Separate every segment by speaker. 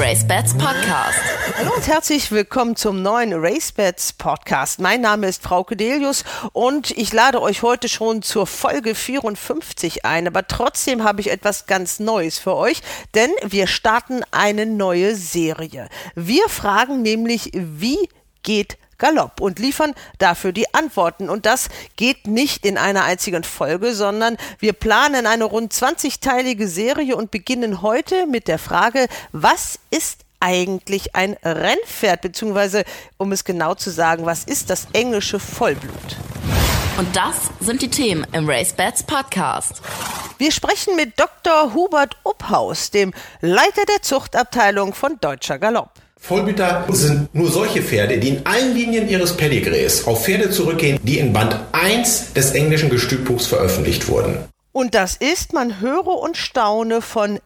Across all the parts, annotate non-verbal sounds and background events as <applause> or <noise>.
Speaker 1: RaceBets Podcast.
Speaker 2: Hallo und herzlich willkommen zum neuen RaceBets Podcast. Mein Name ist Frau Kedelius und ich lade euch heute schon zur Folge 54 ein. Aber trotzdem habe ich etwas ganz Neues für euch, denn wir starten eine neue Serie. Wir fragen nämlich, wie geht Galopp und liefern dafür die Antworten. Und das geht nicht in einer einzigen Folge, sondern wir planen eine rund 20-teilige Serie und beginnen heute mit der Frage, was ist eigentlich ein Rennpferd, beziehungsweise, um es genau zu sagen, was ist das englische Vollblut?
Speaker 1: Und das sind die Themen im RaceBets Podcast.
Speaker 2: Wir sprechen mit Dr. Hubert Upphaus, dem Leiter der Zuchtabteilung von Deutscher Galopp.
Speaker 3: Vollblüter sind nur solche Pferde, die in allen Linien ihres Pedigrees auf Pferde zurückgehen, die in Band 1 des englischen Gestütbuchs veröffentlicht wurden.
Speaker 2: Und das ist, man höre und staune, von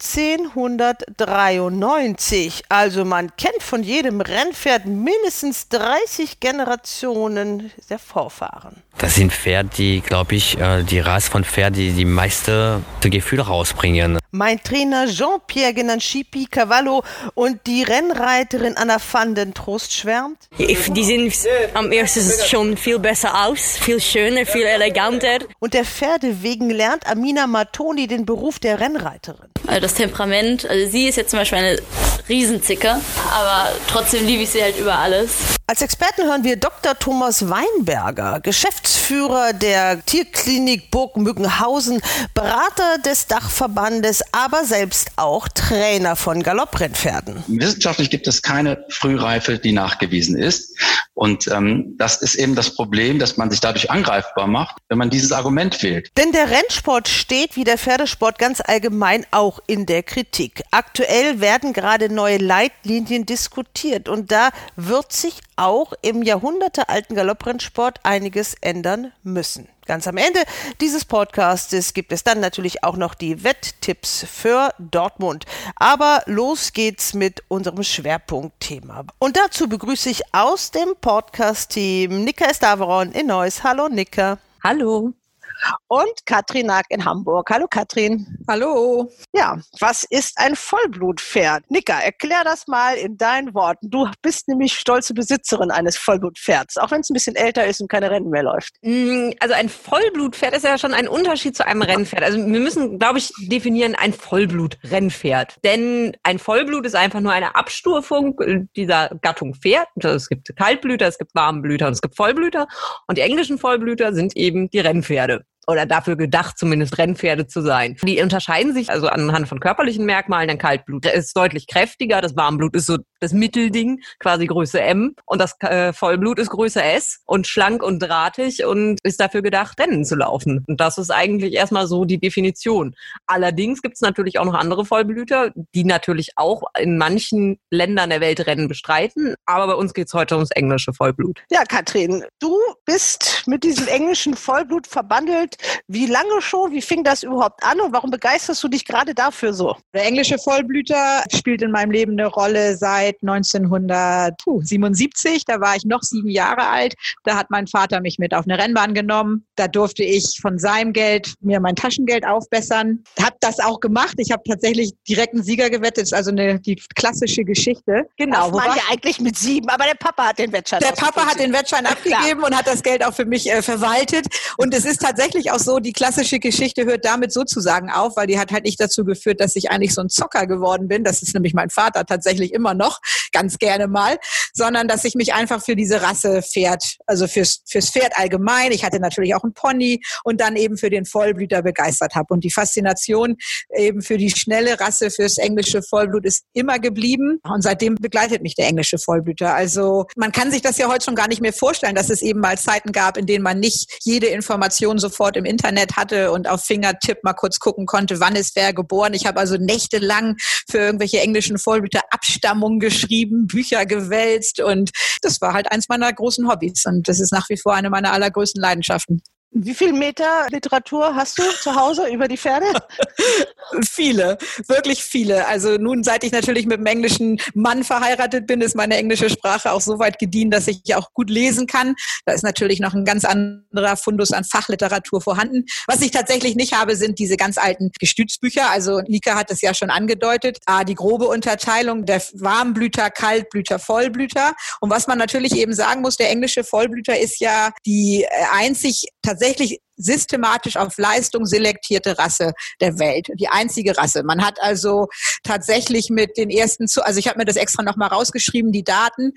Speaker 2: 1793. Also man kennt von jedem Rennpferd mindestens 30 Generationen der Vorfahren.
Speaker 4: Das sind Pferde, die, glaube ich, äh, die Rasse von Pferden, die die meiste Gefühle rausbringen.
Speaker 2: Mein Trainer Jean-Pierre Genanschipi Cavallo und die Rennreiterin Anna van den Trost schwärmt.
Speaker 5: Die sehen am ersten schon viel besser aus, viel schöner, viel eleganter.
Speaker 2: Und der Pferdewegen lernt Amina Matoni den Beruf der Rennreiterin.
Speaker 6: Also das Temperament, also sie ist jetzt zum Beispiel eine Riesenzicke, aber trotzdem liebe ich sie halt über alles.
Speaker 2: Als Experten hören wir Dr. Thomas Weinberger, Geschäftsführer der Tierklinik Burg Mückenhausen, Berater des Dachverbandes, aber selbst auch Trainer von Galopprennpferden.
Speaker 7: Wissenschaftlich gibt es keine Frühreife, die nachgewiesen ist. Und ähm, das ist eben das Problem, dass man sich dadurch angreifbar macht, wenn man dieses Argument wählt.
Speaker 2: Denn der Rennsport steht wie der Pferdesport ganz allgemein auch in der Kritik. Aktuell werden gerade neue Leitlinien diskutiert und da wird sich auch im jahrhundertealten Galopprennsport einiges ändern müssen. Ganz am Ende dieses Podcastes gibt es dann natürlich auch noch die Wetttipps für Dortmund. Aber los geht's mit unserem Schwerpunktthema. Und dazu begrüße ich aus dem Podcast-Team Nika Estaveron in Neuss. Hallo Nika.
Speaker 8: Hallo
Speaker 2: und Katrin Nack in Hamburg. Hallo Katrin.
Speaker 8: Hallo.
Speaker 2: Ja, was ist ein Vollblutpferd? Nika, erklär das mal in deinen Worten. Du bist nämlich stolze Besitzerin eines Vollblutpferds, auch wenn es ein bisschen älter ist und keine Rennen mehr läuft.
Speaker 8: Mm, also ein Vollblutpferd ist ja schon ein Unterschied zu einem Rennpferd. Also wir müssen, glaube ich, definieren ein Vollblutrennpferd. Denn ein Vollblut ist einfach nur eine Abstufung dieser Gattung Pferd. Also es gibt Kaltblüter, es gibt Warmblüter und es gibt Vollblüter. Und die englischen Vollblüter sind eben die Rennpferde oder dafür gedacht, zumindest Rennpferde zu sein. Die unterscheiden sich also anhand von körperlichen Merkmalen. Ein Kaltblut ist deutlich kräftiger, das Warmblut ist so das Mittelding, quasi Größe M und das äh, Vollblut ist Größe S und schlank und drahtig und ist dafür gedacht, Rennen zu laufen. Und das ist eigentlich erstmal so die Definition. Allerdings gibt es natürlich auch noch andere Vollblüter, die natürlich auch in manchen Ländern der Welt Rennen bestreiten. Aber bei uns geht es heute ums englische Vollblut.
Speaker 2: Ja, Katrin, du bist mit diesem englischen Vollblut verbandelt wie lange schon? Wie fing das überhaupt an und warum begeisterst du dich gerade dafür so?
Speaker 9: Der englische Vollblüter spielt in meinem Leben eine Rolle seit 1977. Da war ich noch sieben Jahre alt. Da hat mein Vater mich mit auf eine Rennbahn genommen. Da durfte ich von seinem Geld mir mein Taschengeld aufbessern. Hab das auch gemacht. Ich habe tatsächlich direkt einen Sieger gewettet. Das ist also eine, die klassische Geschichte.
Speaker 2: Genau. Das war ja eigentlich mit sieben, aber der Papa hat den Wettschein
Speaker 9: Der Papa hat den Wettschein abgegeben und hat das Geld auch für mich äh, verwaltet. Und es ist tatsächlich auch so, die klassische Geschichte hört damit sozusagen auf, weil die hat halt nicht dazu geführt, dass ich eigentlich so ein Zocker geworden bin. Das ist nämlich mein Vater tatsächlich immer noch, <laughs> ganz gerne mal, sondern dass ich mich einfach für diese Rasse Pferd, also fürs, fürs Pferd allgemein, ich hatte natürlich auch einen Pony und dann eben für den Vollblüter begeistert habe. Und die Faszination eben für die schnelle Rasse, fürs englische Vollblut ist immer geblieben. Und seitdem begleitet mich der englische Vollblüter. Also man kann sich das ja heute schon gar nicht mehr vorstellen, dass es eben mal Zeiten gab, in denen man nicht jede Information sofort im Internet hatte und auf Fingertipp mal kurz gucken konnte, wann ist wer geboren. Ich habe also nächtelang für irgendwelche englischen Vollblüter Abstammungen geschrieben, Bücher gewälzt und das war halt eins meiner großen Hobbys und das ist nach wie vor eine meiner allergrößten Leidenschaften.
Speaker 2: Wie viel Meter Literatur hast du zu Hause über die Pferde? <laughs>
Speaker 9: viele, wirklich viele. Also nun, seit ich natürlich mit einem englischen Mann verheiratet bin, ist meine englische Sprache auch so weit gediehen, dass ich auch gut lesen kann. Da ist natürlich noch ein ganz anderer Fundus an Fachliteratur vorhanden. Was ich tatsächlich nicht habe, sind diese ganz alten Gestützbücher. Also Nika hat es ja schon angedeutet. Ah, die grobe Unterteilung der Warmblüter, Kaltblüter, Vollblüter. Und was man natürlich eben sagen muss, der englische Vollblüter ist ja die einzig tatsächlich systematisch auf Leistung selektierte Rasse der Welt, die einzige Rasse. Man hat also tatsächlich mit den ersten, also ich habe mir das extra nochmal rausgeschrieben, die Daten.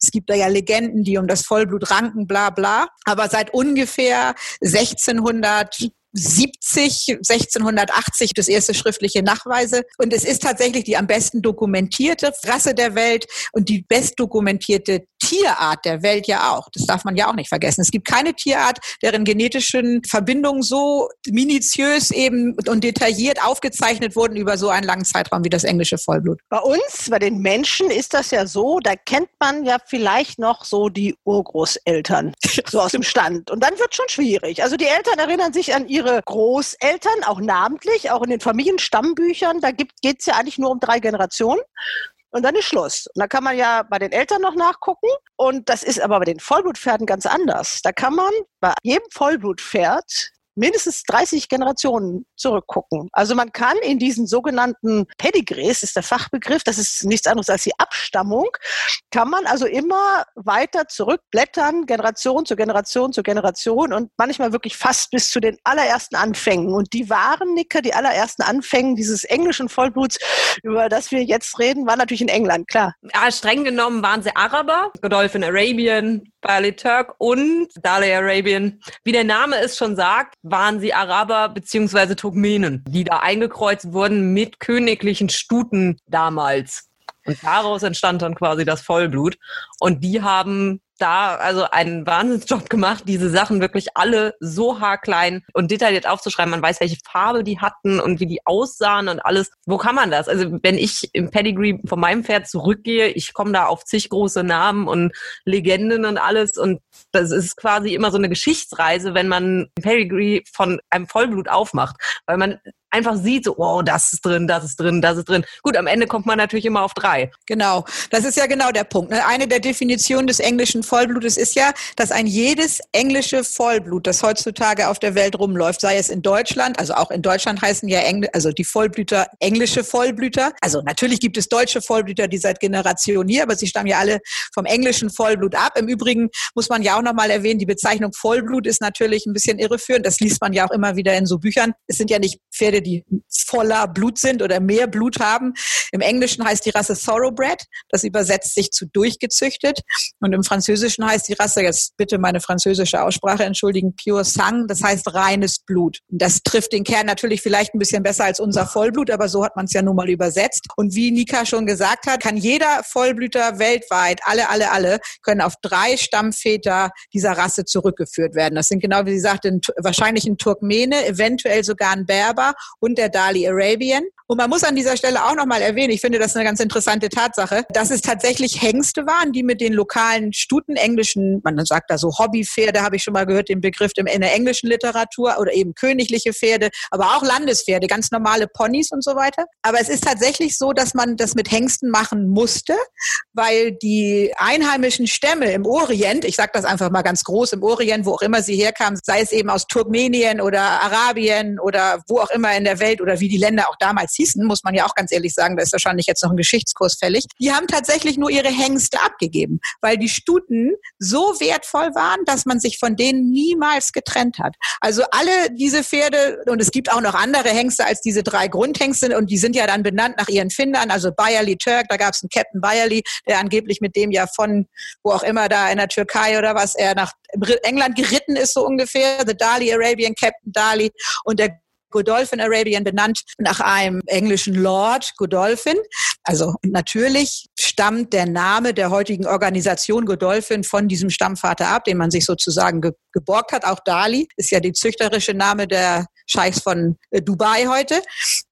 Speaker 9: Es gibt da ja Legenden, die um das Vollblut ranken, bla bla. Aber seit ungefähr 1600 70, 1680 das erste schriftliche Nachweise. Und es ist tatsächlich die am besten dokumentierte Rasse der Welt und die bestdokumentierte Tierart der Welt ja auch. Das darf man ja auch nicht vergessen. Es gibt keine Tierart, deren genetischen Verbindungen so minutiös eben und detailliert aufgezeichnet wurden über so einen langen Zeitraum wie das englische Vollblut.
Speaker 2: Bei uns, bei den Menschen ist das ja so, da kennt man ja vielleicht noch so die Urgroßeltern, <laughs> so aus dem Stand. Und dann wird schon schwierig. Also die Eltern erinnern sich an ihre ihre Großeltern, auch namentlich, auch in den Familienstammbüchern. Da geht es ja eigentlich nur um drei Generationen. Und dann ist Schluss. Und da kann man ja bei den Eltern noch nachgucken. Und das ist aber bei den Vollblutpferden ganz anders. Da kann man bei jedem Vollblutpferd mindestens 30 Generationen zurückgucken. Also man kann in diesen sogenannten Pedigrees, ist der Fachbegriff, das ist nichts anderes als die Abstammung, kann man also immer weiter zurückblättern, Generation zu Generation zu Generation und manchmal wirklich fast bis zu den allerersten Anfängen. Und die waren, Nicke, die allerersten Anfängen dieses englischen Vollbluts, über das wir jetzt reden, waren natürlich in England, klar.
Speaker 8: Ja, streng genommen waren sie Araber, Godolphin Arabian, Bali Turk und Dali Arabian. Wie der Name es schon sagt, waren sie Araber beziehungsweise Turkmenen, die da eingekreuzt wurden mit königlichen Stuten damals. Und daraus entstand dann quasi das Vollblut. Und die haben da also einen Wahnsinnsjob gemacht, diese Sachen wirklich alle so haarklein und detailliert aufzuschreiben. Man weiß, welche Farbe die hatten und wie die aussahen und alles. Wo kann man das? Also wenn ich im Pedigree von meinem Pferd zurückgehe, ich komme da auf zig große Namen und Legenden und alles und das ist quasi immer so eine Geschichtsreise, wenn man Pedigree von einem Vollblut aufmacht, weil man einfach sieht, so, wow, das ist drin, das ist drin, das ist drin. Gut, am Ende kommt man natürlich immer auf drei.
Speaker 9: Genau, das ist ja genau der Punkt. Ne? Eine der Definitionen des englischen Vollblutes ist ja, dass ein jedes englische Vollblut, das heutzutage auf der Welt rumläuft, sei es in Deutschland, also auch in Deutschland heißen ja Engl also die Vollblüter englische Vollblüter. Also natürlich gibt es deutsche Vollblüter, die seit Generationen hier, aber sie stammen ja alle vom englischen Vollblut ab. Im Übrigen muss man ja auch nochmal erwähnen, die Bezeichnung Vollblut ist natürlich ein bisschen irreführend. Das liest man ja auch immer wieder in so Büchern. Es sind ja nicht Pferde, die voller Blut sind oder mehr Blut haben. Im Englischen heißt die Rasse Thoroughbred. Das übersetzt sich zu durchgezüchtet. Und im Französischen heißt die Rasse, jetzt bitte meine französische Aussprache entschuldigen, Pure Sang. Das heißt reines Blut. Das trifft den Kern natürlich vielleicht ein bisschen besser als unser Vollblut, aber so hat man es ja nun mal übersetzt. Und wie Nika schon gesagt hat, kann jeder Vollblüter weltweit, alle, alle, alle, können auf drei Stammväter dieser Rasse zurückgeführt werden. Das sind genau wie sie sagte, wahrscheinlich ein Turkmene, eventuell sogar ein Berber und der Dali Arabian. Und man muss an dieser Stelle auch nochmal erwähnen, ich finde das eine ganz interessante Tatsache, dass es tatsächlich Hengste waren, die mit den lokalen Stuten englischen, man sagt da so Hobbypferde, habe ich schon mal gehört, den Begriff in der englischen Literatur oder eben königliche Pferde, aber auch Landespferde, ganz normale Ponys und so weiter. Aber es ist tatsächlich so, dass man das mit Hengsten machen musste, weil die einheimischen Stämme im Orient, ich sage das einfach mal ganz groß, im Orient, wo auch immer sie herkamen, sei es eben aus Turkmenien oder Arabien oder wo auch immer in der Welt oder wie die Länder auch damals hießen, muss man ja auch ganz ehrlich sagen, da ist wahrscheinlich jetzt noch ein Geschichtskurs fällig, die haben tatsächlich nur ihre Hengste abgegeben, weil die Stuten so wertvoll waren, dass man sich von denen niemals getrennt hat. Also alle diese Pferde, und es gibt auch noch andere Hengste als diese drei Grundhengste, und die sind ja dann benannt nach ihren Findern, also Bayerly Turk, da gab es einen Captain Bayerly, der angeblich mit dem ja von, wo auch immer da in der Türkei oder was, er nach England geritten ist, so ungefähr, The Dali Arabian Captain Dali, und der Godolphin Arabian benannt nach einem englischen Lord Godolphin. Also natürlich stammt der Name der heutigen Organisation Godolphin von diesem Stammvater ab, den man sich sozusagen ge geborgt hat. Auch Dali ist ja die züchterische Name der Scheichs von äh, Dubai heute.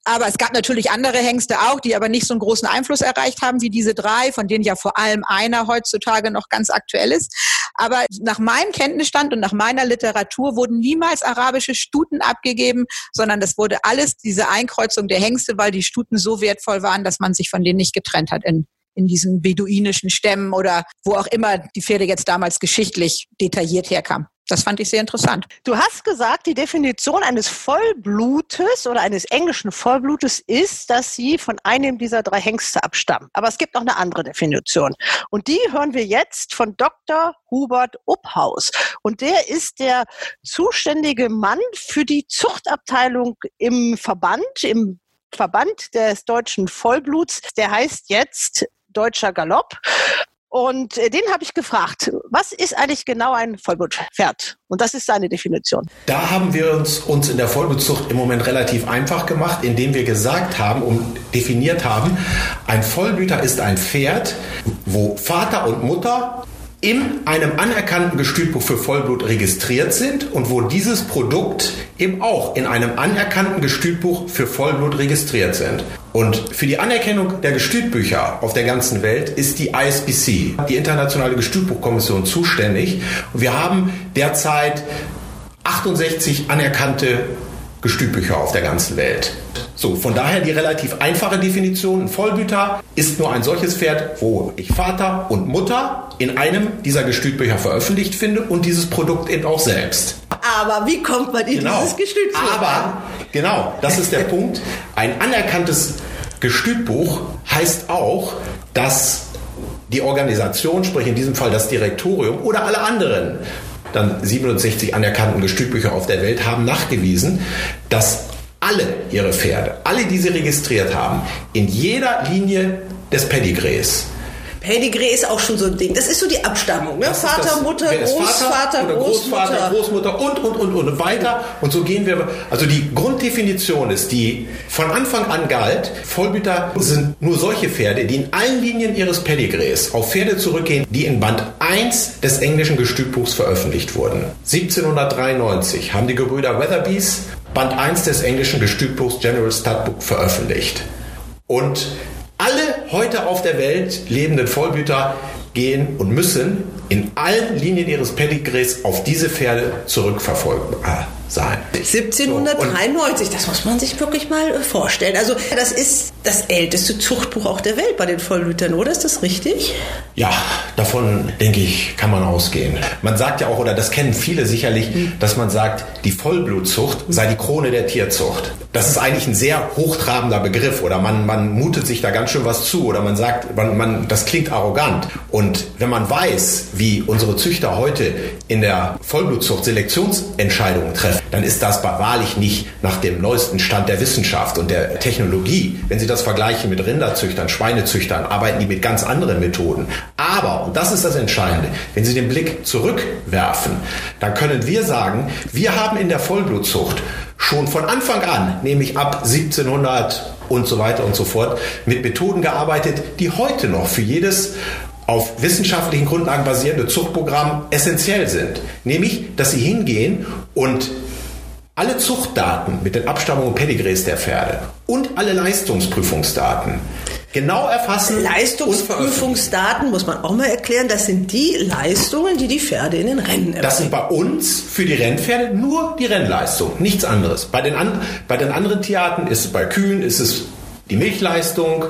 Speaker 9: Aber es gab natürlich andere Hengste auch, die aber nicht so einen großen Einfluss erreicht haben wie diese drei, von denen ja vor allem einer heutzutage noch ganz aktuell ist. Aber nach meinem Kenntnisstand und nach meiner Literatur wurden niemals arabische Stuten abgegeben, sondern das wurde alles diese Einkreuzung der Hengste, weil die Stuten so wertvoll waren, dass man sich von denen nicht getrennt hat in in diesen beduinischen Stämmen oder wo auch immer die Pferde jetzt damals geschichtlich detailliert herkamen. Das fand ich sehr interessant.
Speaker 2: Du hast gesagt, die Definition eines Vollblutes oder eines englischen Vollblutes ist, dass sie von einem dieser drei Hengste abstammen. Aber es gibt noch eine andere Definition. Und die hören wir jetzt von Dr. Hubert Upphaus. Und der ist der zuständige Mann für die Zuchtabteilung im Verband, im Verband des deutschen Vollbluts. Der heißt jetzt Deutscher Galopp. Und äh, den habe ich gefragt, was ist eigentlich genau ein Vollblutpferd? Und das ist seine Definition.
Speaker 3: Da haben wir uns, uns in der Vollblutzucht im Moment relativ einfach gemacht, indem wir gesagt haben und definiert haben, ein Vollblüter ist ein Pferd, wo Vater und Mutter in einem anerkannten Gestütbuch für Vollblut registriert sind und wo dieses Produkt eben auch in einem anerkannten Gestütbuch für Vollblut registriert sind. Und für die Anerkennung der Gestütbücher auf der ganzen Welt ist die ISBC, die Internationale Gestütbuchkommission, zuständig. Wir haben derzeit 68 anerkannte Gestütbücher auf der ganzen Welt. So, von daher die relativ einfache Definition. Ein Vollblüter ist nur ein solches Pferd, wo ich Vater und Mutter in einem dieser Gestütbücher veröffentlicht finde und dieses Produkt eben auch selbst.
Speaker 2: Aber wie kommt man in
Speaker 3: genau.
Speaker 2: dieses Gestütbuch?
Speaker 3: Aber, genau, das ist der Punkt. Ein anerkanntes Gestütbuch heißt auch, dass die Organisation, sprich in diesem Fall das Direktorium oder alle anderen dann 67 anerkannten Gestütbücher auf der Welt haben nachgewiesen, dass alle ihre Pferde, alle, die sie registriert haben, in jeder Linie des Pedigrees
Speaker 2: Pedigree ist auch schon so ein Ding. Das ist so die Abstammung. Ne? Vater, das, Mutter, Großvater,
Speaker 3: Vater Großmutter. Großmutter und, und, und, und weiter. Und so gehen wir. Also die Grunddefinition ist, die von Anfang an galt, Vollblüter sind nur solche Pferde, die in allen Linien ihres Pedigrees auf Pferde zurückgehen, die in Band 1 des englischen Gestütbuchs veröffentlicht wurden. 1793 haben die Gebrüder Weatherbys Band 1 des englischen Gestütbuchs General Studbook veröffentlicht. Und alle heute auf der Welt lebenden Vollblüter gehen und müssen in allen Linien ihres Pedigrees auf diese Pferde zurückverfolgbar sein.
Speaker 2: 1793, so, das muss man sich wirklich mal äh, vorstellen. Also das ist das älteste Zuchtbuch auch der Welt bei den Vollblütern, oder? Ist das richtig?
Speaker 3: Ja, davon denke ich, kann man ausgehen. Man sagt ja auch, oder das kennen viele sicherlich, mhm. dass man sagt, die Vollblutzucht sei die Krone der Tierzucht. Das ist eigentlich ein sehr hochtrabender Begriff oder man, man mutet sich da ganz schön was zu oder man sagt, man, man, das klingt arrogant. Und wenn man weiß, wie unsere Züchter heute in der Vollblutzucht Selektionsentscheidungen treffen, dann ist das wahrlich nicht nach dem neuesten Stand der Wissenschaft und der Technologie. Wenn Sie das vergleichen mit Rinderzüchtern, Schweinezüchtern, arbeiten die mit ganz anderen Methoden. Aber, und das ist das Entscheidende, wenn Sie den Blick zurückwerfen, dann können wir sagen, wir haben in der Vollblutzucht schon von Anfang an, nämlich ab 1700 und so weiter und so fort, mit Methoden gearbeitet, die heute noch für jedes auf wissenschaftlichen Grundlagen basierende Zuchtprogramm essentiell sind. Nämlich, dass sie hingehen und alle Zuchtdaten mit den Abstammungen und Pedigrees der Pferde und alle Leistungsprüfungsdaten genau erfassen.
Speaker 2: Leistungsprüfungsdaten muss man auch mal erklären. Das sind die Leistungen, die die Pferde in den Rennen erbringen.
Speaker 3: Das sind bei uns für die Rennpferde nur die Rennleistung, nichts anderes. Bei den, an, bei den anderen Tierarten ist es bei Kühen ist es die Milchleistung,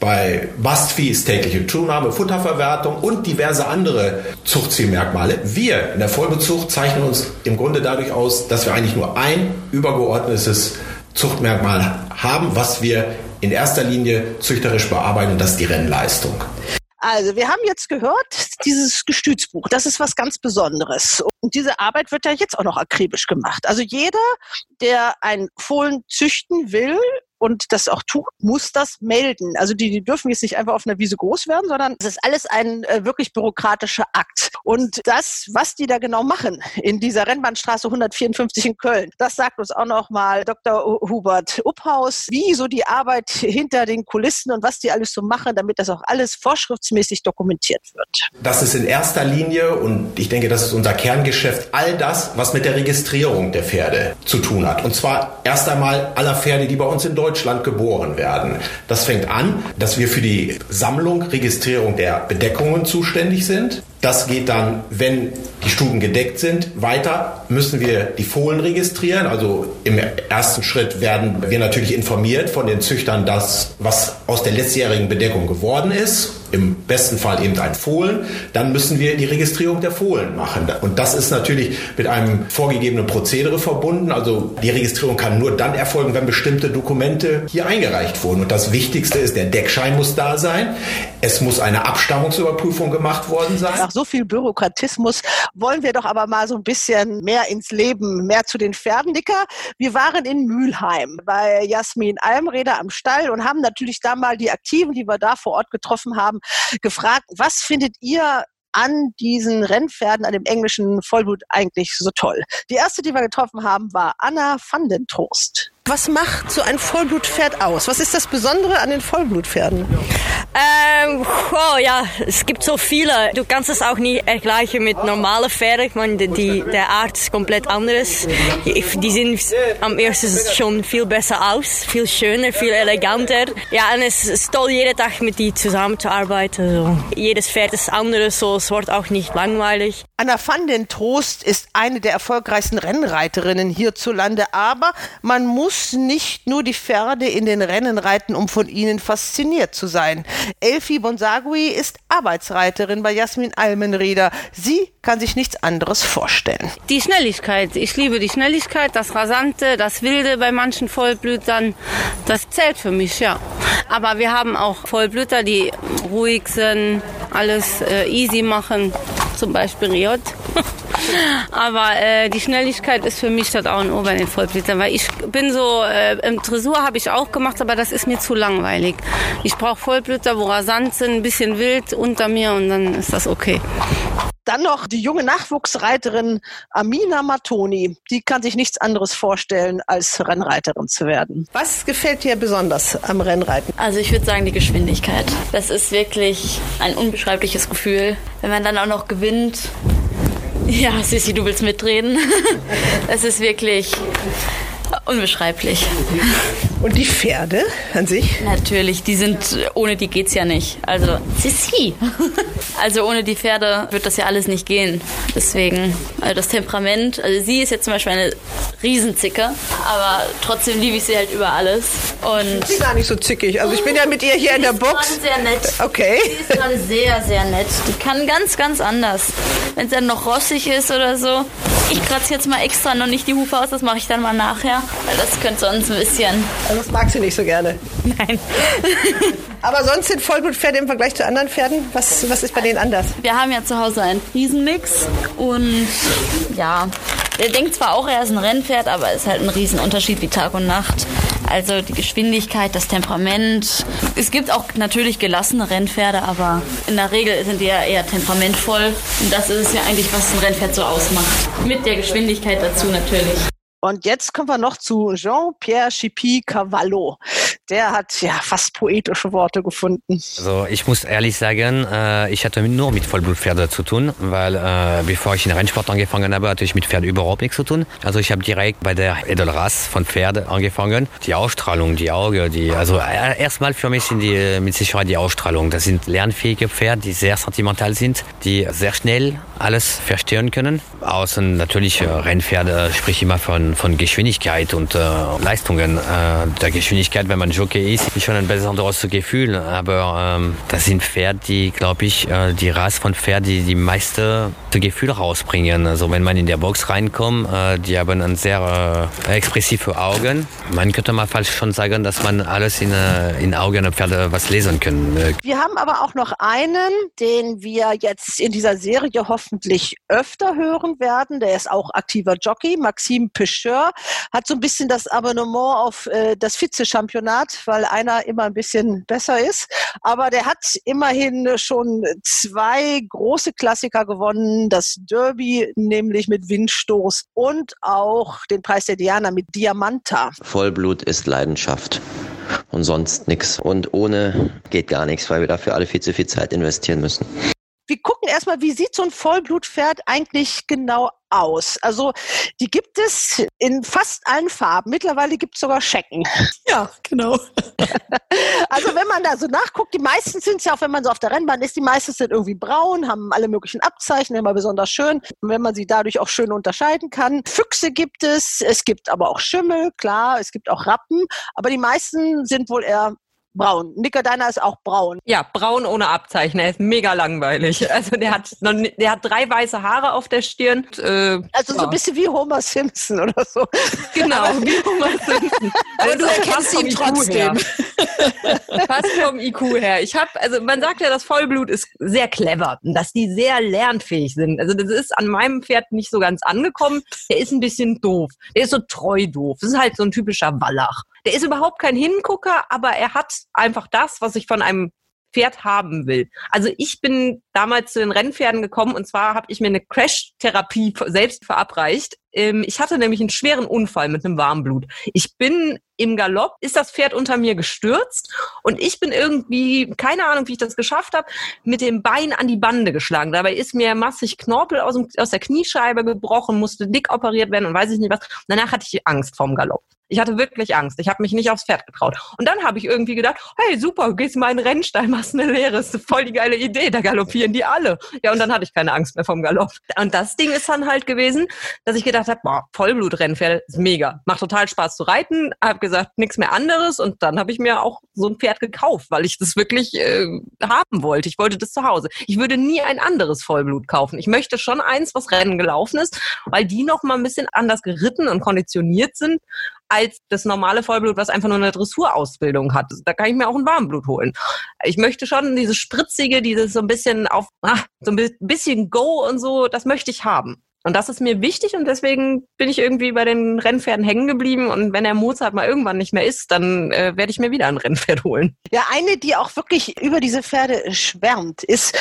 Speaker 3: bei Bastvieh ist tägliche Zunahme, Futterverwertung und diverse andere Zuchtzielmerkmale. Wir in der Vollbezucht zeichnen uns im Grunde dadurch aus, dass wir eigentlich nur ein übergeordnetes Zuchtmerkmal haben, was wir in erster Linie züchterisch bearbeiten und das ist die Rennleistung.
Speaker 2: Also, wir haben jetzt gehört, dieses Gestützbuch, das ist was ganz Besonderes. Und diese Arbeit wird ja jetzt auch noch akribisch gemacht. Also jeder, der ein Fohlen züchten will, und das auch tut, muss das melden. Also die, die dürfen jetzt nicht einfach auf einer Wiese groß werden, sondern es ist alles ein äh, wirklich bürokratischer Akt. Und das, was die da genau machen in dieser Rennbahnstraße 154 in Köln, das sagt uns auch noch mal Dr. Hubert Upphaus, wie so die Arbeit hinter den Kulissen und was die alles so machen, damit das auch alles vorschriftsmäßig dokumentiert wird.
Speaker 3: Das ist in erster Linie, und ich denke, das ist unser Kerngeschäft, all das, was mit der Registrierung der Pferde zu tun hat. Und zwar erst einmal aller Pferde, die bei uns in Deutschland Deutschland geboren werden. Das fängt an, dass wir für die Sammlung, Registrierung der Bedeckungen zuständig sind. Das geht dann, wenn die Stuben gedeckt sind, weiter müssen wir die Fohlen registrieren. Also im ersten Schritt werden wir natürlich informiert von den Züchtern, das, was aus der letztjährigen Bedeckung geworden ist. Im besten Fall eben ein Fohlen. Dann müssen wir die Registrierung der Fohlen machen. Und das ist natürlich mit einem vorgegebenen Prozedere verbunden. Also die Registrierung kann nur dann erfolgen, wenn bestimmte Dokumente hier eingereicht wurden. Und das Wichtigste ist, der Deckschein muss da sein. Es muss eine Abstammungsüberprüfung gemacht worden sein
Speaker 2: nach so viel Bürokratismus wollen wir doch aber mal so ein bisschen mehr ins Leben, mehr zu den Pferden, Dicker. Wir waren in Mülheim bei Jasmin Almreder am Stall und haben natürlich da mal die Aktiven, die wir da vor Ort getroffen haben, gefragt, was findet ihr an diesen Rennpferden, an dem englischen Vollblut eigentlich so toll? Die erste, die wir getroffen haben, war Anna van den Trost. Was macht so ein Vollblutpferd aus? Was ist das Besondere an den Vollblutpferden?
Speaker 5: Ähm, oh ja, es gibt so viele. Du kannst es auch nicht vergleichen mit normalen Pferden. Ich meine, die, der Art ist komplett anderes. Die sehen am ersten schon viel besser aus, viel schöner, viel eleganter. Ja, und es ist toll, jeden Tag mit die zusammenzuarbeiten. So. Jedes Pferd ist anderes, so es wird auch nicht langweilig.
Speaker 2: Anna van den Trost ist eine der erfolgreichsten Rennreiterinnen hierzulande, aber man muss muss nicht nur die Pferde in den Rennen reiten, um von ihnen fasziniert zu sein. Elfi Bonsagui ist Arbeitsreiterin bei Jasmin Almenrieder. Sie kann sich nichts anderes vorstellen.
Speaker 10: Die Schnelligkeit. Ich liebe die Schnelligkeit, das Rasante, das Wilde bei manchen Vollblütern. Das zählt für mich, ja. Aber wir haben auch Vollblüter, die ruhig sind, alles äh, easy machen. Zum Beispiel Riot. <laughs> Aber äh, die Schnelligkeit ist für mich das auch ein Ober in den Vollblütern, weil ich bin so, äh, im Tresur habe ich auch gemacht, aber das ist mir zu langweilig. Ich brauche Vollblüter, wo rasant sind, ein bisschen wild unter mir und dann ist das okay.
Speaker 2: Dann noch die junge Nachwuchsreiterin Amina Matoni. Die kann sich nichts anderes vorstellen, als Rennreiterin zu werden. Was gefällt dir besonders am Rennreiten?
Speaker 6: Also ich würde sagen die Geschwindigkeit. Das ist wirklich ein unbeschreibliches Gefühl. Wenn man dann auch noch gewinnt, ja, Sissi, du willst mitreden. <laughs> Es ist wirklich unbeschreiblich.
Speaker 2: Und die Pferde an sich?
Speaker 6: Natürlich, die sind, ohne die geht's ja nicht. Also, Sissi. Also ohne die Pferde wird das ja alles nicht gehen. Deswegen, also das Temperament, also sie ist jetzt zum Beispiel eine Riesenzicke, aber trotzdem liebe ich sie halt über alles. Und
Speaker 2: sie ist gar nicht so zickig. Also ich bin ja mit ihr hier in der Box.
Speaker 6: Sie ist sehr nett.
Speaker 2: Okay.
Speaker 6: Sie ist gerade sehr, sehr nett. Die kann ganz, ganz anders. Wenn es dann noch rossig ist oder so. Ich kratze jetzt mal extra noch nicht die Hufe aus, das mache ich dann mal nachher, weil das könnte sonst ein bisschen
Speaker 2: also das mag sie nicht so gerne.
Speaker 6: Nein. <laughs>
Speaker 2: Aber sonst sind Vollblutpferde im Vergleich zu anderen Pferden, was, was ist bei denen anders?
Speaker 6: Wir haben ja zu Hause einen Riesenmix und ja, der denkt zwar auch, er ist ein Rennpferd, aber es ist halt ein Riesenunterschied wie Tag und Nacht. Also die Geschwindigkeit, das Temperament. Es gibt auch natürlich gelassene Rennpferde, aber in der Regel sind die ja eher temperamentvoll. Und das ist es ja eigentlich, was ein Rennpferd so ausmacht. Mit der Geschwindigkeit dazu natürlich.
Speaker 2: Und jetzt kommen wir noch zu Jean-Pierre Chipi Cavallo. Der hat ja fast poetische Worte gefunden.
Speaker 4: Also ich muss ehrlich sagen, äh, ich hatte nur mit Vollblutpferde zu tun, weil äh, bevor ich in Rennsport angefangen habe, hatte ich mit Pferden überhaupt nichts zu tun. Also ich habe direkt bei der Edelrasse von Pferde angefangen. Die Ausstrahlung, die Augen, die also äh, erstmal für mich sind die mit Sicherheit die Ausstrahlung. Das sind lernfähige Pferde, die sehr sentimental sind, die sehr schnell alles verstehen können. Außer natürlich äh, Rennpferde sprich immer von von, Geschwindigkeit und äh, Leistungen. Äh, der Geschwindigkeit, wenn man Jockey ist, schon ein besonderes Gefühl. Aber ähm, das sind Pferde, die, glaube ich, äh, die Rasse von Pferden, die die meiste Gefühle rausbringen. Also wenn man in der Box reinkommt, äh, die haben ein sehr äh, expressive Augen. Man könnte mal falsch schon sagen, dass man alles in, äh, in Augen der Pferde was lesen kann.
Speaker 2: Wir haben aber auch noch einen, den wir jetzt in dieser Serie hoffentlich öfter hören werden. Der ist auch aktiver Jockey, Maxime Pisch Pêcheur hat so ein bisschen das Abonnement auf äh, das Vize-Championat, weil einer immer ein bisschen besser ist. Aber der hat immerhin schon zwei große Klassiker gewonnen. Das Derby nämlich mit Windstoß und auch den Preis der Diana mit Diamanta.
Speaker 11: Vollblut ist Leidenschaft und sonst nichts. Und ohne geht gar nichts, weil wir dafür alle viel zu viel Zeit investieren müssen.
Speaker 2: Wir gucken erstmal, wie sieht so ein Vollblutpferd eigentlich genau aus. Also die gibt es in fast allen Farben. Mittlerweile gibt es sogar Schecken.
Speaker 9: Ja, genau. <laughs>
Speaker 2: also wenn man da so nachguckt, die meisten sind ja auch, wenn man so auf der Rennbahn ist, die meisten sind irgendwie braun, haben alle möglichen Abzeichen, immer besonders schön, wenn man sie dadurch auch schön unterscheiden kann. Füchse gibt es, es gibt aber auch Schimmel, klar, es gibt auch Rappen, aber die meisten sind wohl eher braun. Nicker deiner ist auch braun.
Speaker 8: Ja, braun ohne Abzeichen. Er ist mega langweilig. <laughs> Also der hat, noch, der hat drei weiße Haare auf der Stirn.
Speaker 2: Äh, also so ein bisschen wie Homer Simpson oder so.
Speaker 8: Genau, wie Homer Simpson. <laughs>
Speaker 9: Aber du erkennst ihn trotzdem.
Speaker 8: Passt vom IQ her. Ich habe, also man sagt ja, das Vollblut ist sehr clever, dass die sehr lernfähig sind. Also das ist an meinem Pferd nicht so ganz angekommen. Der ist ein bisschen doof. Der ist so treu doof. Das ist halt so ein typischer Wallach. Der ist überhaupt kein Hingucker, aber er hat einfach das, was ich von einem Pferd haben will. Also ich bin damals zu den Rennpferden gekommen und zwar habe ich mir eine Crash-Therapie selbst verabreicht. Ähm, ich hatte nämlich einen schweren Unfall mit einem Warmblut. Ich bin im Galopp, ist das Pferd unter mir gestürzt und ich bin irgendwie, keine Ahnung, wie ich das geschafft habe, mit dem Bein an die Bande geschlagen. Dabei ist mir massig Knorpel aus, dem, aus der Kniescheibe gebrochen, musste dick operiert werden und weiß ich nicht was. Danach hatte ich Angst vorm Galopp. Ich hatte wirklich Angst. Ich habe mich nicht aufs Pferd getraut. Und dann habe ich irgendwie gedacht, hey, super, gehst mal in den Rennstall, machst eine Lehre. Ist voll die geile Idee. Da galoppieren die alle. Ja, und dann hatte ich keine Angst mehr vom Galopp. Und das Ding ist dann halt gewesen, dass ich gedacht habe, boah, Vollblutrennpferd ist mega. Macht total Spaß zu reiten. Hab gesagt, nichts mehr anderes. Und dann habe ich mir auch so ein Pferd gekauft, weil ich das wirklich äh, haben wollte. Ich wollte das zu Hause. Ich würde nie ein anderes Vollblut kaufen. Ich möchte schon eins, was Rennen gelaufen ist, weil die noch mal ein bisschen anders geritten und konditioniert sind als das normale Vollblut, was einfach nur eine Dressurausbildung hat. Da kann ich mir auch ein Warmblut holen. Ich möchte schon dieses spritzige, dieses so ein bisschen auf, ach, so ein bisschen Go und so, das möchte ich haben. Und das ist mir wichtig und deswegen bin ich irgendwie bei den Rennpferden hängen geblieben. Und wenn der Mozart mal irgendwann nicht mehr ist, dann äh, werde ich mir wieder ein Rennpferd holen.
Speaker 2: Ja, eine, die auch wirklich über diese Pferde schwärmt, ist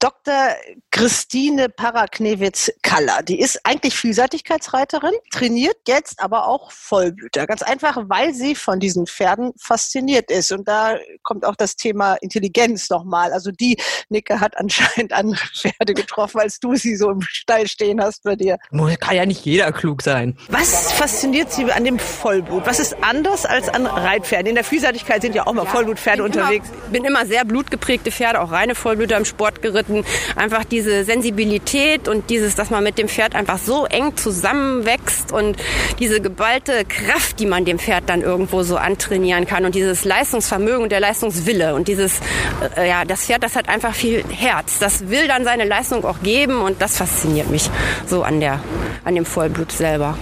Speaker 2: Dr. Christine Paraknewitz-Kaller. Die ist eigentlich Vielseitigkeitsreiterin, trainiert jetzt aber auch Vollblüter. Ganz einfach, weil sie von diesen Pferden fasziniert ist. Und da kommt auch das Thema Intelligenz nochmal. Also die Nicke hat anscheinend andere <laughs> Pferde getroffen, als du sie so im Stall stehen hast bei dir.
Speaker 8: Kann ja nicht jeder klug sein.
Speaker 2: Was fasziniert Sie an dem Vollblut? Was ist anders als an Reitpferden? In der Vielseitigkeit sind ja auch mal ja, Vollblutpferde
Speaker 12: bin
Speaker 2: unterwegs.
Speaker 12: Ich bin immer sehr blutgeprägte Pferde, auch reine Vollblüter im Sport geritten. Einfach diese Sensibilität und dieses, dass man mit dem Pferd einfach so eng zusammenwächst und diese geballte Kraft, die man dem Pferd dann irgendwo so antrainieren kann und dieses Leistungsvermögen und der Leistungswille und dieses, äh, ja, das Pferd, das hat einfach viel Herz. Das will dann seine Leistung auch geben und das fasziniert mich so an, der, an dem Vollblut selber.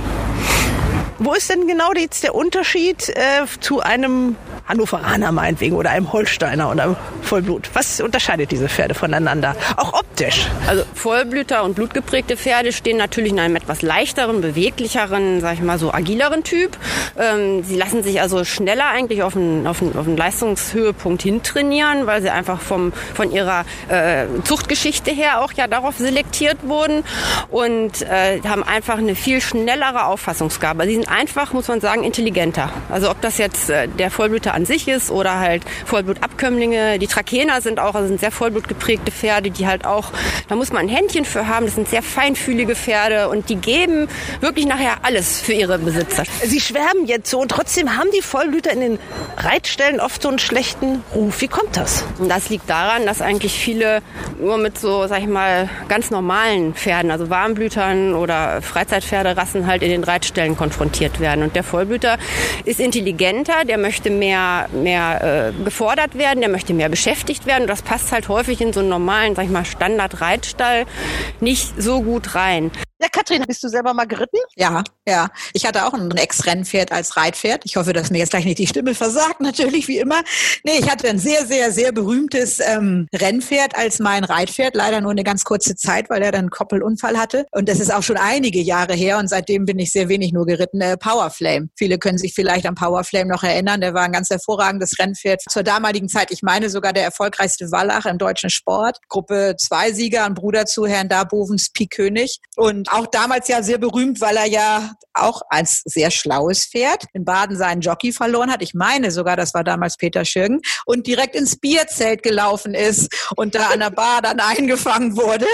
Speaker 2: Wo ist denn genau jetzt der Unterschied äh, zu einem Hannoveraner meinetwegen oder einem Holsteiner oder einem Vollblut. Was unterscheidet diese Pferde voneinander? Auch optisch.
Speaker 12: Also Vollblüter und blutgeprägte Pferde stehen natürlich in einem etwas leichteren, beweglicheren, sag ich mal so agileren Typ. Ähm, sie lassen sich also schneller eigentlich auf einen, auf einen, auf einen Leistungshöhepunkt hintrainieren, weil sie einfach vom, von ihrer äh, Zuchtgeschichte her auch ja darauf selektiert wurden und äh, haben einfach eine viel schnellere Auffassungsgabe. Sie sind einfach, muss man sagen, intelligenter. Also ob das jetzt äh, der Vollblüter an sich ist oder halt Vollblutabkömmlinge. Die Trakener sind auch, also sind sehr vollblutgeprägte Pferde, die halt auch, da muss man ein Händchen für haben. Das sind sehr feinfühlige Pferde und die geben wirklich nachher alles für ihre Besitzer.
Speaker 2: Sie schwärmen jetzt so und trotzdem haben die Vollblüter in den Reitstellen oft so einen schlechten Ruf. Wie kommt das?
Speaker 12: Das liegt daran, dass eigentlich viele nur mit so, sag ich mal, ganz normalen Pferden, also Warmblütern oder Freizeitpferderassen halt in den Reitstellen konfrontiert werden. Und der Vollblüter ist intelligenter, der möchte mehr mehr, äh, gefordert werden, der möchte mehr beschäftigt werden. Und das passt halt häufig in so einen normalen, sag ich mal, Standard-Reitstall nicht so gut rein.
Speaker 2: Ja, Katrin, bist du selber mal geritten?
Speaker 9: Ja, ja. Ich hatte auch ein Ex-Rennpferd als Reitpferd. Ich hoffe, dass mir jetzt gleich nicht die Stimme versagt, <laughs> natürlich, wie immer. Nee, ich hatte ein sehr, sehr, sehr berühmtes ähm, Rennpferd als mein Reitpferd. Leider nur eine ganz kurze Zeit, weil er dann einen Koppelunfall hatte. Und das ist auch schon einige Jahre her und seitdem bin ich sehr wenig nur geritten. Äh, Powerflame. Viele können sich vielleicht an Powerflame noch erinnern. Der war ein ganz hervorragendes Rennpferd zur damaligen Zeit. Ich meine sogar der erfolgreichste Wallach im deutschen Sport. Gruppe 2 Sieger, ein Bruder zu Herrn Darbovens Pik König. Auch damals ja sehr berühmt, weil er ja auch als sehr schlaues Pferd in Baden seinen Jockey verloren hat. Ich meine sogar, das war damals Peter Schürgen und direkt ins Bierzelt gelaufen ist und da an der Bar dann eingefangen wurde.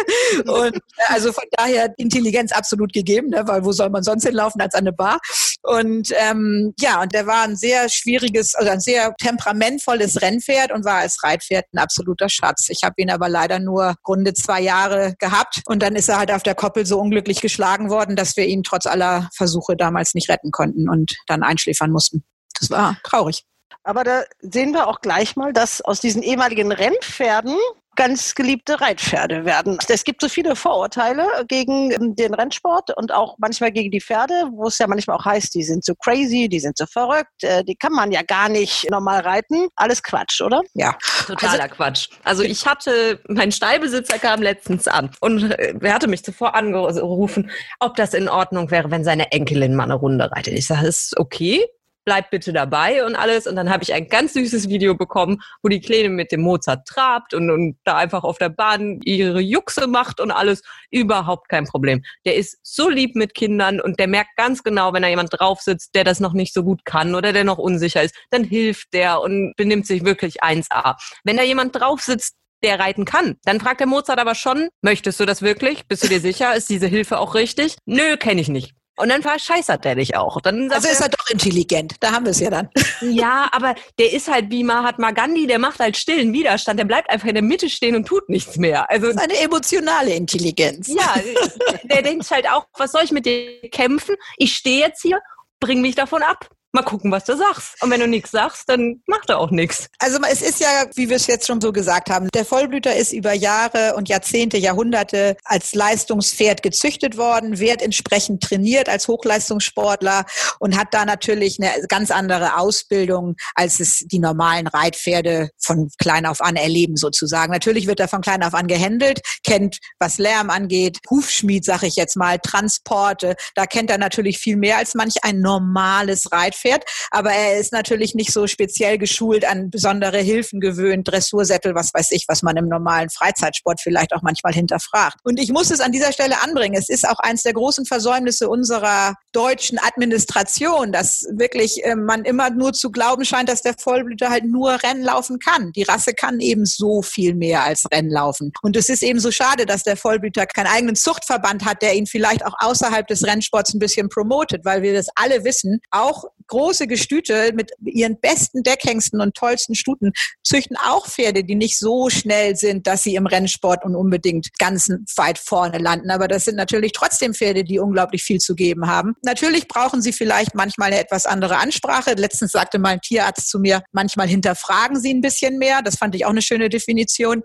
Speaker 9: Und also von daher Intelligenz absolut gegeben, ne? weil wo soll man sonst hinlaufen als an eine Bar? Und ähm, ja, und der war ein sehr schwieriges, also ein sehr temperamentvolles Rennpferd und war als Reitpferd ein absoluter Schatz. Ich habe ihn aber leider nur runde zwei Jahre gehabt und dann ist er halt auf der Koppel so unglücklich geschlagen worden, dass wir ihn trotz aller Versuche damals nicht retten konnten und dann einschläfern mussten. Das war traurig.
Speaker 2: Aber da sehen wir auch gleich mal, dass aus diesen ehemaligen Rennpferden ganz geliebte Reitpferde werden. Es gibt so viele Vorurteile gegen den Rennsport und auch manchmal gegen die Pferde, wo es ja manchmal auch heißt, die sind so crazy, die sind so verrückt, äh, die kann man ja gar nicht normal reiten. Alles Quatsch, oder?
Speaker 9: Ja.
Speaker 8: Totaler also, Quatsch. Also ich hatte, mein Stallbesitzer kam letztens an und äh, er hatte mich zuvor angerufen, ob das in Ordnung wäre, wenn seine Enkelin mal eine Runde reitet. Ich sage, ist okay, bleib bitte dabei und alles. Und dann habe ich ein ganz süßes Video bekommen, wo die Kleine mit dem Mozart trabt und, und da einfach auf der Bahn ihre Juchse macht und alles. Überhaupt kein Problem. Der ist so lieb mit Kindern und der merkt ganz genau, wenn da jemand drauf sitzt, der das noch nicht so gut kann oder der noch unsicher ist, dann hilft der und benimmt sich wirklich 1A. Wenn da jemand drauf sitzt, der reiten kann. Dann fragt der Mozart aber schon, möchtest du das wirklich? Bist du dir sicher? Ist diese Hilfe auch richtig? Nö, kenne ich nicht. Und dann verscheißert der dich auch. Dann
Speaker 9: also ist er doch intelligent. Da haben wir es ja dann. <laughs>
Speaker 8: Ja, aber der ist halt wie Mahatma Gandhi, der macht halt stillen Widerstand. Der bleibt einfach in der Mitte stehen und tut nichts mehr.
Speaker 9: Also das ist eine emotionale Intelligenz.
Speaker 8: Ja, <laughs> der denkt halt auch, was soll ich mit dir kämpfen? Ich stehe jetzt hier, bring mich davon ab mal gucken, was du sagst. Und wenn du nichts sagst, dann macht er auch nichts.
Speaker 9: Also es ist ja, wie wir es jetzt schon so gesagt haben, der Vollblüter ist über Jahre und Jahrzehnte, Jahrhunderte als Leistungspferd gezüchtet worden, wird entsprechend trainiert als Hochleistungssportler und hat da natürlich eine ganz andere Ausbildung, als es die normalen Reitpferde von klein auf an erleben sozusagen. Natürlich wird er von klein auf an gehandelt, kennt, was Lärm angeht, Hufschmied, sag ich jetzt mal, Transporte, da kennt er natürlich viel mehr als manch ein normales Reitpferd fährt. Aber er ist natürlich nicht so speziell geschult an besondere Hilfen gewöhnt, Dressursättel, was weiß ich, was man im normalen Freizeitsport vielleicht auch manchmal hinterfragt. Und ich muss es an dieser Stelle anbringen. Es ist auch eines der großen Versäumnisse unserer deutschen Administration, dass wirklich äh, man immer nur zu glauben scheint, dass der Vollblüter halt nur Rennen laufen kann. Die Rasse kann eben so viel mehr als Rennen laufen. Und es ist eben so schade, dass der Vollblüter keinen eigenen Zuchtverband hat, der ihn vielleicht auch außerhalb des Rennsports ein bisschen promotet, weil wir das alle wissen. Auch große Gestüte mit ihren besten Deckhengsten und tollsten Stuten züchten auch Pferde, die nicht so schnell sind, dass sie im Rennsport und unbedingt ganz weit vorne landen. Aber das sind natürlich trotzdem Pferde, die unglaublich viel zu geben haben. Natürlich brauchen sie vielleicht manchmal eine etwas andere Ansprache. Letztens sagte mal ein Tierarzt zu mir, manchmal hinterfragen sie ein bisschen mehr. Das fand ich auch eine schöne Definition.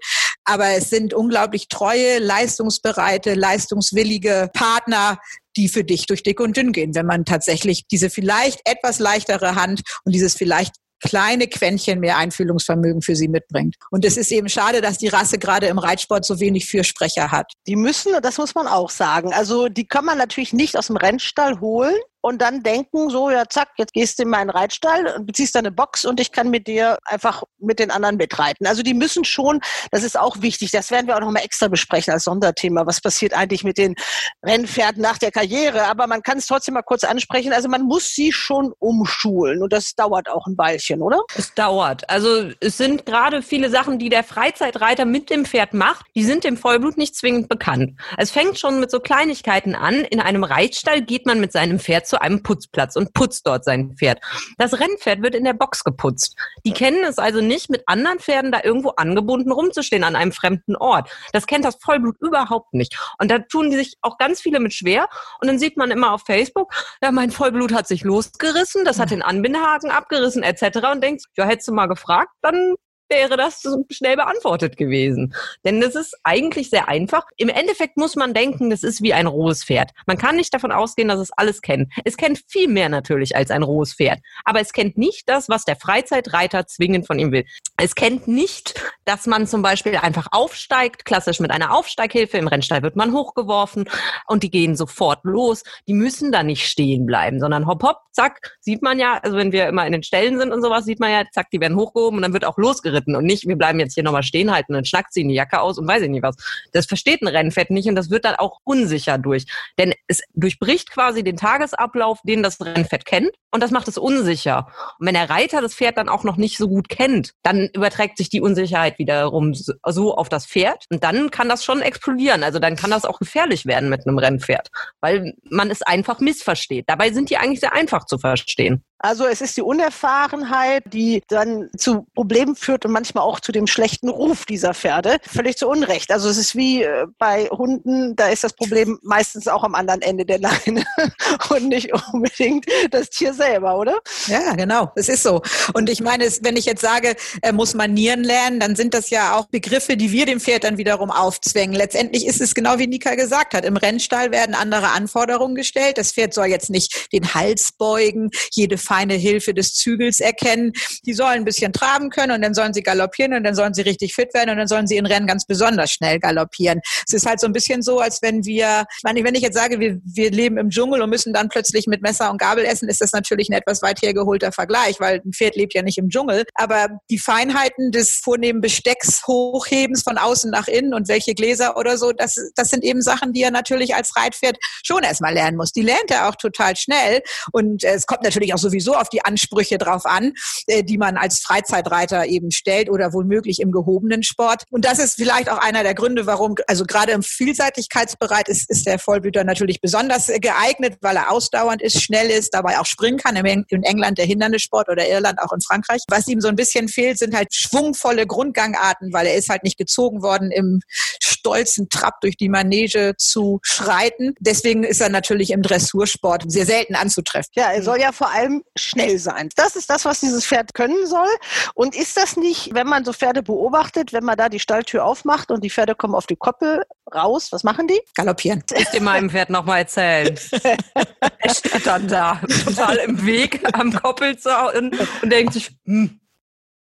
Speaker 9: Aber es sind unglaublich treue, leistungsbereite, leistungswillige Partner, die für dich durch dick und dünn gehen, wenn man tatsächlich diese vielleicht etwas leichtere Hand und dieses vielleicht kleine Quäntchen mehr Einfühlungsvermögen für sie mitbringt. Und es ist eben schade, dass die Rasse gerade im Reitsport so wenig Fürsprecher hat.
Speaker 2: Die müssen, das muss man auch sagen, also die kann man natürlich nicht aus dem Rennstall holen und dann denken, so, ja, zack, jetzt gehst du in meinen Reitstall und beziehst deine Box und ich kann mit dir einfach mit den anderen mitreiten. Also die müssen schon, das ist auch wichtig, das werden wir auch nochmal extra besprechen als Sonderthema. Was passiert eigentlich mit den Rennpferden nach der Karriere? Aber man kann es trotzdem mal kurz ansprechen. Also man muss sie schon umschulen und das dauert auch ein Weilchen, oder?
Speaker 8: Es dauert. Also es sind gerade viele Sachen, die der Freizeitreiter mit dem Pferd macht, die sind dem Vollblut nicht zwingend bekannt. Es fängt schon mit so Kleinigkeiten an. In einem Reitstall geht man mit seinem Pferd zu einem Putzplatz und putzt dort sein Pferd. Das Rennpferd wird in der Box geputzt. Die kennen es also nicht, mit anderen Pferden da irgendwo angebunden rumzustehen an einem fremden Ort. Das kennt das Vollblut überhaupt nicht. Und da tun die sich auch ganz viele mit schwer. Und dann sieht man immer auf Facebook, ja, mein Vollblut hat sich losgerissen, das hat den Anbindehaken abgerissen etc. Und denkt, ja, hättest du mal gefragt, dann wäre das so schnell beantwortet gewesen. Denn das ist eigentlich sehr einfach. Im Endeffekt muss man denken, das ist wie ein rohes Pferd. Man kann nicht davon ausgehen, dass es alles kennt. Es kennt viel mehr natürlich als ein rohes Pferd. Aber es kennt nicht das, was der Freizeitreiter zwingend von ihm will. Es kennt nicht, dass man zum Beispiel einfach aufsteigt, klassisch mit einer Aufsteighilfe. Im Rennstall wird man hochgeworfen und die gehen sofort los. Die müssen da nicht stehen bleiben, sondern hopp, hopp, zack, sieht man ja, also wenn wir immer in den Ställen sind und sowas, sieht man ja, zack, die werden hochgehoben und dann wird auch losgerissen geritten und nicht, wir bleiben jetzt hier nochmal stehen halten und schnackt sie in die Jacke aus und weiß ich nicht was. Das versteht ein Rennpferd nicht und das wird dann auch unsicher durch. Denn es durchbricht quasi den Tagesablauf, den das Rennpferd kennt und das macht es unsicher. Und wenn der Reiter das Pferd dann auch noch nicht so gut kennt, dann überträgt sich die Unsicherheit wiederum so auf das Pferd und dann kann das schon explodieren. Also dann kann das auch gefährlich werden mit einem Rennpferd, weil man es einfach missversteht. Dabei sind die eigentlich sehr einfach zu verstehen.
Speaker 2: Also es ist die Unerfahrenheit, die dann zu Problemen führt und manchmal auch zu dem schlechten Ruf dieser Pferde. Völlig zu Unrecht. Also es ist wie äh, bei Hunden, da ist das Problem meistens auch am anderen Ende der Leine <laughs> und nicht unbedingt das Tier selber, oder?
Speaker 9: Ja, genau. Es ist so. Und ich meine, wenn ich jetzt sage, er muss Manieren lernen, dann sind das ja auch Begriffe, die wir dem Pferd dann wiederum aufzwängen. Letztendlich ist es genau wie Nika gesagt hat. Im Rennstall werden andere Anforderungen gestellt. Das Pferd soll jetzt nicht den Hals beugen, jede feine Hilfe des Zügels erkennen. Die sollen ein bisschen traben können und dann sollen sie galoppieren und dann sollen sie richtig fit werden und dann sollen sie in Rennen ganz besonders schnell galoppieren. Es ist halt so ein bisschen so, als wenn wir, wenn ich jetzt sage, wir, wir leben im Dschungel und müssen dann plötzlich mit Messer und Gabel essen, ist das natürlich ein etwas weit hergeholter Vergleich, weil ein Pferd lebt ja nicht im Dschungel. Aber die Feinheiten des vornehmen Bestecks, Hochhebens von außen nach innen und welche Gläser oder so, das, das sind eben Sachen, die er natürlich als Reitpferd schon erstmal lernen muss. Die lernt er auch total schnell und es kommt natürlich auch sowieso auf die Ansprüche drauf an, äh, die man als Freizeitreiter eben stellt oder womöglich im gehobenen Sport. Und das ist vielleicht auch einer der Gründe, warum, also gerade im Vielseitigkeitsbereich ist, ist der Vollblüter natürlich besonders geeignet, weil er ausdauernd ist, schnell ist, dabei auch springen kann. In England der Hindernissport oder Irland auch in Frankreich. Was ihm so ein bisschen fehlt, sind halt schwungvolle Grundgangarten, weil er ist halt nicht gezogen worden, im stolzen Trab durch die Manege zu schreiten. Deswegen ist er natürlich im Dressursport sehr selten anzutreffen.
Speaker 2: Ja, er soll ja vor allem schnell sein. Das ist das, was dieses Pferd können soll. Und ist das nicht, wenn man so Pferde beobachtet, wenn man da die Stalltür aufmacht und die Pferde kommen auf die Koppel raus, was machen die?
Speaker 9: Galoppieren.
Speaker 8: Ich dir meinem Pferd nochmal erzählen. <laughs> er steht dann da, total im Weg am Koppelzaun und, und denkt sich, hm,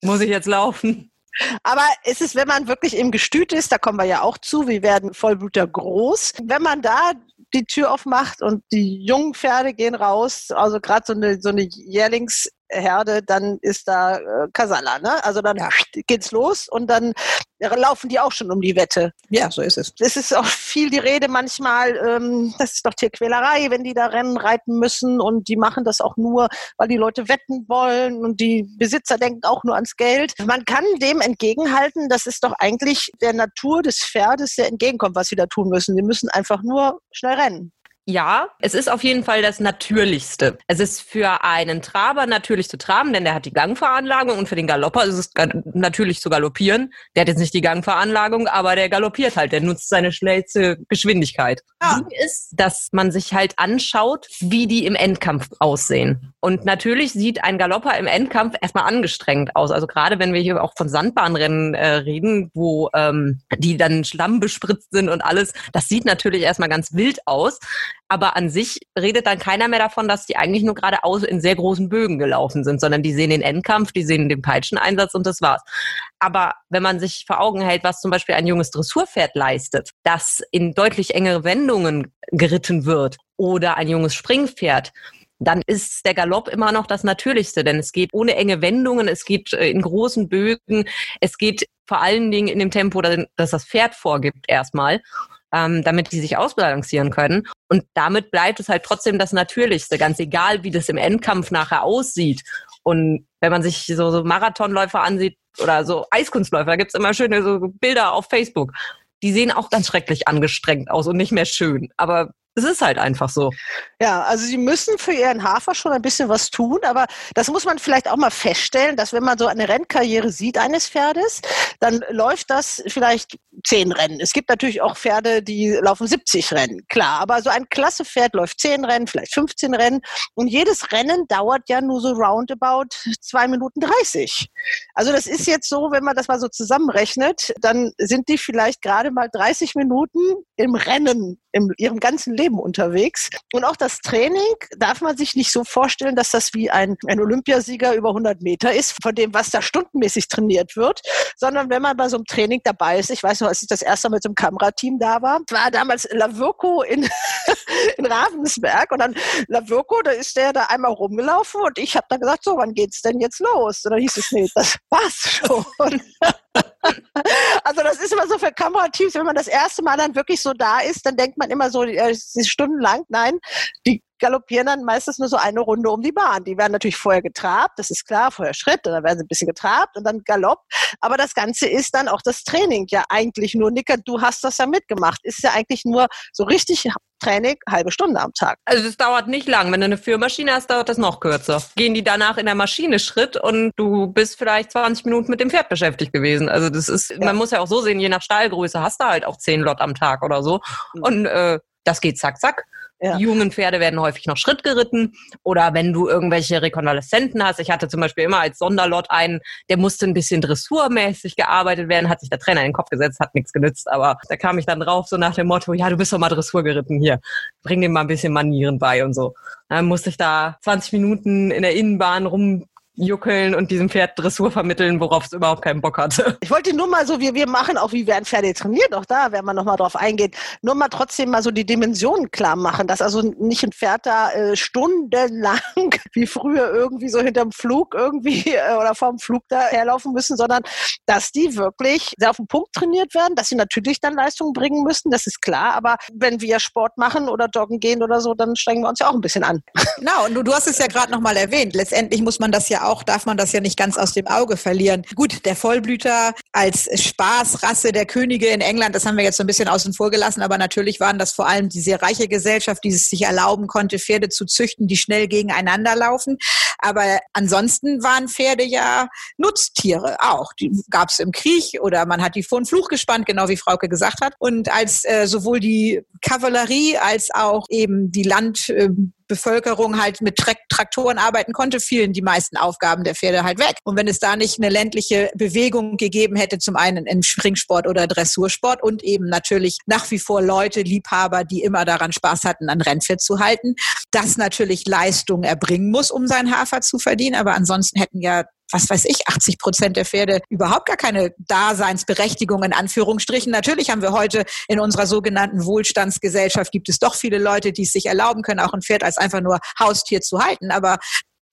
Speaker 8: muss ich jetzt laufen?
Speaker 2: Aber es ist, wenn man wirklich im Gestüt ist, da kommen wir ja auch zu, wir werden Vollbluter groß. Wenn man da die Tür aufmacht und die jungen Pferde gehen raus, also gerade so eine, so eine Jährlings- Herde, dann ist da äh, Kasala, ne? Also dann ja. geht's los und dann laufen die auch schon um die Wette.
Speaker 9: Ja, so ist es.
Speaker 2: Es ist auch viel die Rede manchmal, ähm, das ist doch Tierquälerei, wenn die da Rennen reiten müssen und die machen das auch nur, weil die Leute wetten wollen und die Besitzer denken auch nur ans Geld. Man kann dem entgegenhalten, das ist doch eigentlich der Natur des Pferdes, der entgegenkommt, was sie da tun müssen. Die müssen einfach nur schnell rennen.
Speaker 8: Ja, es ist auf jeden Fall das Natürlichste. Es ist für einen Traber natürlich zu traben, denn der hat die Gangveranlagung und für den Galopper ist es natürlich zu galoppieren. Der hat jetzt nicht die Gangveranlagung, aber der galoppiert halt, der nutzt seine schnellste Geschwindigkeit. Ja. Die ist, dass man sich halt anschaut, wie die im Endkampf aussehen. Und natürlich sieht ein Galopper im Endkampf erstmal angestrengt aus. Also gerade wenn wir hier auch von Sandbahnrennen äh, reden, wo ähm, die dann Schlamm bespritzt sind und alles, das sieht natürlich erstmal ganz wild aus. Aber an sich redet dann keiner mehr davon, dass die eigentlich nur geradeaus in sehr großen Bögen gelaufen sind, sondern die sehen den Endkampf, die sehen den Peitscheneinsatz und das war's. Aber wenn man sich vor Augen hält, was zum Beispiel ein junges Dressurpferd leistet, das in deutlich engere Wendungen geritten wird oder ein junges Springpferd, dann ist der Galopp immer noch das Natürlichste, denn es geht ohne enge Wendungen, es geht äh, in großen Bögen, es geht vor allen Dingen in dem Tempo, das das Pferd vorgibt erstmal ähm, damit die sich ausbalancieren können. Und damit bleibt es halt trotzdem das Natürlichste, ganz egal, wie das im Endkampf nachher aussieht. Und wenn man sich so, so Marathonläufer ansieht oder so Eiskunstläufer, da gibt's immer schöne so Bilder auf Facebook. Die sehen auch ganz schrecklich angestrengt aus und nicht mehr schön. Aber es ist halt einfach so.
Speaker 2: Ja, also sie müssen für ihren Hafer schon ein bisschen was tun, aber das muss man vielleicht auch mal feststellen, dass wenn man so eine Rennkarriere sieht eines Pferdes, dann läuft das vielleicht zehn Rennen. Es gibt natürlich auch Pferde, die laufen 70 Rennen, klar, aber so ein klasse Pferd läuft zehn Rennen, vielleicht 15 Rennen und jedes Rennen dauert ja nur so roundabout zwei Minuten 30. Also das ist jetzt so, wenn man das mal so zusammenrechnet, dann sind die vielleicht gerade mal 30 Minuten im Rennen in ihrem ganzen Leben unterwegs. Und auch das Training darf man sich nicht so vorstellen, dass das wie ein, ein Olympiasieger über 100 Meter ist, von dem, was da stundenmäßig trainiert wird, sondern wenn man bei so einem Training dabei ist, ich weiß noch, als ich das erste Mal mit dem Kamerateam da war, war damals Lavurko in, <laughs> in Ravensberg und dann Lavurko, da ist der da einmal rumgelaufen und ich habe dann gesagt, so, wann geht's denn jetzt los? Und dann hieß es, nee, das war's schon. <laughs> <laughs> also das ist immer so für Kamerateams, wenn man das erste Mal dann wirklich so da ist, dann denkt man immer so, äh, stundenlang, nein, die galoppieren dann meistens nur so eine Runde um die Bahn. Die werden natürlich vorher getrabt, das ist klar, vorher Schritt, dann werden sie ein bisschen getrabt und dann Galopp. Aber das Ganze ist dann auch das Training ja eigentlich nur. Nicker, du hast das ja mitgemacht. Ist ja eigentlich nur so richtig Training, halbe Stunde am Tag.
Speaker 8: Also das dauert nicht lang. Wenn du eine Führmaschine hast, dauert das noch kürzer. Gehen die danach in der Maschine Schritt und du bist vielleicht 20 Minuten mit dem Pferd beschäftigt gewesen. Also das ist, ja. man muss ja auch so sehen, je nach Stallgröße hast du halt auch 10 Lot am Tag oder so. Mhm. Und äh, das geht zack, zack. Ja. Die jungen Pferde werden häufig noch Schritt geritten. Oder wenn du irgendwelche Rekonvaleszenten hast. Ich hatte zum Beispiel immer als Sonderlot einen, der musste ein bisschen dressurmäßig gearbeitet werden, hat sich der Trainer in den Kopf gesetzt, hat nichts genützt. Aber da kam ich dann drauf, so nach dem Motto, ja, du bist doch mal Dressur geritten hier. Bring dem mal ein bisschen Manieren bei und so. Dann musste ich da 20 Minuten in der Innenbahn rum juckeln und diesem Pferd Dressur vermitteln, worauf es überhaupt keinen Bock hatte.
Speaker 2: Ich wollte nur mal so, wie wir machen, auch wie werden Pferde trainiert, auch da werden wir nochmal drauf eingehen, nur mal trotzdem mal so die Dimensionen klar machen, dass also nicht ein Pferd da äh, stundenlang <laughs> wie früher irgendwie so hinterm Flug irgendwie <laughs> äh, oder vorm Flug da herlaufen müssen, sondern dass die wirklich sehr auf den Punkt trainiert werden, dass sie natürlich dann Leistung bringen müssen, das ist klar, aber wenn wir Sport machen oder joggen gehen oder so, dann strengen wir uns ja auch ein bisschen an.
Speaker 9: Genau, und du, du hast es ja gerade nochmal erwähnt, letztendlich muss man das ja auch, darf man das ja nicht ganz aus dem Auge verlieren. Gut, der Vollblüter als Spaßrasse der Könige in England, das haben wir jetzt so ein bisschen außen vor gelassen, aber natürlich waren das vor allem die sehr reiche Gesellschaft, die es sich erlauben konnte, Pferde zu züchten, die schnell gegeneinander laufen. Aber ansonsten waren Pferde ja Nutztiere auch. Die gab es im Krieg oder man hat die vor den Fluch gespannt, genau wie Frauke gesagt hat. Und als äh, sowohl die Kavallerie als auch eben die Land äh, Bevölkerung halt mit Traktoren arbeiten konnte, fielen die meisten Aufgaben der Pferde halt weg. Und wenn es da nicht eine ländliche Bewegung gegeben hätte, zum einen im Springsport oder Dressursport und eben natürlich nach wie vor Leute, Liebhaber, die immer daran Spaß hatten, ein Rennpferd zu halten, das natürlich Leistung erbringen muss, um sein Hafer zu verdienen. Aber ansonsten hätten ja was weiß ich, 80 Prozent der Pferde überhaupt gar keine Daseinsberechtigung in Anführungsstrichen. Natürlich haben wir heute in unserer sogenannten Wohlstandsgesellschaft gibt es doch viele Leute, die es sich erlauben können, auch ein Pferd als einfach nur Haustier zu halten. Aber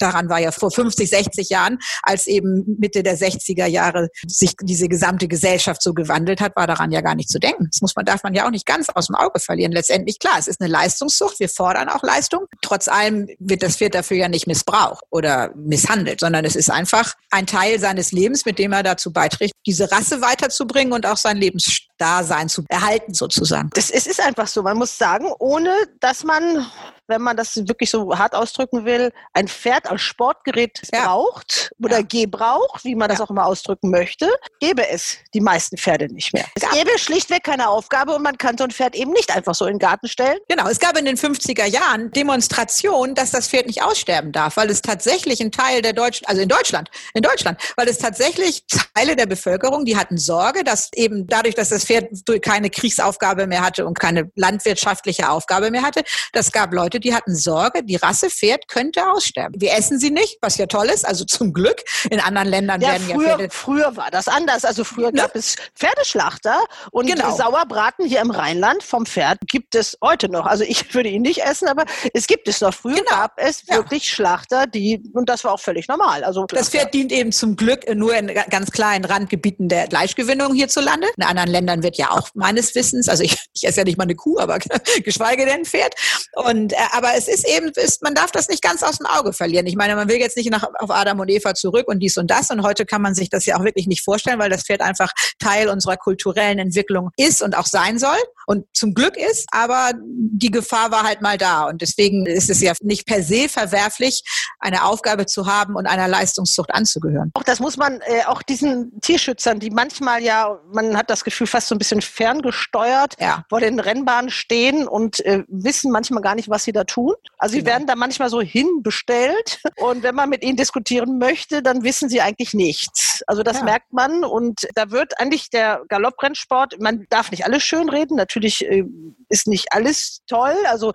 Speaker 9: daran war ja vor 50, 60 Jahren, als eben Mitte der 60er Jahre sich diese gesamte Gesellschaft so gewandelt hat, war daran ja gar nicht zu denken. Das muss man, darf man ja auch nicht ganz aus dem Auge verlieren. Letztendlich, klar, es ist eine Leistungssucht. Wir fordern auch Leistung. Trotz allem wird das Pferd dafür ja nicht missbraucht oder misshandelt, sondern es ist einfach ein Teil seines Lebens, mit dem er dazu beiträgt, diese Rasse weiterzubringen und auch sein Lebensdasein zu erhalten sozusagen.
Speaker 2: Das, es ist einfach so. Man muss sagen, ohne dass man wenn man das wirklich so hart ausdrücken will, ein Pferd als Sportgerät ja. braucht oder ja. gebraucht, wie man das auch immer ausdrücken möchte, gäbe es die meisten Pferde nicht mehr. Es gäbe schlichtweg keine Aufgabe und man kann so ein Pferd eben nicht einfach so in den Garten stellen.
Speaker 9: Genau, es gab in den 50er Jahren Demonstrationen, dass das Pferd nicht aussterben darf, weil es tatsächlich ein Teil der Deutschen, also in Deutschland, in Deutschland, weil es tatsächlich Teile der Bevölkerung, die hatten Sorge, dass eben dadurch, dass das Pferd keine Kriegsaufgabe mehr hatte und keine landwirtschaftliche Aufgabe mehr hatte, das gab Leute, die hatten Sorge, die Rasse Pferd könnte aussterben. Wir essen sie nicht, was ja toll ist, also zum Glück. In anderen Ländern ja, werden
Speaker 2: früher,
Speaker 9: ja Pferde...
Speaker 2: Früher war das anders. Also früher ne? gab es Pferdeschlachter und genau. Sauerbraten hier im Rheinland vom Pferd gibt es heute noch. Also ich <laughs> würde ihn nicht essen, aber es gibt es noch. Früher genau. gab es ja. wirklich Schlachter, die, und das war auch völlig normal. Also
Speaker 9: das Pferd dient eben zum Glück nur in ganz kleinen Randgebieten der Fleischgewinnung hierzulande. In anderen Ländern wird ja auch meines Wissens, also ich, ich esse ja nicht mal eine Kuh, aber <laughs> geschweige denn ein Pferd. Und äh, aber es ist eben, ist, man darf das nicht ganz aus dem Auge verlieren. Ich meine, man will jetzt nicht nach, auf Adam und Eva zurück und dies und das. Und heute kann man sich das ja auch wirklich nicht vorstellen, weil das Pferd einfach Teil unserer kulturellen Entwicklung ist und auch sein soll und zum Glück ist. Aber die Gefahr war halt mal da. Und deswegen ist es ja nicht per se verwerflich, eine Aufgabe zu haben und einer Leistungszucht anzugehören.
Speaker 2: Auch das muss man äh, auch diesen Tierschützern, die manchmal ja, man hat das Gefühl, fast so ein bisschen ferngesteuert ja. vor den Rennbahnen stehen und äh, wissen manchmal gar nicht, was sie da tun. Also sie genau. werden da manchmal so hinbestellt und wenn man mit ihnen diskutieren möchte, dann wissen sie eigentlich nichts. Also das ja. merkt man und da wird eigentlich der Galopprennsport, man darf nicht alles schönreden, natürlich natürlich äh, ist nicht alles toll. Also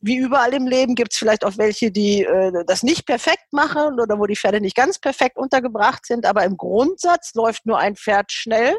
Speaker 2: wie überall im Leben gibt es vielleicht auch welche, die äh, das nicht perfekt machen oder wo die Pferde nicht ganz perfekt untergebracht sind. Aber im Grundsatz läuft nur ein Pferd schnell,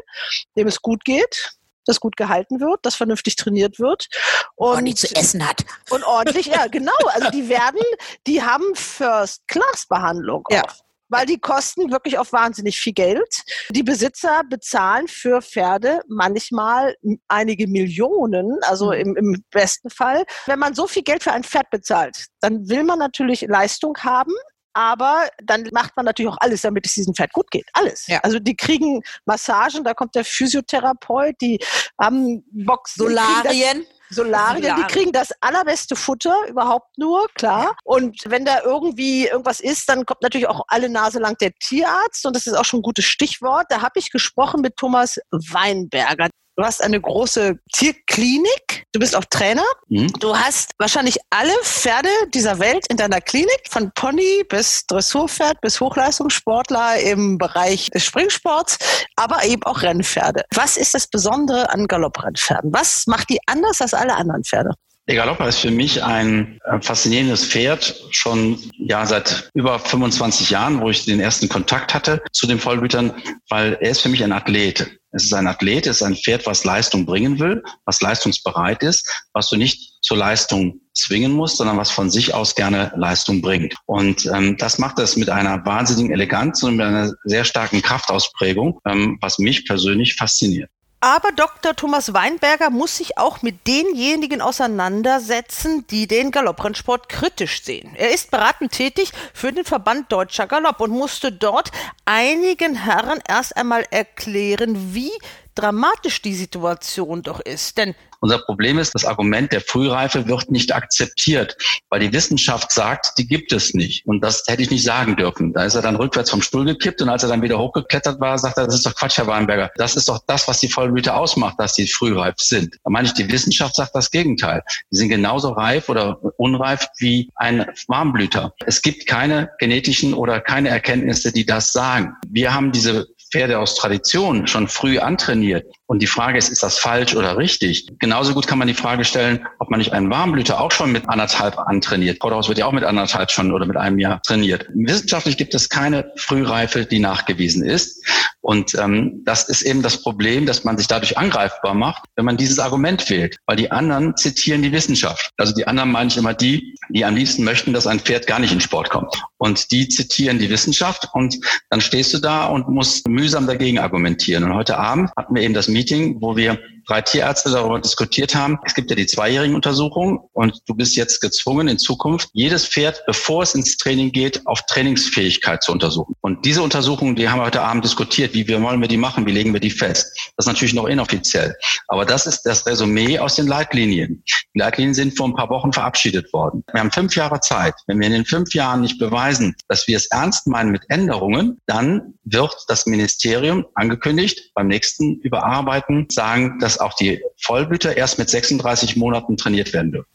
Speaker 2: dem es gut geht das gut gehalten wird, das vernünftig trainiert wird
Speaker 9: und ordentlich zu essen hat.
Speaker 2: Und ordentlich, ja, <laughs> genau. Also die werden, die haben First-Class-Behandlung. Ja. Auch weil die kosten wirklich auch wahnsinnig viel Geld. Die Besitzer bezahlen für Pferde manchmal einige Millionen, also mhm. im, im besten Fall. Wenn man so viel Geld für ein Pferd bezahlt, dann will man natürlich Leistung haben, aber dann macht man natürlich auch alles, damit es diesem Pferd gut geht. Alles. Ja. Also die kriegen Massagen, da kommt der Physiotherapeut, die haben Box.
Speaker 9: Solarien.
Speaker 2: Solarien, die kriegen das allerbeste Futter überhaupt nur, klar. Und wenn da irgendwie irgendwas ist, dann kommt natürlich auch alle Nase lang der Tierarzt. Und das ist auch schon ein gutes Stichwort. Da habe ich gesprochen mit Thomas Weinberger. Du hast eine große Tierklinik. Du bist auch Trainer. Mhm. Du hast wahrscheinlich alle Pferde dieser Welt in deiner Klinik, von Pony bis Dressurpferd bis Hochleistungssportler im Bereich des Springsports, aber eben auch Rennpferde. Was ist das Besondere an Galopprennpferden? Was macht die anders als alle anderen Pferde?
Speaker 7: Der Galopper ist für mich ein äh, faszinierendes Pferd, schon ja seit über 25 Jahren, wo ich den ersten Kontakt hatte zu den Vollblütern, weil er ist für mich ein Athlet. Es ist ein Athlet, es ist ein Pferd, was Leistung bringen will, was leistungsbereit ist, was du nicht zur Leistung zwingen musst, sondern was von sich aus gerne Leistung bringt. Und ähm, das macht es mit einer wahnsinnigen Eleganz und mit einer sehr starken Kraftausprägung, ähm, was mich persönlich fasziniert.
Speaker 2: Aber Dr. Thomas Weinberger muss sich auch mit denjenigen auseinandersetzen, die den Galopprennsport kritisch sehen. Er ist beratend tätig für den Verband Deutscher Galopp und musste dort einigen Herren erst einmal erklären, wie dramatisch die Situation doch ist. Denn
Speaker 7: unser Problem ist, das Argument der Frühreife wird nicht akzeptiert, weil die Wissenschaft sagt, die gibt es nicht. Und das hätte ich nicht sagen dürfen. Da ist er dann rückwärts vom Stuhl gekippt und als er dann wieder hochgeklettert war, sagt er, das ist doch Quatsch, Herr Weinberger. Das ist doch das, was die Vollblüter ausmacht, dass die frühreif sind. Da meine ich, die Wissenschaft sagt das Gegenteil. Die sind genauso reif oder unreif wie ein Warmblüter. Es gibt keine genetischen oder keine Erkenntnisse, die das sagen. Wir haben diese Pferde aus Tradition schon früh antrainiert. Und die Frage ist, ist das falsch oder richtig? Genauso gut kann man die Frage stellen, ob man nicht einen Warmblüter auch schon mit anderthalb antrainiert. Vorderhaus wird ja auch mit anderthalb schon oder mit einem Jahr trainiert. Wissenschaftlich gibt es keine Frühreife, die nachgewiesen ist. Und ähm, das ist eben das Problem, dass man sich dadurch angreifbar macht, wenn man dieses Argument wählt. Weil die anderen zitieren die Wissenschaft. Also die anderen meine ich immer die, die am liebsten möchten, dass ein Pferd gar nicht in Sport kommt. Und die zitieren die Wissenschaft und dann stehst du da und musst mühsam dagegen argumentieren. Und heute Abend hatten wir eben das Meeting, wo wir drei Tierärzte darüber diskutiert haben. Es gibt ja die zweijährigen Untersuchungen und du bist jetzt gezwungen, in Zukunft jedes Pferd, bevor es ins Training geht, auf Trainingsfähigkeit zu untersuchen. Und diese Untersuchungen, die haben wir heute Abend diskutiert. Wie wollen wir die machen? Wie legen wir die fest? Das ist natürlich noch inoffiziell. Aber das ist das Resümee aus den Leitlinien. Die Leitlinien sind vor ein paar Wochen verabschiedet worden. Wir haben fünf Jahre Zeit. Wenn wir in den fünf Jahren nicht beweisen, dass wir es ernst meinen mit Änderungen, dann wird das Ministerium angekündigt, beim nächsten Überarbeiten sagen, dass auch die Vollblüter erst mit 36 Monaten trainiert werden dürfen.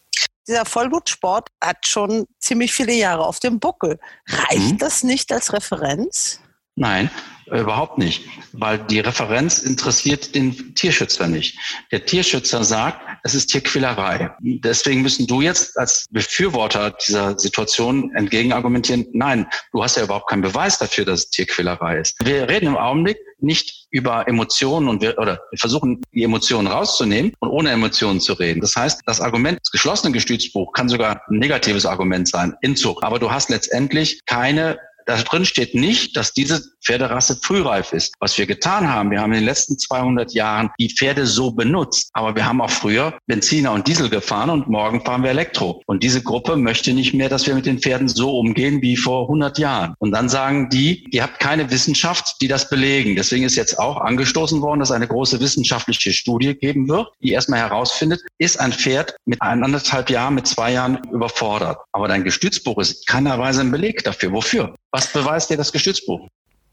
Speaker 2: Dieser Vollblutsport hat schon ziemlich viele Jahre auf dem Buckel. Reicht mhm. das nicht als Referenz?
Speaker 7: Nein, überhaupt nicht, weil die Referenz interessiert den Tierschützer nicht. Der Tierschützer sagt, es ist Tierquälerei. Deswegen müssen du jetzt als Befürworter dieser Situation entgegenargumentieren, nein, du hast ja überhaupt keinen Beweis dafür, dass es Tierquälerei ist. Wir reden im Augenblick nicht über Emotionen und wir, oder wir versuchen die Emotionen rauszunehmen und ohne Emotionen zu reden. Das heißt, das Argument des geschlossenen Gestützbuch kann sogar ein negatives Argument sein, Inzug. Aber du hast letztendlich keine da drin steht nicht, dass diese Pferderasse frühreif ist. Was wir getan haben, wir haben in den letzten 200 Jahren die Pferde so benutzt, aber wir haben auch früher Benziner und Diesel gefahren und morgen fahren wir Elektro. Und diese Gruppe möchte nicht mehr, dass wir mit den Pferden so umgehen wie vor 100 Jahren. Und dann sagen die, ihr habt keine Wissenschaft, die das belegen. Deswegen ist jetzt auch angestoßen worden, dass eine große wissenschaftliche Studie geben wird, die erstmal herausfindet, ist ein Pferd mit eineinhalb Jahren, mit zwei Jahren überfordert. Aber dein Gestützbuch ist keinerweise ein Beleg dafür. Wofür? Was beweist dir das Gestützbuch?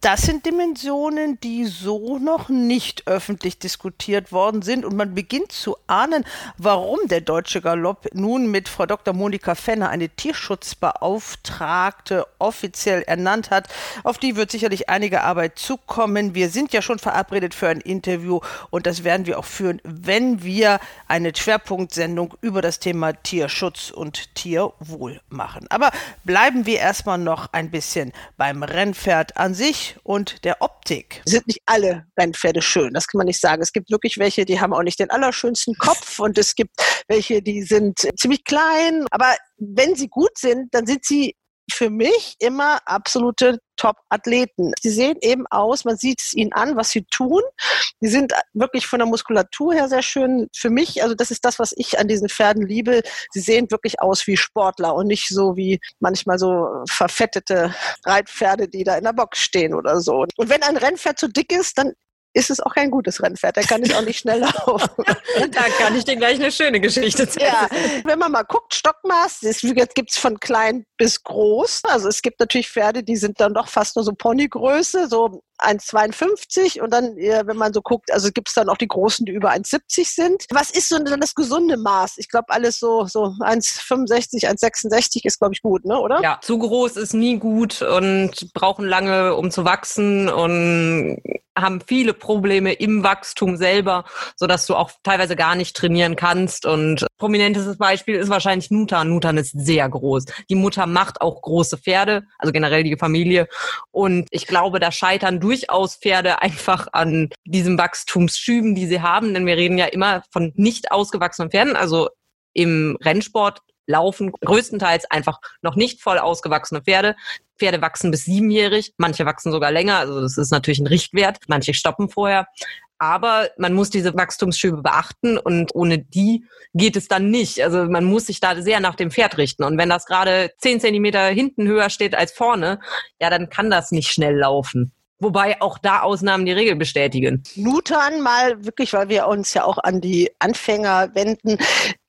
Speaker 2: Das sind Dimensionen, die so noch nicht öffentlich diskutiert worden sind. Und man beginnt zu ahnen, warum der Deutsche Galopp nun mit Frau Dr. Monika Fenner eine Tierschutzbeauftragte offiziell ernannt hat. Auf die wird sicherlich einige Arbeit zukommen. Wir sind ja schon verabredet für ein Interview und das werden wir auch führen, wenn wir eine Schwerpunktsendung über das Thema Tierschutz und Tierwohl machen. Aber bleiben wir erstmal noch ein bisschen beim Rennpferd an sich und der Optik.
Speaker 9: Sind nicht alle Rennpferde schön, das kann man nicht sagen. Es gibt wirklich welche, die haben auch nicht den allerschönsten Kopf <laughs> und es gibt welche, die sind ziemlich klein. Aber wenn sie gut sind, dann sind sie für mich immer absolute Top-Athleten. Sie sehen eben aus, man sieht es ihnen an, was sie tun. Sie sind wirklich von der Muskulatur her sehr schön. Für mich, also das ist das, was ich an diesen Pferden liebe. Sie sehen wirklich aus wie Sportler und nicht so wie manchmal so verfettete Reitpferde, die da in der Box stehen oder so. Und wenn ein Rennpferd zu dick ist, dann ist es auch kein gutes Rennpferd. Der kann ich auch nicht schnell <laughs> laufen.
Speaker 8: da kann ich dir gleich eine schöne Geschichte zeigen. Ja,
Speaker 9: wenn man mal guckt, Stockmaß, jetzt gibt es von klein bis groß. Also es gibt natürlich Pferde, die sind dann doch fast nur so Ponygröße, so 1,52 und dann, wenn man so guckt, also gibt es dann auch die Großen, die über 1,70 sind. Was ist so dann das gesunde Maß? Ich glaube, alles so, so 1,65, 1,66 ist, glaube ich, gut, ne? oder?
Speaker 8: Ja, zu groß ist nie gut und brauchen lange, um zu wachsen und haben viele Probleme im Wachstum selber, so dass du auch teilweise gar nicht trainieren kannst. Und prominentestes Beispiel ist wahrscheinlich Nutan. Nutan ist sehr groß. Die Mutter macht auch große Pferde, also generell die Familie. Und ich glaube, da scheitern durchaus Pferde einfach an diesem Wachstumsschüben, die sie haben. Denn wir reden ja immer von nicht ausgewachsenen Pferden. Also im Rennsport laufen größtenteils einfach noch nicht voll ausgewachsene Pferde. Pferde wachsen bis siebenjährig, manche wachsen sogar länger, also das ist natürlich ein Richtwert, manche stoppen vorher. Aber man muss diese Wachstumsschübe beachten und ohne die geht es dann nicht. Also man muss sich da sehr nach dem Pferd richten. Und wenn das gerade zehn Zentimeter hinten höher steht als vorne, ja, dann kann das nicht schnell laufen. Wobei auch da Ausnahmen die Regel bestätigen.
Speaker 9: Nutan mal wirklich, weil wir uns ja auch an die Anfänger wenden.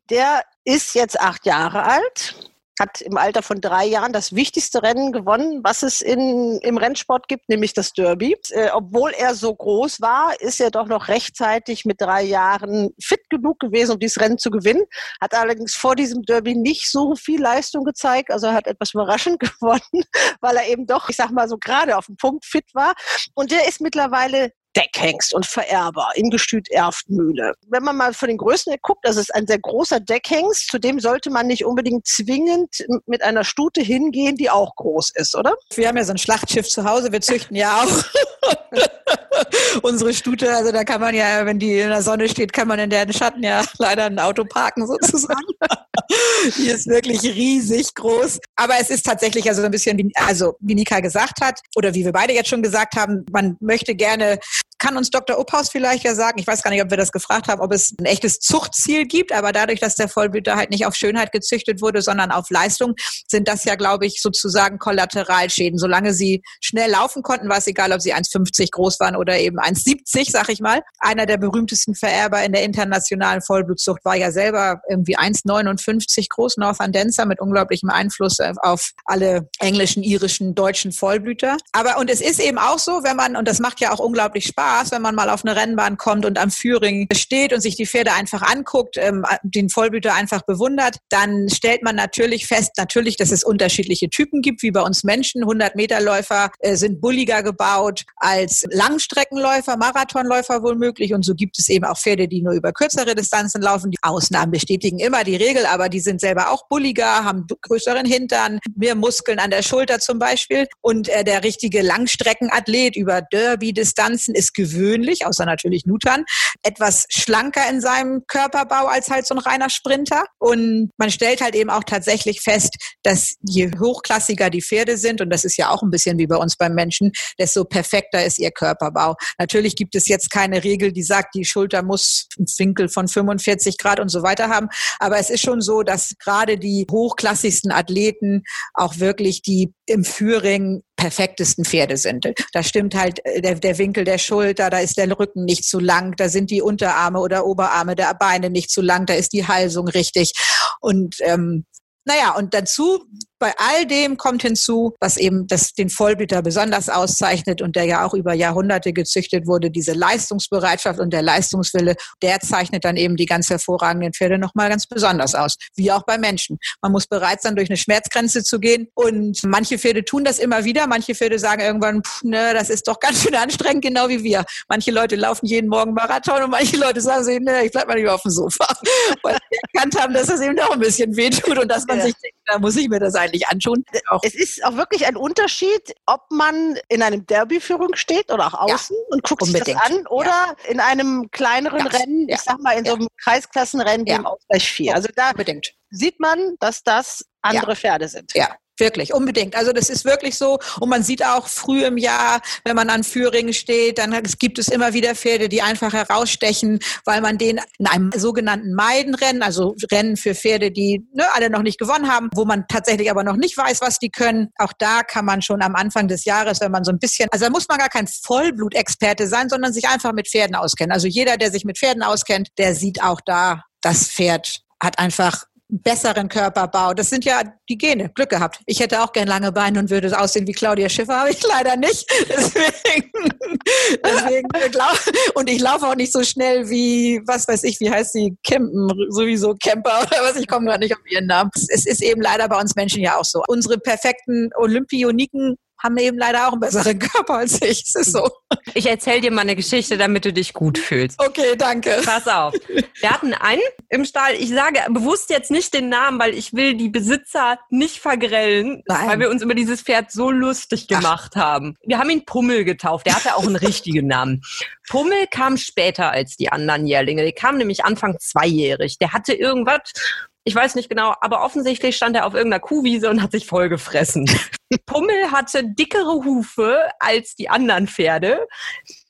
Speaker 9: Der ist jetzt acht Jahre alt hat im Alter von drei Jahren das wichtigste Rennen gewonnen, was es in, im Rennsport gibt, nämlich das Derby. Äh, obwohl er so groß war, ist er doch noch rechtzeitig mit drei Jahren fit genug gewesen, um dieses Rennen zu gewinnen. Hat allerdings vor diesem Derby nicht so viel Leistung gezeigt. Also er hat etwas überraschend <laughs> gewonnen, weil er eben doch, ich sag mal so gerade auf dem Punkt fit war. Und der ist mittlerweile Deckhengst und Vererber in Gestüt Erftmühle. Wenn man mal von den Größen her guckt, das ist ein sehr großer Deckhengst, zu dem sollte man nicht unbedingt zwingend mit einer Stute hingehen, die auch groß ist, oder? Wir haben ja so ein Schlachtschiff zu Hause, wir züchten ja auch <laughs> <laughs> unsere Stute, also da kann man ja, wenn die in der Sonne steht, kann man in deren Schatten ja <laughs> leider ein Auto parken sozusagen. <laughs> die ist wirklich riesig groß. Aber es ist tatsächlich also ein bisschen, wie, also wie Nika gesagt hat, oder wie wir beide jetzt schon gesagt haben, man möchte gerne kann uns Dr. Upphaus vielleicht ja sagen, ich weiß gar nicht, ob wir das gefragt haben, ob es ein echtes Zuchtziel gibt, aber dadurch, dass der Vollblüter halt nicht auf Schönheit gezüchtet wurde, sondern auf Leistung, sind das ja, glaube ich, sozusagen Kollateralschäden. Solange sie schnell laufen konnten, war es egal, ob sie 1,50 groß waren oder eben 1,70, sag ich mal. Einer der berühmtesten Vererber in der internationalen Vollblutzucht war ja selber irgendwie 1,59 groß, Northern Dancer mit unglaublichem Einfluss auf alle englischen, irischen, deutschen Vollblüter. Aber und es ist eben auch so, wenn man, und das macht ja auch unglaublich Spaß, Spaß, wenn man mal auf eine Rennbahn kommt und am Führing steht und sich die Pferde einfach anguckt, ähm, den Vollblüter einfach bewundert, dann stellt man natürlich fest, natürlich, dass es unterschiedliche Typen gibt, wie bei uns Menschen. 100-Meter-Läufer äh, sind bulliger gebaut als Langstreckenläufer, Marathonläufer wohl möglich. Und so gibt es eben auch Pferde, die nur über kürzere Distanzen laufen. Die Ausnahmen bestätigen immer die Regel, aber die sind selber auch bulliger, haben größeren Hintern, mehr Muskeln an der Schulter zum Beispiel. Und äh, der richtige Langstreckenathlet über Derby-Distanzen ist gewöhnlich, außer natürlich Nutan, etwas schlanker in seinem Körperbau als halt so ein reiner Sprinter. Und man stellt halt eben auch tatsächlich fest, dass je hochklassiger die Pferde sind, und das ist ja auch ein bisschen wie bei uns beim Menschen, desto perfekter ist ihr Körperbau. Natürlich gibt es jetzt keine Regel, die sagt, die Schulter muss einen Winkel von 45 Grad und so weiter haben. Aber es ist schon so, dass gerade die hochklassigsten Athleten auch wirklich die im Führing perfektesten Pferde sind. Da stimmt halt äh, der, der Winkel der Schulter, da ist der Rücken nicht zu lang, da sind die Unterarme oder Oberarme der Beine nicht zu lang, da ist die Halsung richtig. Und ähm, naja, und dazu bei all dem kommt hinzu, was eben das, den Vollblüter besonders auszeichnet und der ja auch über Jahrhunderte gezüchtet wurde, diese Leistungsbereitschaft und der Leistungswille, der zeichnet dann eben die ganz hervorragenden Pferde nochmal ganz besonders aus. Wie auch bei Menschen. Man muss bereit sein, durch eine Schmerzgrenze zu gehen und manche Pferde tun das immer wieder. Manche Pferde sagen irgendwann, pff, ne, das ist doch ganz schön anstrengend, genau wie wir. Manche Leute laufen jeden Morgen Marathon und manche Leute sagen sich, ne, ich bleib mal lieber auf dem Sofa. <laughs> Weil sie erkannt haben, dass das eben auch ein bisschen wehtut und dass man ja. sich denkt, da muss ich mir das eigentlich anschauen.
Speaker 2: Auch es ist auch wirklich ein Unterschied, ob man in einem Derbyführung steht oder auch außen ja, und guckt unbedingt. sich das an oder ja. in einem kleineren Rennen, ich sag mal in so einem Kreisklassenrennen wie im Ausgleich 4. Also da unbedingt. sieht man, dass das andere Pferde sind.
Speaker 9: Ja, Wirklich, unbedingt. Also das ist wirklich so. Und man sieht auch früh im Jahr, wenn man an Führingen steht, dann gibt es immer wieder Pferde, die einfach herausstechen, weil man den in einem sogenannten Meidenrennen, also Rennen für Pferde, die ne, alle noch nicht gewonnen haben, wo man tatsächlich aber noch nicht weiß, was die können. Auch da kann man schon am Anfang des Jahres, wenn man so ein bisschen, also da muss man gar kein Vollblutexperte sein, sondern sich einfach mit Pferden auskennen. Also jeder, der sich mit Pferden auskennt, der sieht auch da, das Pferd hat einfach besseren Körperbau. Das sind ja die Gene. Glück gehabt. Ich hätte auch gern lange Beine und würde aussehen wie Claudia Schiffer, habe ich leider nicht. <laughs> Deswegen, deswegen und ich laufe auch nicht so schnell wie, was weiß ich, wie heißt sie, Campen, sowieso Camper oder was, ich komme gerade nicht auf ihren Namen. Es ist eben leider bei uns Menschen ja auch so. Unsere perfekten Olympioniken haben eben leider auch einen besseren <laughs> Körper als ich. Es ist so.
Speaker 8: Ich erzähle dir mal eine Geschichte, damit du dich gut fühlst.
Speaker 9: Okay, danke.
Speaker 8: Pass auf. Wir hatten einen im Stall. Ich sage bewusst jetzt nicht den Namen, weil ich will die Besitzer nicht vergrellen, Nein. weil wir uns über dieses Pferd so lustig gemacht Ach. haben. Wir haben ihn Pummel getauft. Der hatte auch einen richtigen Namen. Pummel kam später als die anderen Jährlinge. Der kam nämlich Anfang zweijährig. Der hatte irgendwas ich weiß nicht genau, aber offensichtlich stand er auf irgendeiner Kuhwiese und hat sich vollgefressen. <laughs> Pummel hatte dickere Hufe als die anderen Pferde.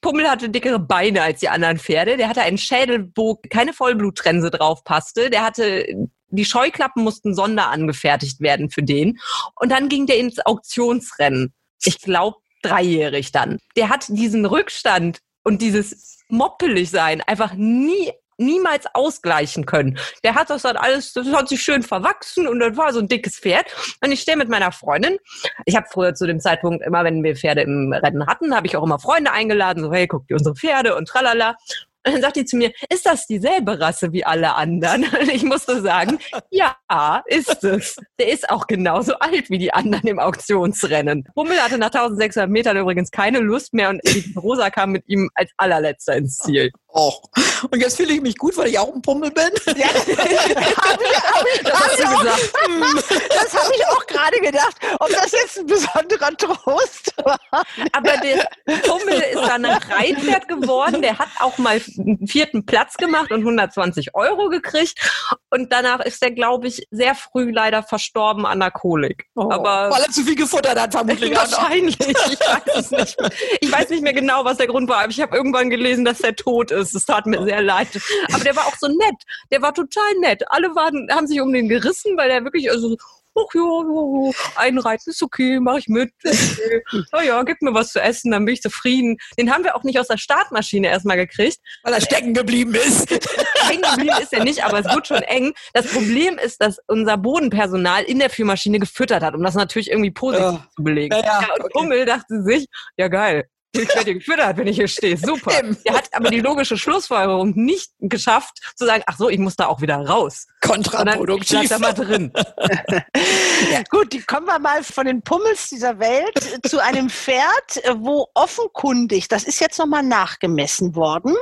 Speaker 8: Pummel hatte dickere Beine als die anderen Pferde. Der hatte einen Schädel, wo keine Vollbluttrense drauf passte. Der hatte die Scheuklappen mussten sonder angefertigt werden für den. Und dann ging der ins Auktionsrennen. Ich glaube, dreijährig dann. Der hat diesen Rückstand und dieses moppelig sein einfach nie niemals ausgleichen können. Der hat das dann alles, das hat sich schön verwachsen und das war so ein dickes Pferd. Und ich stehe mit meiner Freundin. Ich habe früher zu dem Zeitpunkt immer, wenn wir Pferde im Rennen hatten, habe ich auch immer Freunde eingeladen, so hey, guck dir unsere Pferde und tralala. Und dann sagt die zu mir, ist das dieselbe Rasse wie alle anderen? <laughs> Und ich musste sagen, ja, ist es. Der ist auch genauso alt wie die anderen im Auktionsrennen. Hummel hatte nach 1600 Metern übrigens keine Lust mehr und Rosa kam mit ihm als allerletzter ins Ziel.
Speaker 9: Oh. Und jetzt fühle ich mich gut, weil ich auch ein Pummel bin. <laughs> Ja,
Speaker 2: habe ich, hab ich, das, das habe ich auch gerade gedacht, ob das jetzt ein besonderer Trost war.
Speaker 8: Aber der Pummel ist dann ein Reitpferd geworden. Der hat auch mal einen vierten Platz gemacht und 120 Euro gekriegt. Und danach ist er, glaube ich, sehr früh leider verstorben an der Kolik.
Speaker 9: Oh, Aber weil er zu viel gefuttert hat, vermutlich.
Speaker 8: Wahrscheinlich. Ich weiß es nicht. Ich weiß nicht mehr genau, was der Grund war. Aber ich habe irgendwann gelesen, dass er tot ist Es tat mir sehr leid. Aber der war auch so nett. Der war total nett. Alle waren, haben sich um den gerissen, weil der wirklich, also, ach ja, ja, einreiten ist okay, mach ich mit. <laughs> Okay. ja, gib mir was zu essen, dann bin ich zufrieden. Den haben wir auch nicht aus der Startmaschine erstmal gekriegt.
Speaker 9: Weil er stecken geblieben ist. <laughs>
Speaker 8: Stecken geblieben ist er nicht, aber es wird schon eng. Das Problem ist, dass unser Bodenpersonal in der Führmaschine gefüttert hat, um das natürlich irgendwie positiv ja. zu belegen. Ja, ja, und okay. Hummel dachte sich, ja geil, ich werde gefüttert, wenn ich hier stehe. Super. Er hat aber die logische Schlussfolgerung nicht geschafft, zu sagen, ach so, ich muss da auch wieder raus.
Speaker 9: Kontraproduktiv.
Speaker 8: Ich da mal drin.
Speaker 2: ja. Gut, die kommen wir mal von den Pummels dieser Welt zu einem Pferd, wo offenkundig, das ist jetzt nochmal nachgemessen worden,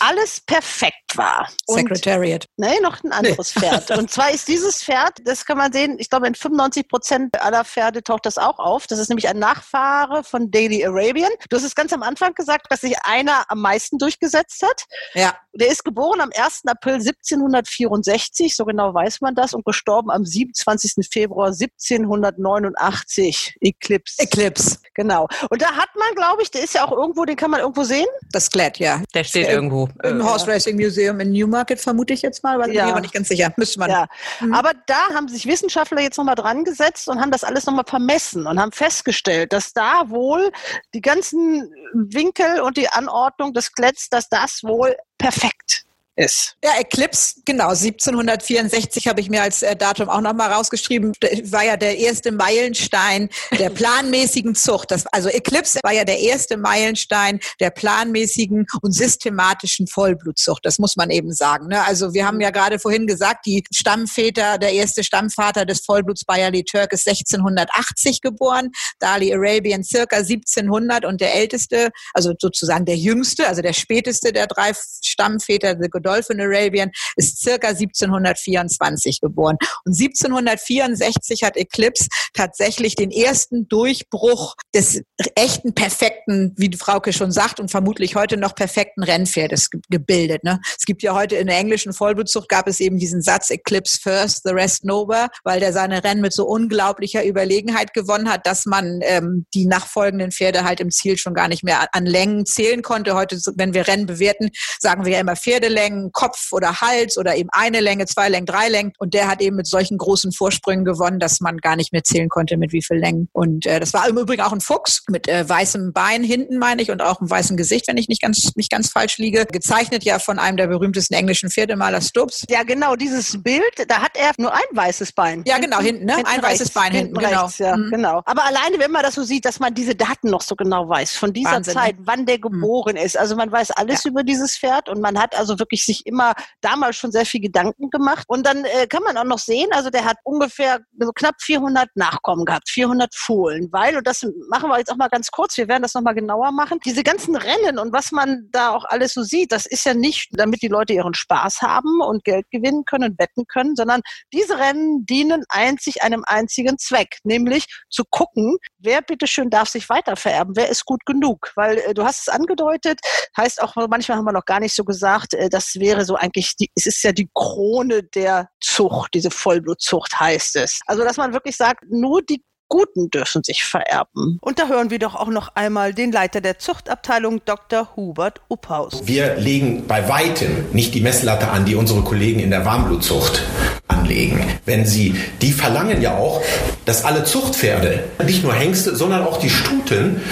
Speaker 2: alles perfekt war.
Speaker 9: Und, Secretariat.
Speaker 2: Nee, noch ein anderes nee. Pferd. Und zwar ist dieses Pferd, das kann man sehen, ich glaube in 95 Prozent aller Pferde taucht das auch auf. Das ist nämlich ein Nachfahre von Daily Arabian. Du hast es ganz am Anfang gesagt, dass sich einer am meisten durchgesetzt hat.
Speaker 9: Ja.
Speaker 2: Der ist geboren am 1. April 1764, so genau weiß man das, und gestorben am 27. Februar 1789. Eclipse.
Speaker 9: Eclipse.
Speaker 2: Genau. Und da hat man, glaube ich, der ist ja auch irgendwo, den kann man irgendwo sehen.
Speaker 9: Das Skelett, ja.
Speaker 8: Der steht irgendwo.
Speaker 9: Im Horse Racing Museum in Newmarket, vermute ich jetzt mal, weil ja. ich bin mir nicht ganz sicher. Müsste man.
Speaker 2: Ja. Mhm. Aber da haben sich Wissenschaftler jetzt nochmal dran gesetzt und haben das alles nochmal vermessen und haben festgestellt, dass da wohl die ganzen Winkel und die Anordnung des Skeletts, dass das wohl perfekt ist.
Speaker 9: Ja, Eclipse, genau, 1764 habe ich mir als äh, Datum auch nochmal rausgeschrieben, war ja der erste Meilenstein der planmäßigen Zucht. Das, also Eclipse war ja der erste Meilenstein der planmäßigen und systematischen Vollblutzucht. Das muss man eben sagen. Ne? Also wir haben ja gerade vorhin gesagt, die Stammväter, der erste Stammvater des Vollbluts Bayerli Türk ist 1680 geboren, Dali Arabian circa 1700 und der älteste, also sozusagen der jüngste, also der späteste der drei Stammväter, the Godolphin Arabian, ist circa 1724 geboren. Und 1764 hat Eclipse tatsächlich den ersten Durchbruch des echten perfekten, wie Frauke schon sagt, und vermutlich heute noch perfekten Rennpferdes gebildet. Ne? Es gibt ja heute in der englischen Vollblutzucht gab es eben diesen Satz Eclipse first, the rest nowhere, weil der seine Rennen mit so unglaublicher Überlegenheit gewonnen hat, dass man ähm, die nachfolgenden Pferde halt im Ziel schon gar nicht mehr an Längen zählen konnte. Heute, wenn wir Rennen bewerten, sagen wir ja immer Pferdelängen, Kopf oder Hals oder eben eine Länge, zwei Längen, drei Längen. Und der hat eben mit solchen großen Vorsprüngen gewonnen, dass man gar nicht mehr zählen konnte, mit wie viel Längen. Und äh, das war im Übrigen auch ein Fuchs mit äh, weißem Bein hinten, meine ich, und auch einem weißen Gesicht, wenn ich nicht ganz, nicht ganz falsch liege. Gezeichnet ja von einem der berühmtesten englischen Pferdemaler Stubbs.
Speaker 2: Ja, genau, dieses Bild, da hat er nur ein weißes Bein.
Speaker 9: Ja, genau, hinten, ne?
Speaker 2: Hinten
Speaker 9: ein
Speaker 2: rechts,
Speaker 9: weißes Bein hinten,
Speaker 2: hinten
Speaker 9: genau.
Speaker 2: rechts, ja,
Speaker 9: Mhm.
Speaker 2: genau. Aber alleine, wenn man das so sieht, dass man diese Daten noch so genau weiß, von dieser
Speaker 9: Wahnsinn, ne?
Speaker 2: Zeit, wann der geboren ist. Also man weiß alles über dieses Pferd und man hat also wirklich sich immer damals schon sehr viel Gedanken gemacht. Und dann äh, kann man auch noch sehen, also der hat ungefähr so knapp 400 Nachkommen gehabt, 400 Fohlen, weil, und das machen wir jetzt auch mal ganz kurz, wir werden das nochmal genauer machen, diese ganzen Rennen und was man da auch alles so sieht, das ist ja nicht, damit die Leute ihren Spaß haben und Geld gewinnen können und wetten können, sondern diese Rennen dienen einzig einem einzigen Zweck, nämlich zu gucken, wer bitteschön darf sich weiter vererben, wer ist gut genug, weil äh, du hast es angedeutet, heißt auch, manchmal haben wir noch gar nicht so gesagt, äh, das wäre so eigentlich, die, es ist ja die Krone der Zucht, diese Vollblutzucht heißt es. Also, dass man wirklich sagt, nur die Guten dürfen sich vererben. Und da hören wir doch auch noch einmal den Leiter der Zuchtabteilung, Dr. Hubert Upphaus.
Speaker 3: Wir legen bei weitem nicht die Messlatte an, die unsere Kollegen in der Warmblutzucht anlegen. Wenn sie, die verlangen ja auch, dass alle Zuchtpferde, nicht nur Hengste, sondern auch die Stuten,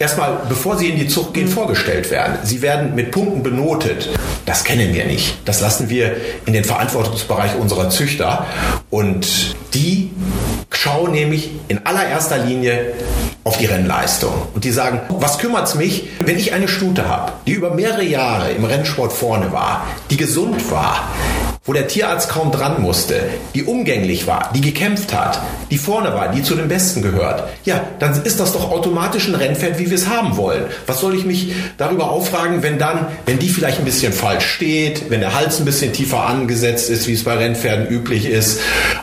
Speaker 3: erstmal, bevor sie in die Zucht gehen, vorgestellt werden. Sie werden mit Punkten benotet. Das kennen wir nicht. Das lassen wir in den Verantwortungsbereich unserer Züchter. Und die schauen nämlich in allererster Linie auf die Rennleistung. Und die sagen, was kümmert's mich, wenn ich eine Stute habe, die über mehrere Jahre im Rennsport vorne war, die gesund war, wo der Tierarzt kaum dran musste, die umgänglich war, die gekämpft hat, die vorne war, die zu den Besten gehört, ja, dann ist das doch automatisch ein Rennpferd, wie wir es haben wollen. Was soll ich mich darüber auffragen, wenn dann, wenn die vielleicht ein bisschen falsch steht, wenn der Hals ein bisschen tiefer angesetzt ist, wie es bei Rennpferden üblich ist.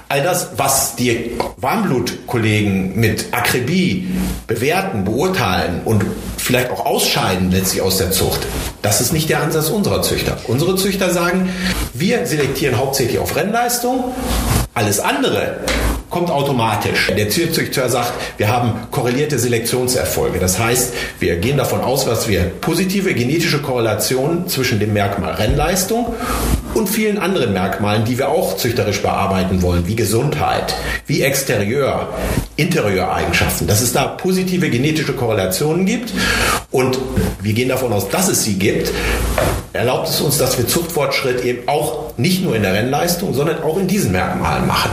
Speaker 3: All das, was die Warmblutkollegen mit Akribie bewerten, beurteilen und vielleicht auch ausscheiden letztlich aus der Zucht, das ist nicht der Ansatz unserer Züchter. Unsere Züchter sagen, wir selektieren hauptsächlich auf Rennleistung, alles andere kommt automatisch. Der Tierzüchter sagt, wir haben korrelierte Selektionserfolge. Das heißt, wir gehen davon aus, dass wir positive genetische Korrelationen zwischen dem Merkmal Rennleistung und vielen anderen Merkmalen, die wir auch züchterisch bearbeiten wollen, wie Gesundheit, wie Exterieur, Interieureigenschaften, dass es da positive genetische Korrelationen gibt und wir gehen davon aus, dass es sie gibt, erlaubt es uns, dass wir Zuchtfortschritt eben auch nicht nur in der Rennleistung, sondern auch in diesen Merkmalen machen.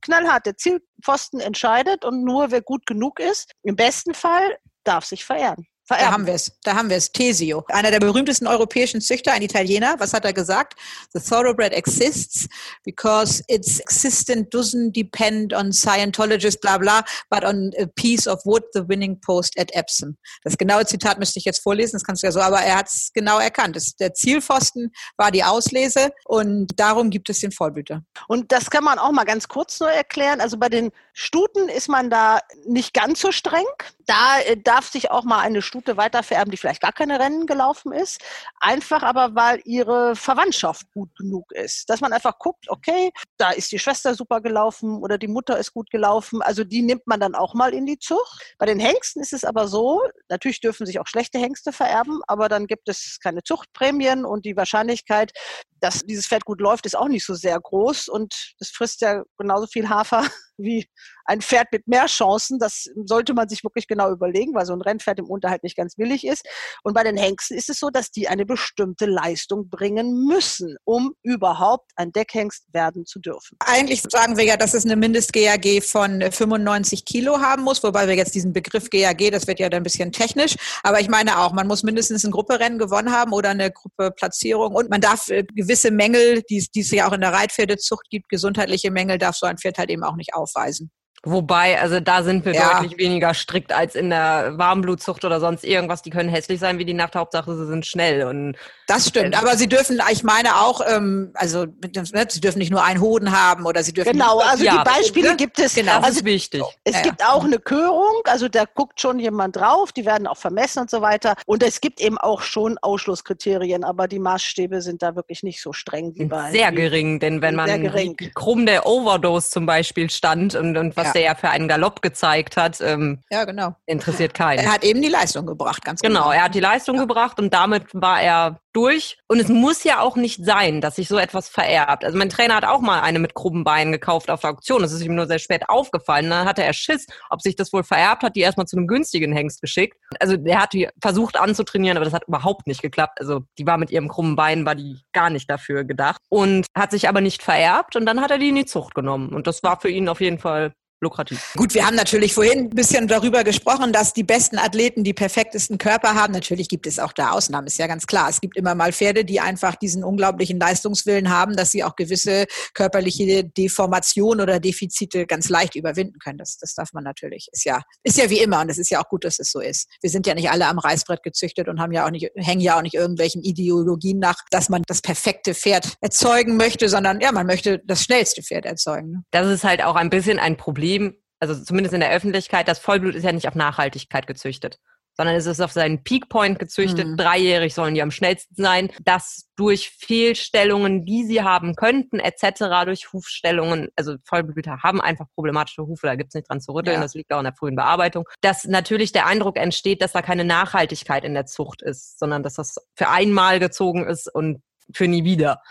Speaker 2: Knallhart, der Zielpfosten entscheidet und nur wer gut genug ist, im besten Fall darf sich verehren.
Speaker 9: Da haben wir es. Da haben wir es. Tesio. Einer der berühmtesten europäischen Züchter, ein Italiener. Was hat er gesagt? The thoroughbred exists because its existence doesn't depend on Scientologists, bla bla, but on a piece of wood, the winning post at Epsom. Das genaue Zitat müsste ich jetzt vorlesen, das kannst du ja so, aber er hat es genau erkannt. Das, der Zielpfosten war die Auslese und darum gibt es den Vollblüter.
Speaker 2: Und das kann man auch mal ganz kurz nur erklären. Also bei den Stuten ist man da nicht ganz so streng. Da äh, darf sich auch mal eine Stute weiter vererben, die vielleicht gar keine Rennen gelaufen ist. Einfach aber, weil ihre Verwandtschaft gut genug ist. Dass man einfach guckt, okay, da ist die Schwester super gelaufen oder die Mutter ist gut gelaufen. Also die nimmt man dann auch mal in die Zucht. Bei den Hengsten ist es aber so, natürlich dürfen sich auch schlechte Hengste vererben, aber dann gibt es keine Zuchtprämien und die Wahrscheinlichkeit, dass dieses Pferd gut läuft, ist auch nicht so sehr groß und das frisst ja genauso viel Hafer
Speaker 9: wie ein Pferd mit mehr Chancen. Das sollte man sich wirklich genau überlegen, weil so ein Rennpferd im Unterhalt nicht ganz billig ist. Und bei den Hengsten ist es so, dass die eine bestimmte Leistung bringen müssen, um überhaupt ein Deckhengst werden zu dürfen. Eigentlich sagen wir ja, dass es eine Mindest-GAG von 95 Kilo haben muss, wobei wir jetzt diesen Begriff GAG, das wird ja dann ein bisschen technisch, aber ich meine auch, man muss mindestens ein Grupperennen gewonnen haben oder eine Gruppeplatzierung und man darf äh, gewisse Mängel, die, die es ja auch in der Reitpferdezucht gibt, gesundheitliche Mängel darf so ein Pferd halt eben auch nicht aufweisen.
Speaker 8: Wobei, also da sind wir ja. deutlich weniger strikt als in der Warmblutzucht oder sonst irgendwas. Die können hässlich sein wie die Nacht. Hauptsache, sie sind schnell. Und
Speaker 9: das stimmt. Äh, aber sie dürfen, ich meine auch, ähm, also ne, sie dürfen nicht nur einen Hoden haben oder sie dürfen.
Speaker 2: Genau, also ja, die Beispiele ne? gibt es.
Speaker 8: Genau, das ist wichtig.
Speaker 2: Es ja, gibt auch eine Körung, also da guckt schon jemand drauf. Die werden auch vermessen und so weiter. Und es gibt eben auch schon Ausschlusskriterien, aber die Maßstäbe sind da wirklich nicht so streng wie bei.
Speaker 8: Sehr gering, denn wenn man krumm der Overdose zum Beispiel stand und, und was der ja für einen Galopp gezeigt hat, ähm,
Speaker 9: ja, genau.
Speaker 8: interessiert keinen.
Speaker 9: Er hat eben die Leistung gebracht, ganz
Speaker 8: genau. Genau, er hat die Leistung ja. gebracht und damit war er durch. Und es muss ja auch nicht sein, dass sich so etwas vererbt. Also mein Trainer hat auch mal eine mit krummen Beinen gekauft auf der Auktion. Das ist ihm nur sehr spät aufgefallen. Dann hatte er Schiss, ob sich das wohl vererbt hat, die erstmal zu einem günstigen Hengst geschickt. Also der hat die versucht anzutrainieren, aber das hat überhaupt nicht geklappt. Also die war mit ihrem krummen Bein, war die gar nicht dafür gedacht. Und hat sich aber nicht vererbt und dann hat er die in die Zucht genommen. Und das war für ihn auf jeden Fall lukrativ.
Speaker 9: Gut, wir haben natürlich vorhin ein bisschen darüber gesprochen, dass die besten Athleten die perfektesten Körper haben. Natürlich gibt es auch da Ausnahmen, ist ja ganz klar. Es gibt immer mal Pferde, die einfach diesen unglaublichen Leistungswillen haben, dass sie auch gewisse körperliche Deformation oder Defizite ganz leicht überwinden können. Das, das darf man natürlich. Ist ja, ist ja wie immer und es ist ja auch gut, dass es so ist. Wir sind ja nicht alle am Reißbrett gezüchtet und haben ja auch nicht, hängen ja auch nicht irgendwelchen Ideologien nach, dass man das perfekte Pferd erzeugen möchte, sondern ja, man möchte das schnellste Pferd erzeugen.
Speaker 8: Das ist halt auch ein bisschen ein Problem Problem, also zumindest in der Öffentlichkeit, das Vollblut ist ja nicht auf Nachhaltigkeit gezüchtet, sondern es ist auf seinen Peakpoint gezüchtet. Mhm. Dreijährig sollen die am schnellsten sein. dass durch Fehlstellungen, die sie haben könnten, etc., durch Hufstellungen, also Vollblüter haben einfach problematische Hufe, da gibt's nicht dran zu rütteln, ja. das liegt auch in der frühen Bearbeitung, dass natürlich der Eindruck entsteht, dass da keine Nachhaltigkeit in der Zucht ist, sondern dass das für einmal gezogen ist und für nie wieder.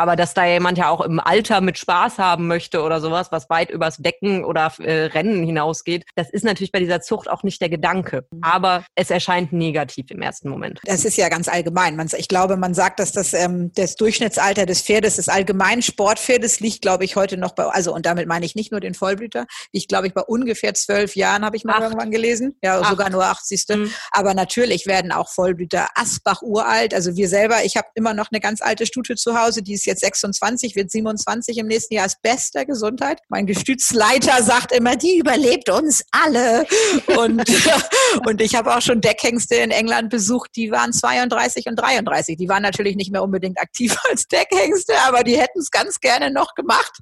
Speaker 8: Aber dass da jemand ja auch im Alter mit Spaß haben möchte oder sowas, was weit übers Decken oder äh, Rennen hinausgeht, das ist natürlich bei dieser Zucht auch nicht der Gedanke. Aber es erscheint negativ im ersten Moment.
Speaker 9: Das ist ja ganz allgemein. Man, ich glaube, man sagt, dass das, ähm, das Durchschnittsalter des Pferdes, des allgemeinen Sportpferdes liegt, glaube ich, heute noch bei, also und damit meine ich nicht nur den Vollblüter, ich glaube ich bei ungefähr zwölf Jahren, habe ich mal acht. irgendwann gelesen. Ja, acht. sogar nur acht, siehste. Mhm. Aber natürlich werden auch Vollblüter Asbach uralt. Also wir selber, ich habe immer noch eine ganz alte Stute zu Hause, die ist jetzt 26, wird 27 im nächsten Jahr ist bester Gesundheit. Mein Gestützleiter sagt immer, die überlebt uns alle. Und, <laughs> und ich habe auch schon Deckhengste in England besucht, die waren 32 und 33. Die waren natürlich nicht mehr unbedingt aktiv <laughs> als Deckhengste, aber die hätten es ganz gerne noch gemacht.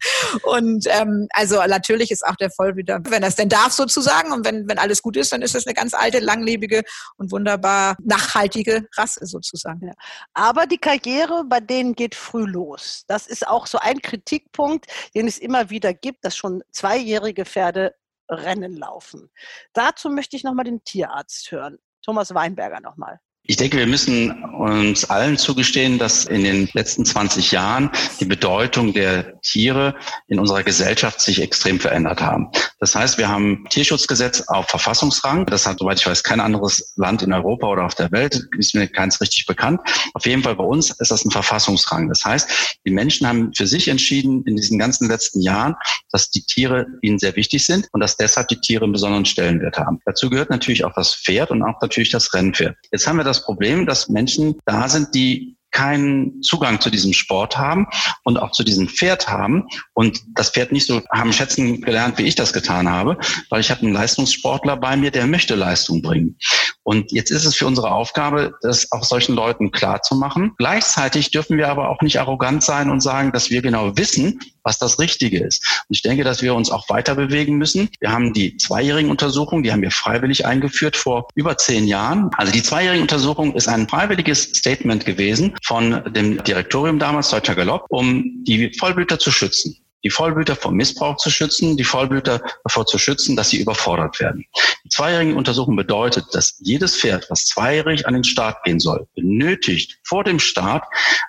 Speaker 9: Und ähm, also natürlich ist auch der Vollblüter, wenn das denn darf sozusagen und wenn, wenn alles gut ist, dann ist das eine ganz alte, langlebige und wunderbar nachhaltige Rasse sozusagen. Ja.
Speaker 2: Aber die Karriere bei denen geht früh los. Autos. Das ist auch so ein Kritikpunkt, den es immer wieder gibt, dass schon zweijährige Pferde Rennen laufen. Dazu möchte ich nochmal den Tierarzt hören. Thomas Weinberger nochmal.
Speaker 7: Ich denke, wir müssen uns allen zugestehen, dass in den letzten 20 Jahren die Bedeutung der Tiere in unserer Gesellschaft sich extrem verändert haben. Das heißt, wir haben Tierschutzgesetz auf Verfassungsrang. Das hat, soweit ich weiß, kein anderes Land in Europa oder auf der Welt. Ist mir keins richtig bekannt. Auf jeden Fall bei uns ist das ein Verfassungsrang. Das heißt, die Menschen haben für sich entschieden in diesen ganzen letzten Jahren, dass die Tiere ihnen sehr wichtig sind und dass deshalb die Tiere einen besonderen Stellenwert haben. Dazu gehört natürlich auch das Pferd und auch natürlich das Rennpferd. Jetzt haben wir das das Problem, dass Menschen da sind, die keinen Zugang zu diesem Sport haben und auch zu diesem Pferd haben und das Pferd nicht so haben schätzen gelernt, wie ich das getan habe, weil ich habe einen Leistungssportler bei mir, der möchte Leistung bringen. Und jetzt ist es für unsere Aufgabe, das auch solchen Leuten klar zu machen. Gleichzeitig dürfen wir aber auch nicht arrogant sein und sagen, dass wir genau wissen, was das Richtige ist. Und ich denke, dass wir uns auch weiter bewegen müssen. Wir haben die zweijährigen Untersuchungen, die haben wir freiwillig eingeführt vor über zehn Jahren. Also die zweijährige Untersuchung ist ein freiwilliges Statement gewesen von dem Direktorium damals, Deutscher Galopp, um die Vollblüter zu schützen die Vollblüter vor Missbrauch zu schützen, die Vollblüter davor zu schützen, dass sie überfordert werden. Die zweijährige Untersuchung bedeutet, dass jedes Pferd, was zweijährig an den Start gehen soll, benötigt vor dem Start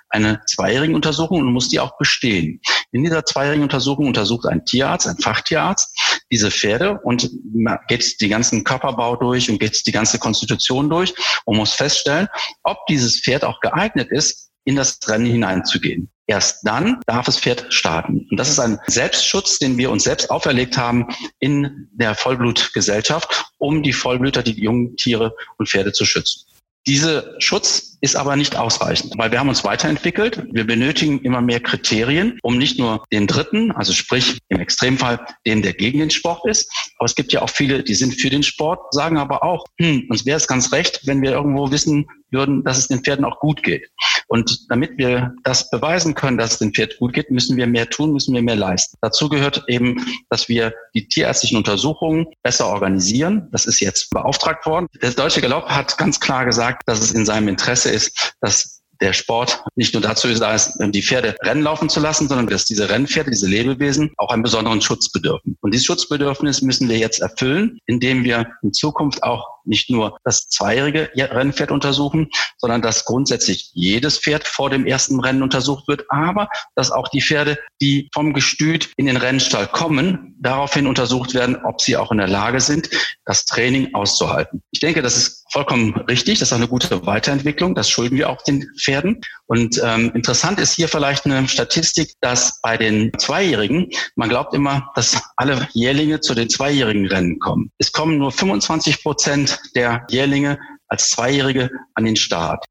Speaker 7: eine zweijährige Untersuchung und muss die auch bestehen. In dieser zweijährigen Untersuchung untersucht ein Tierarzt, ein Fachtierarzt diese Pferde und geht die ganzen Körperbau durch und geht die ganze Konstitution durch und muss feststellen, ob dieses Pferd auch geeignet ist, in das Rennen hineinzugehen. Erst dann darf das Pferd starten. Und das ist ein Selbstschutz, den wir uns selbst auferlegt haben in der Vollblutgesellschaft, um die Vollblüter, die jungen Tiere und Pferde zu schützen. Dieser Schutz ist aber nicht ausreichend, weil wir haben uns weiterentwickelt. Wir benötigen immer mehr Kriterien, um nicht nur den Dritten, also sprich im Extremfall den, der gegen den Sport ist, aber es gibt ja auch viele, die sind für den Sport, sagen aber auch, hm, uns wäre es ganz recht, wenn wir irgendwo wissen würden, dass es den Pferden auch gut geht. Und damit wir das beweisen können, dass es den Pferd gut geht, müssen wir mehr tun, müssen wir mehr leisten. Dazu gehört eben, dass wir die tierärztlichen Untersuchungen besser organisieren. Das ist jetzt beauftragt worden. Der Deutsche Galopp hat ganz klar gesagt, dass es in seinem Interesse ist, dass der Sport nicht nur dazu ist, die Pferde Rennen laufen zu lassen, sondern dass diese Rennpferde, diese Lebewesen auch einen besonderen Schutz bedürfen. Und dieses Schutzbedürfnis müssen wir jetzt erfüllen, indem wir in Zukunft auch nicht nur das zweijährige Rennpferd untersuchen, sondern dass grundsätzlich jedes Pferd vor dem ersten Rennen untersucht wird, aber dass auch die Pferde, die vom Gestüt in den Rennstall kommen, daraufhin untersucht werden, ob sie auch in der Lage sind, das Training auszuhalten. Ich denke, das ist vollkommen richtig, das ist eine gute Weiterentwicklung, das schulden wir auch den Pferden. Und ähm, interessant ist hier vielleicht eine Statistik, dass bei den Zweijährigen, man glaubt immer, dass alle Jährlinge zu den zweijährigen Rennen kommen. Es kommen nur 25 Prozent der Jährlinge als Zweijährige an den Start.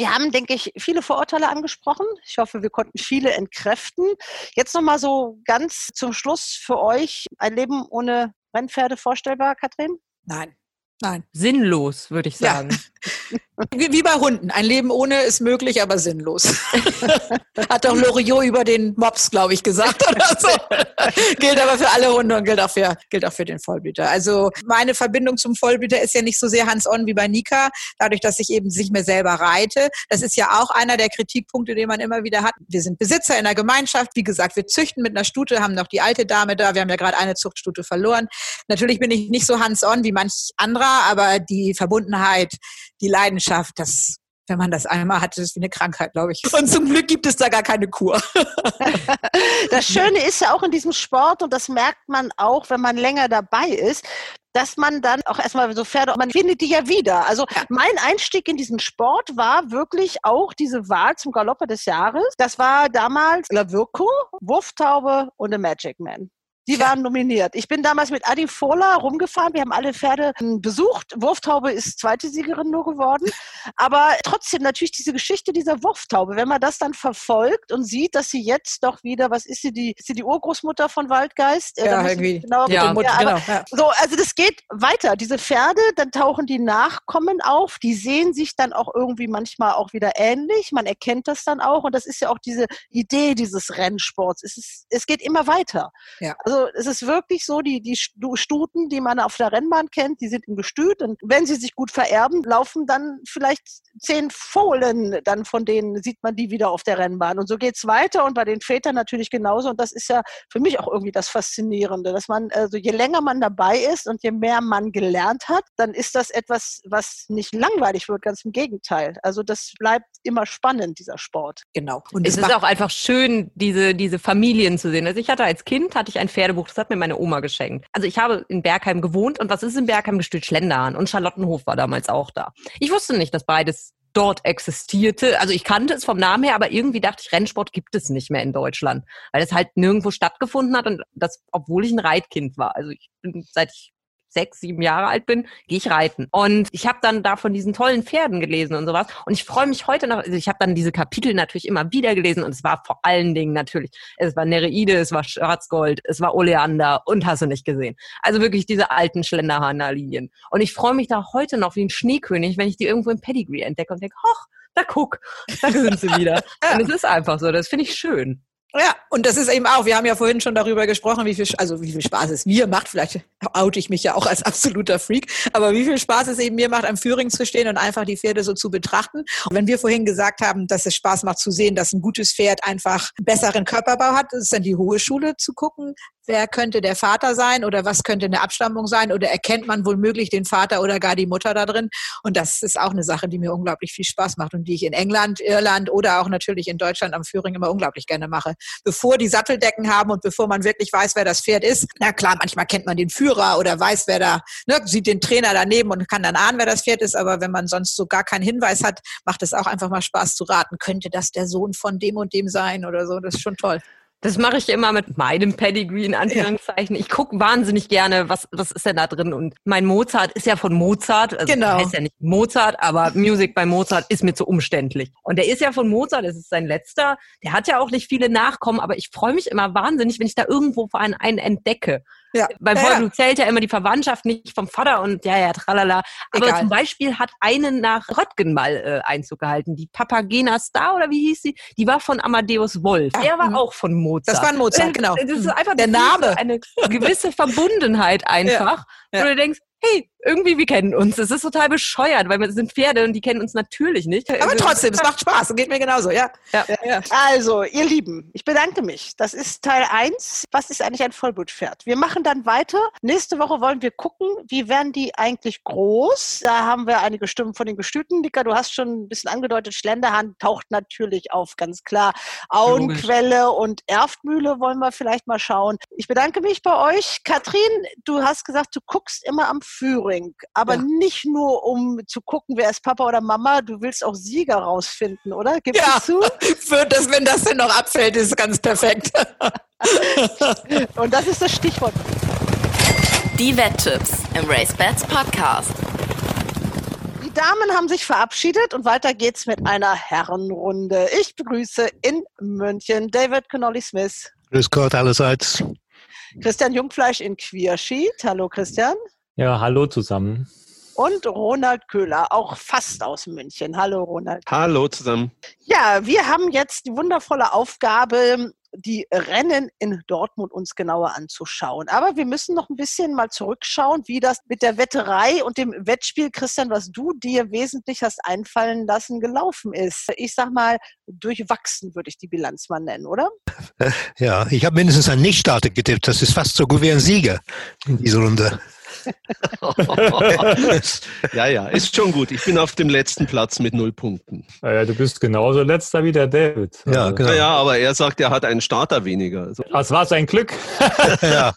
Speaker 2: Wir haben, denke ich, viele Vorurteile angesprochen. Ich hoffe, wir konnten viele entkräften. Jetzt nochmal so ganz zum Schluss für euch ein Leben ohne Rennpferde vorstellbar, Katrin?
Speaker 9: Nein. Nein.
Speaker 8: Sinnlos, würde ich sagen.
Speaker 9: Wie bei Hunden. Ein Leben ohne ist möglich, aber sinnlos. <laughs> Hat doch Loriot über den Mops, glaube ich, gesagt oder so. <laughs> gilt aber für alle Hunde und gilt auch für, gilt auch für den Vollblüter. Also meine Verbindung zum Vollblüter ist ja nicht so sehr hands-on wie bei Nika, dadurch, dass ich eben nicht mehr selber reite. Das ist ja auch einer der Kritikpunkte, den man immer wieder hat. Wir sind Besitzer in der Gemeinschaft. Wie gesagt, wir züchten mit einer Stute, haben noch die alte Dame da. Wir haben ja gerade eine Zuchtstute verloren. Natürlich bin ich nicht so hands-on wie manch anderer, aber die Verbundenheit, die Leidenschaft, das wenn man das einmal hat, ist wie eine Krankheit, glaube ich. Und zum Glück gibt es da gar keine Kur. <laughs>
Speaker 2: das Schöne ist ja auch in diesem Sport, und das merkt man auch, wenn man länger dabei ist, dass man dann auch erstmal so Pferde, man findet die ja wieder. Also ja. mein Einstieg in diesen Sport war wirklich auch diese Wahl zum Galopper des Jahres. Das war damals La Virco, Wurftaube und The Magic Man. Die waren nominiert. Ich bin damals mit Adi Fola rumgefahren. Wir haben alle Pferde ähm, besucht. Wurftaube ist zweite Siegerin nur geworden. Aber trotzdem natürlich diese Geschichte dieser Wurftaube, wenn man das dann verfolgt und sieht, dass sie jetzt doch wieder, was ist sie, die, ist sie die Urgroßmutter von Waldgeist?
Speaker 9: Ja, irgendwie. Genau,
Speaker 2: ja, Mutter, ja, genau, ja. So, also das geht weiter. Diese Pferde, dann tauchen die Nachkommen auf. Die sehen sich dann auch irgendwie manchmal auch wieder ähnlich. Man erkennt das dann auch. Und das ist ja auch diese Idee dieses Rennsports. Es, ist, es geht immer weiter. Ja. Also es ist wirklich so, die, die Stuten, die man auf der Rennbahn kennt, die sind im Gestüt und wenn sie sich gut vererben, laufen dann vielleicht zehn Fohlen, dann von denen sieht man die wieder auf der Rennbahn. Und so geht es weiter und bei den Vätern natürlich genauso. Und das ist ja für mich auch irgendwie das Faszinierende, dass man, also je länger man dabei ist und je mehr man gelernt hat, dann ist das etwas, was nicht langweilig wird, ganz im Gegenteil. Also das bleibt immer spannend, dieser Sport.
Speaker 8: Genau. Und es ist auch einfach schön, diese, diese Familien zu sehen. Also ich hatte als Kind, hatte ich ein Pferd Pferdebuch, das hat mir meine Oma geschenkt. Also ich habe in Bergheim gewohnt und was ist in Bergheim gestützt? Schlendern und Charlottenhof war damals auch da. Ich wusste nicht, dass beides dort existierte. Also ich kannte es vom Namen her, aber irgendwie dachte ich, Rennsport gibt es nicht mehr in Deutschland, weil es halt nirgendwo stattgefunden hat und das, obwohl ich ein Reitkind war. Also ich bin seit ich sechs, sieben Jahre alt bin, gehe ich reiten. Und ich habe dann da von diesen tollen Pferden gelesen und sowas. Und ich freue mich heute noch, also ich habe dann diese Kapitel natürlich immer wieder gelesen und es war vor allen Dingen natürlich, es war Nereide, es war Schwarzgold, es war Oleander und hast du nicht gesehen. Also wirklich diese alten Schlenderhahner-Linien. Und ich freue mich da heute noch wie ein Schneekönig, wenn ich die irgendwo im Pedigree entdecke und denke, hoch, da guck, da sind sie wieder. <laughs> Und es ist einfach so, das finde ich schön.
Speaker 9: Ja, und das ist eben auch, wir haben ja vorhin schon darüber gesprochen, wie viel, also wie viel Spaß es mir macht. Vielleicht oute ich mich ja auch als absoluter Freak, aber wie viel Spaß es eben mir macht, am Führing zu stehen und einfach die Pferde so zu betrachten. Und wenn wir vorhin gesagt haben, dass es Spaß macht zu sehen, dass ein gutes Pferd einfach besseren Körperbau hat, ist dann die Hohe Schule zu gucken, wer könnte der Vater sein oder was könnte eine Abstammung sein oder erkennt man womöglich den Vater oder gar die Mutter da drin. Und das ist auch eine Sache, die mir unglaublich viel Spaß macht und die ich in England, Irland oder auch natürlich in Deutschland am Führing immer unglaublich gerne mache. Bevor die Satteldecken haben und bevor man wirklich weiß, wer das Pferd ist. Na klar, manchmal kennt man den Führer oder weiß, wer da, ne, sieht den Trainer daneben und kann dann ahnen, wer das Pferd ist. Aber wenn man sonst so gar keinen Hinweis hat, macht es auch einfach mal Spaß zu raten. Könnte das der Sohn von dem und dem sein oder so? Das ist schon toll.
Speaker 8: Das mache ich immer mit meinem Pedigree in Anführungszeichen. Ich gucke wahnsinnig gerne, was, was ist denn da drin. Und mein Mozart ist ja von Mozart. Also
Speaker 9: genau.
Speaker 8: heißt ja nicht Mozart, aber Music bei Mozart ist mir zu umständlich. Und der ist ja von Mozart, das ist sein letzter. Der hat ja auch nicht viele Nachkommen, aber ich freue mich immer wahnsinnig, wenn ich da irgendwo vor einen, einen entdecke.
Speaker 9: Ja.
Speaker 8: Beim
Speaker 9: Ja,
Speaker 8: Vollblut
Speaker 9: ja.
Speaker 8: zählt ja immer die Verwandtschaft nicht vom Vater und ja, ja, tralala. Aber
Speaker 9: Egal.
Speaker 8: zum Beispiel hat eine nach Röttgen mal äh, Einzug gehalten. Die Papagena Star oder wie hieß sie? Die war von Amadeus Wolf.
Speaker 9: Ja,
Speaker 8: Der war
Speaker 9: mhm.
Speaker 8: auch von Mozart.
Speaker 9: Das war ein Mozart,
Speaker 8: Äh,
Speaker 9: genau.
Speaker 8: Das ist einfach
Speaker 9: Der Name.
Speaker 8: Eine gewisse <laughs> Verbundenheit einfach.
Speaker 9: Ja.
Speaker 8: Wo du denkst, hey, irgendwie wir kennen uns. Das ist total bescheuert, weil wir sind Pferde und die kennen uns natürlich nicht.
Speaker 9: Aber
Speaker 8: Also,
Speaker 9: trotzdem, es macht Spaß. Geht mir genauso, ja.
Speaker 8: Ja.
Speaker 9: ja.
Speaker 2: Also, ihr Lieben, ich bedanke mich. Das ist Teil 1. Was ist eigentlich ein Vollblutpferd? Wir machen dann weiter. Nächste Woche wollen wir gucken, wie werden die eigentlich groß. Da haben wir einige Stimmen von den Gestüten. Dicker, du hast schon ein bisschen angedeutet, Schlenderhand taucht natürlich auf, ganz klar. Auenquelle und Erftmühle wollen wir vielleicht mal schauen. Ich bedanke mich bei euch. Katrin, du hast gesagt, du guckst immer am Führing, aber
Speaker 9: Ja.
Speaker 2: nicht nur, um zu gucken, wer ist Papa oder Mama. Du willst auch Sieger rausfinden, oder? Gibst
Speaker 9: Ja.
Speaker 2: du zu? <laughs>
Speaker 9: Für das, wenn das denn noch abfällt, ist es ganz perfekt. <laughs>
Speaker 2: Und das ist das Stichwort.
Speaker 1: Die Wetttipps im RaceBets Podcast.
Speaker 2: Die Damen haben sich verabschiedet und weiter geht's mit einer Herrenrunde. Ich begrüße in München David Connolly Smith,
Speaker 13: Grüß Gott allerseits.
Speaker 2: Christian Jungfleisch in Quierschied. Hallo Christian.
Speaker 14: Ja, hallo zusammen.
Speaker 2: Und Ronald Köhler, auch fast aus München. Hallo Ronald.
Speaker 15: Hallo zusammen.
Speaker 2: Ja, wir haben jetzt die wundervolle Aufgabe, die Rennen in Dortmund uns genauer anzuschauen. Aber wir müssen noch ein bisschen mal zurückschauen, wie das mit der Wetterei und dem Wettspiel, Christian, was du dir wesentlich hast einfallen lassen, gelaufen ist. Ich sag mal, durchwachsen würde ich die Bilanz mal nennen, oder? <laughs>
Speaker 13: Ja, ich habe mindestens einen Nichtstarter getippt. Das ist fast so gut wie ein Sieger in dieser Runde. <laughs>
Speaker 15: ja, ja, ist schon gut. Ich bin auf dem letzten Platz mit null Punkten.
Speaker 14: Äh, du bist genauso letzter wie der David.
Speaker 13: Ja,
Speaker 14: Also,
Speaker 13: genau.
Speaker 15: Ja, aber er sagt, er hat einen Starter weniger. Also,
Speaker 14: Das war sein Glück. <laughs>
Speaker 13: ja.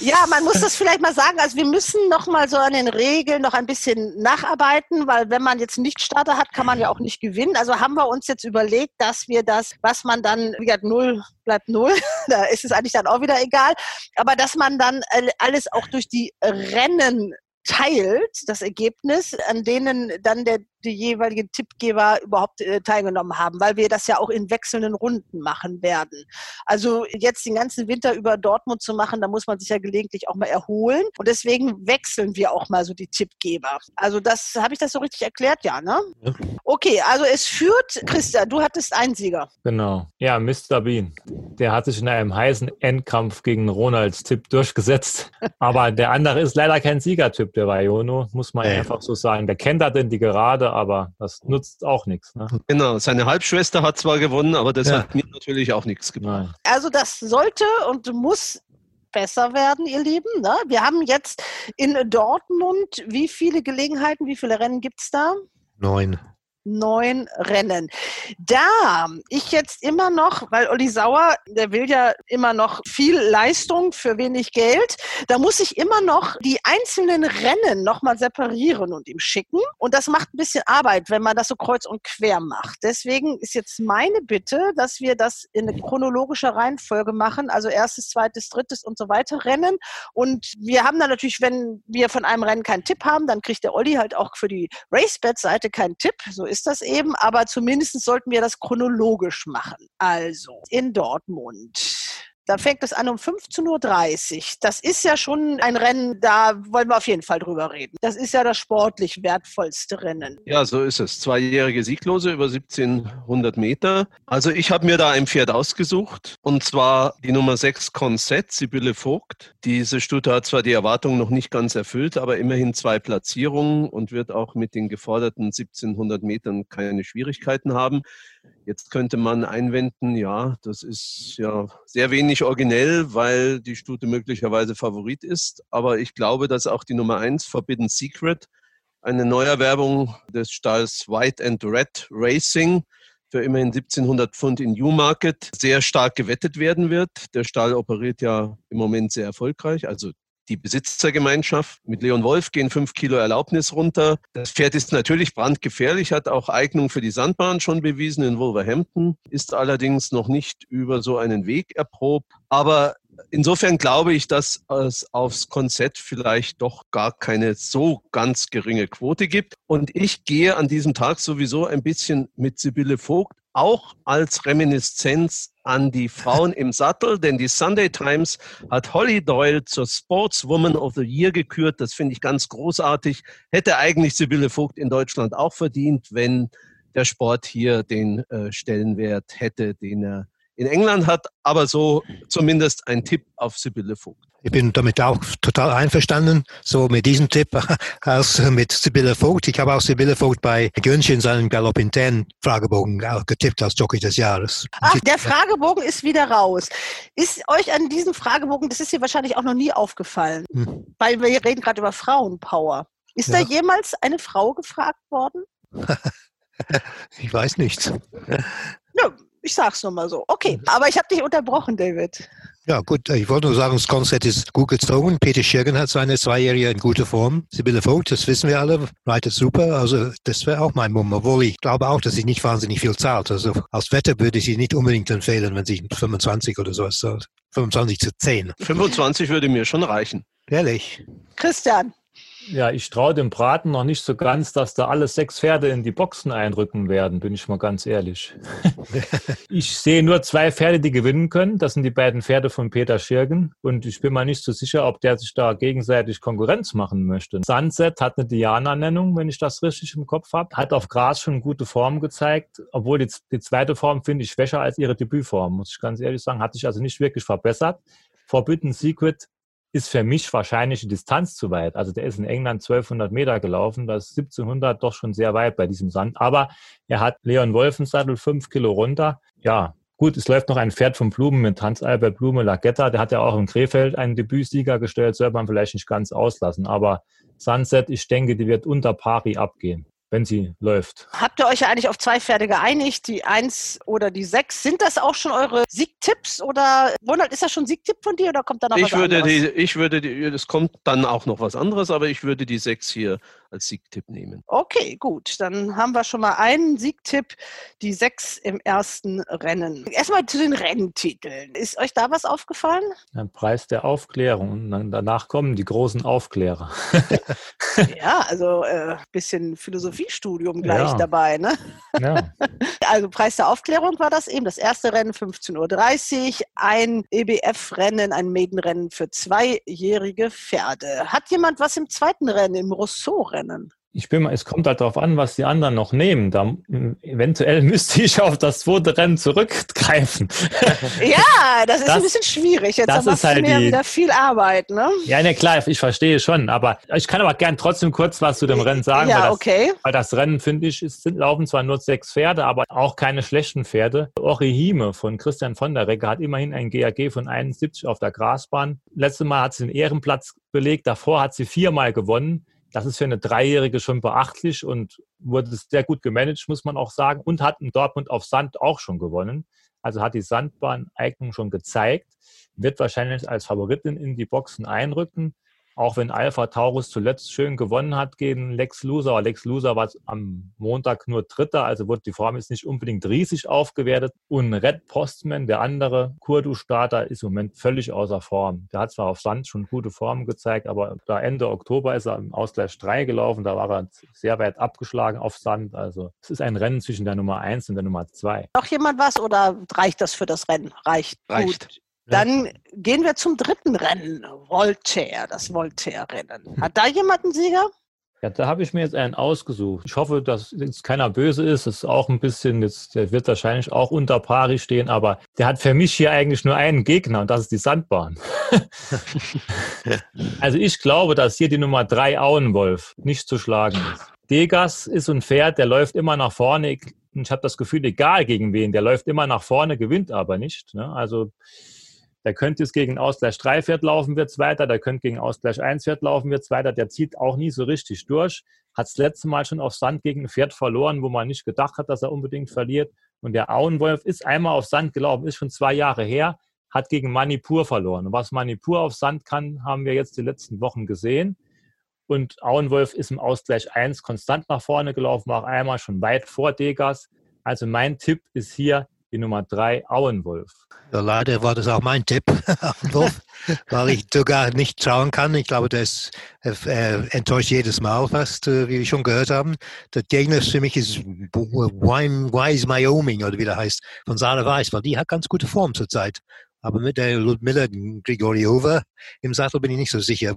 Speaker 2: Ja, man muss das vielleicht mal sagen. Also wir müssen noch mal so an den Regeln noch ein bisschen nacharbeiten, weil wenn man jetzt nicht Starter hat, kann man ja auch nicht gewinnen. Also haben wir uns jetzt überlegt, dass wir das, was man dann, wie gesagt, null bleibt null, <laughs> da ist es eigentlich dann auch wieder egal, aber dass man dann äh, alles auch durch die Rennen teilt, das Ergebnis, an denen dann der, die jeweiligen Tippgeber überhaupt äh, teilgenommen haben, weil wir das ja auch in wechselnden Runden machen werden. Also jetzt den ganzen Winter über Dortmund zu machen, da muss man sich ja gelegentlich auch mal erholen. Und deswegen wechseln wir auch mal so die Tippgeber. Also das, habe ich das so richtig erklärt? Ja, ne? Okay, also es führt, Christa, du hattest einen Sieger.
Speaker 14: Genau. Ja, Mr. Bean. Der hat sich in einem heißen Endkampf gegen Ronalds Tipp durchgesetzt. Aber der andere ist leider kein Siegertyp, der Vajono, muss man
Speaker 13: Nee.
Speaker 14: einfach so sagen. Der kennt halt die Gerade, aber das nutzt auch nichts. Ne?
Speaker 15: genau, seine Halbschwester hat zwar gewonnen, aber das
Speaker 13: Ja.
Speaker 15: hat mir natürlich auch nichts gebracht.
Speaker 14: Nein.
Speaker 2: Also das sollte und muss besser werden, ihr Lieben. Ne? Wir haben jetzt in Dortmund, wie viele Gelegenheiten, wie viele Rennen gibt's da?
Speaker 13: Neun.
Speaker 2: Neun Rennen. Da ich jetzt immer noch, weil Olli Sauer, der will ja immer noch viel Leistung für wenig Geld, da muss ich immer noch die einzelnen Rennen nochmal separieren und ihm schicken. Und das macht ein bisschen Arbeit, wenn man das so kreuz und quer macht. Deswegen ist jetzt meine Bitte, dass wir das in chronologischer Reihenfolge machen, also erstes, zweites, drittes und so weiter Rennen. Und wir haben dann natürlich, wenn wir von einem Rennen keinen Tipp haben, dann kriegt der Olli halt auch für die RaceBet-Seite keinen Tipp. So ist das eben. Aber zumindest sollten wir das chronologisch machen. Also in Dortmund. Da fängt es an um 15.30 Uhr. Das ist ja schon ein Rennen, da wollen wir auf jeden Fall drüber reden. Das ist ja das sportlich wertvollste Rennen.
Speaker 15: Ja, so ist es. Zweijährige Sieglose über 1700 Meter. Also ich habe mir da ein Pferd ausgesucht und zwar die Nummer 6 Concept, Sibylle Vogt. Diese Stute hat zwar die Erwartungen noch nicht ganz erfüllt, aber immerhin zwei Platzierungen und wird auch mit den geforderten 1700 Metern keine Schwierigkeiten haben. Jetzt könnte man einwenden, ja, das ist ja sehr wenig originell, weil die Stute möglicherweise Favorit ist. Aber ich glaube, dass auch die Nummer eins Forbidden Secret, eine Neuerwerbung des Stalls White and Red Racing, für immerhin 1700 Pfund in Newmarket sehr stark gewettet werden wird. Der Stall operiert ja im Moment sehr erfolgreich, also die Besitzergemeinschaft. Mit Leon Wolf gehen fünf Kilo Erlaubnis runter. Das Pferd ist natürlich brandgefährlich, hat auch Eignung für die Sandbahn schon bewiesen in Wolverhampton, ist allerdings noch nicht über so einen Weg erprobt. Aber insofern glaube ich, dass es aufs Konzept vielleicht doch gar keine so ganz geringe Quote gibt. Und ich gehe an diesem Tag sowieso ein bisschen mit Sibylle Vogt, auch als Reminiszenz an die Frauen im Sattel, denn die Sunday Times hat Holly Doyle zur Sportswoman of the Year gekürt. Das finde ich ganz großartig. Hätte eigentlich Sibylle Vogt in Deutschland auch verdient, wenn der Sport hier den äh, Stellenwert hätte, den er in England hat, aber so zumindest ein Tipp auf Sibylle Vogt.
Speaker 13: Ich bin damit auch total einverstanden, so mit diesem Tipp <laughs> als mit Sibylle Vogt. Ich habe auch Sibylle Vogt bei Gönchen seinen Galopp in Ten Fragebogen auch getippt als Jockey des Jahres.
Speaker 2: Ach, der Fragebogen ist wieder raus. Ist euch an diesem Fragebogen, das ist dir wahrscheinlich auch noch nie aufgefallen, hm. weil wir reden gerade über Frauenpower. Ist ja. da jemals eine Frau gefragt worden? <laughs>
Speaker 13: ich weiß nichts.
Speaker 2: Ja, ich sag's nur mal so. Okay, mhm. aber ich habe dich unterbrochen, David.
Speaker 13: Ja, gut, ich wollte nur sagen, das Konzept ist gut gezogen. Peter Schirgen hat seine Zweijährige in guter Form. Sibylle Vogt, das wissen wir alle, reitet super. Also das wäre auch mein Mumm, obwohl ich glaube auch, dass sie nicht wahnsinnig viel zahlt. Also als Wetter würde ich sie nicht unbedingt empfehlen, wenn sie 25 oder sowas zahlt. 25 zu 10.
Speaker 15: 25 würde mir schon reichen.
Speaker 13: Ehrlich.
Speaker 2: Christian.
Speaker 14: Ja, ich traue dem Braten noch nicht so ganz, dass da alle sechs Pferde in die Boxen einrücken werden, bin ich mal ganz ehrlich. <laughs> ich sehe nur zwei Pferde, die gewinnen können. Das sind die beiden Pferde von Peter Schirgen. Und ich bin mal nicht so sicher, ob der sich da gegenseitig Konkurrenz machen möchte. Sunset hat eine Diana-Nennung, wenn ich das richtig im Kopf habe. Hat auf Gras schon gute Form gezeigt, obwohl die, die zweite Form finde ich schwächer als ihre Debütform, muss ich ganz ehrlich sagen. Hat sich also nicht wirklich verbessert. Forbidden Secret ist für mich wahrscheinlich die Distanz zu weit. Also der ist in England 1200 Meter gelaufen, das ist 1700 doch schon sehr weit bei diesem Sand. Aber er hat Leon Wolfensattel fünf Kilo runter. Ja, gut, es läuft noch ein Pferd von Blumen mit Hans-Albert Blume Lagetta. Der hat ja auch in Krefeld einen Debütsieger gestellt, sollte man vielleicht nicht ganz auslassen. Aber Sunset, ich denke, die wird unter Pari abgehen wenn sie läuft.
Speaker 2: Habt ihr euch ja eigentlich auf zwei Pferde geeinigt, die eins oder die sechs? Sind das auch schon eure Siegtipps oder Ronald, ist das schon Siegtipp von dir oder kommt da noch
Speaker 15: ich
Speaker 2: was
Speaker 15: würde
Speaker 2: anderes?
Speaker 15: Die, ich würde, die, es kommt dann auch noch was anderes, aber ich würde die sechs hier als Siegtipp nehmen.
Speaker 2: Okay, gut. Dann haben wir schon mal einen Siegtipp, die sechs im ersten Rennen. Erstmal zu den Renntiteln. Ist euch da was aufgefallen?
Speaker 14: Ein Preis der Aufklärung. Und dann danach kommen die großen Aufklärer. <laughs>
Speaker 2: ja, also ein äh, bisschen Philosophiestudium gleich ja. dabei. Ne? Ja. <laughs> Also Preis der Aufklärung war das eben. Das erste Rennen 15.30 Uhr, ein EBF-Rennen, ein Maidenrennen für zweijährige Pferde. Hat jemand was im zweiten Rennen, im Rousseau-Rennen? Rennen.
Speaker 14: Ich bin mal, es kommt halt darauf an, was die anderen noch nehmen. Da, eventuell <laughs> müsste ich auf das zweite Rennen zurückgreifen. <laughs>
Speaker 2: Ja, das ist das, ein bisschen schwierig. Jetzt
Speaker 14: das ist halt
Speaker 2: mir
Speaker 14: die,
Speaker 2: wieder viel Arbeit, ne?
Speaker 14: Ja, ne, klar, ich verstehe schon. Aber ich kann aber gern trotzdem kurz was zu dem Rennen sagen.
Speaker 2: Ja,
Speaker 14: weil das,
Speaker 2: okay.
Speaker 14: Weil das Rennen, finde ich, ist, sind, laufen zwar nur sechs Pferde, aber auch keine schlechten Pferde. Orihime von Christian von der Recke hat immerhin ein GAG von 71 auf der Grasbahn. Letztes Mal hat sie den Ehrenplatz belegt. Davor hat sie viermal gewonnen. Das ist für eine Dreijährige schon beachtlich und wurde sehr gut gemanagt, muss man auch sagen. Und hat in Dortmund auf Sand auch schon gewonnen. Also hat die Sandbahn-Eignung schon gezeigt. Wird wahrscheinlich als Favoritin in die Boxen einrücken. Auch wenn Alpha Taurus zuletzt schön gewonnen hat gegen Lex Loser. Lex Loser war am Montag nur Dritter, also wurde die Form jetzt nicht unbedingt riesig aufgewertet. Und Red Postman, der andere Kurdu-Starter, ist im Moment völlig außer Form. Der hat zwar auf Sand schon gute Formen gezeigt, aber da Ende Oktober ist er im Ausgleich 3 gelaufen. Da war er sehr weit abgeschlagen auf Sand. Also es ist ein Rennen zwischen der Nummer 1 und der Nummer 2.
Speaker 2: Noch jemand was oder reicht das für das Rennen? Reicht.
Speaker 15: Reicht.
Speaker 2: Gut. Dann gehen wir zum dritten Rennen, Voltaire, das Voltaire-Rennen. Hat da jemand einen Sieger?
Speaker 14: Ja, da habe ich mir jetzt einen ausgesucht. Ich hoffe, dass jetzt keiner böse ist. Das ist auch ein bisschen, jetzt, der wird wahrscheinlich auch unter Pari stehen, aber der hat für mich hier eigentlich nur einen Gegner und das ist die Sandbahn. <laughs> also ich glaube, dass hier die Nummer drei Auenwolf nicht zu schlagen ist. Degas ist ein Pferd, der läuft immer nach vorne. ich habe das Gefühl, egal gegen wen, der läuft immer nach vorne, gewinnt aber nicht. Ne? Also der könnte jetzt gegen Ausgleich 3 Pferd laufen, wird weiter, der könnte gegen Ausgleich 1 Pferd laufen, wird weiter. Der zieht auch nie so richtig durch. Hat das letzte Mal schon auf Sand gegen ein Pferd verloren, wo man nicht gedacht hat, dass er unbedingt verliert. Und der Auenwolf ist einmal auf Sand gelaufen, ist schon zwei Jahre her, hat gegen Manipur verloren. Und was Manipur auf Sand kann, haben wir jetzt die letzten Wochen gesehen. Und Auenwolf ist im Ausgleich 1 konstant nach vorne gelaufen, war auch einmal schon weit vor Degas. Also mein Tipp ist hier die Nummer 3, Auenwolf.
Speaker 13: Ja, leider war das auch mein Tipp, <laughs> Auenwolf, weil ich sogar nicht trauen kann. Ich glaube, das äh, enttäuscht jedes Mal fast, äh, wie wir schon gehört haben. Der Gegner für mich ist Wise Wyoming, oder wie der heißt, von Sarah Weiß, weil die hat ganz gute Form zurzeit. Aber mit der Ludmilla Grigoriova im Sattel bin ich nicht so sicher.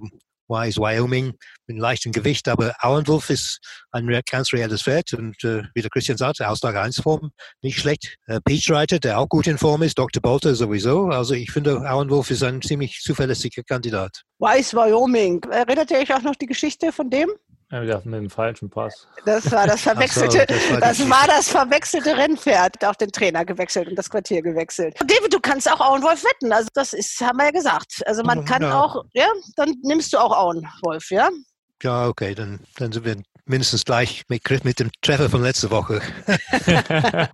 Speaker 13: Wise Wyoming mit leichtem Gewicht, aber Auenwolf ist ein ganz reelles Pferd und äh, wie der Christian sagte, Auslage 1 Form, nicht schlecht. Äh, Peach Reiter, der auch gut in Form ist, Dr. Bolter sowieso. Also ich finde, Auenwolf ist ein ziemlich zuverlässiger Kandidat.
Speaker 2: Wise Wyoming, erinnert ihr euch auch noch die Geschichte von dem?
Speaker 14: Ja, mit dem falschen Pass.
Speaker 2: Das war das <laughs> verwechselte, so, das, war, das war, das verwechselte Rennpferd. Hat auch den Trainer gewechselt und das Quartier gewechselt. David, du kannst auch Auenwolf wetten. Also das ist, haben wir ja gesagt. Also man kann ja. auch, ja, dann nimmst du auch Auenwolf, ja?
Speaker 13: Ja, okay, dann, dann sind wir mindestens gleich mit, mit dem Treffer von letzter Woche. <laughs>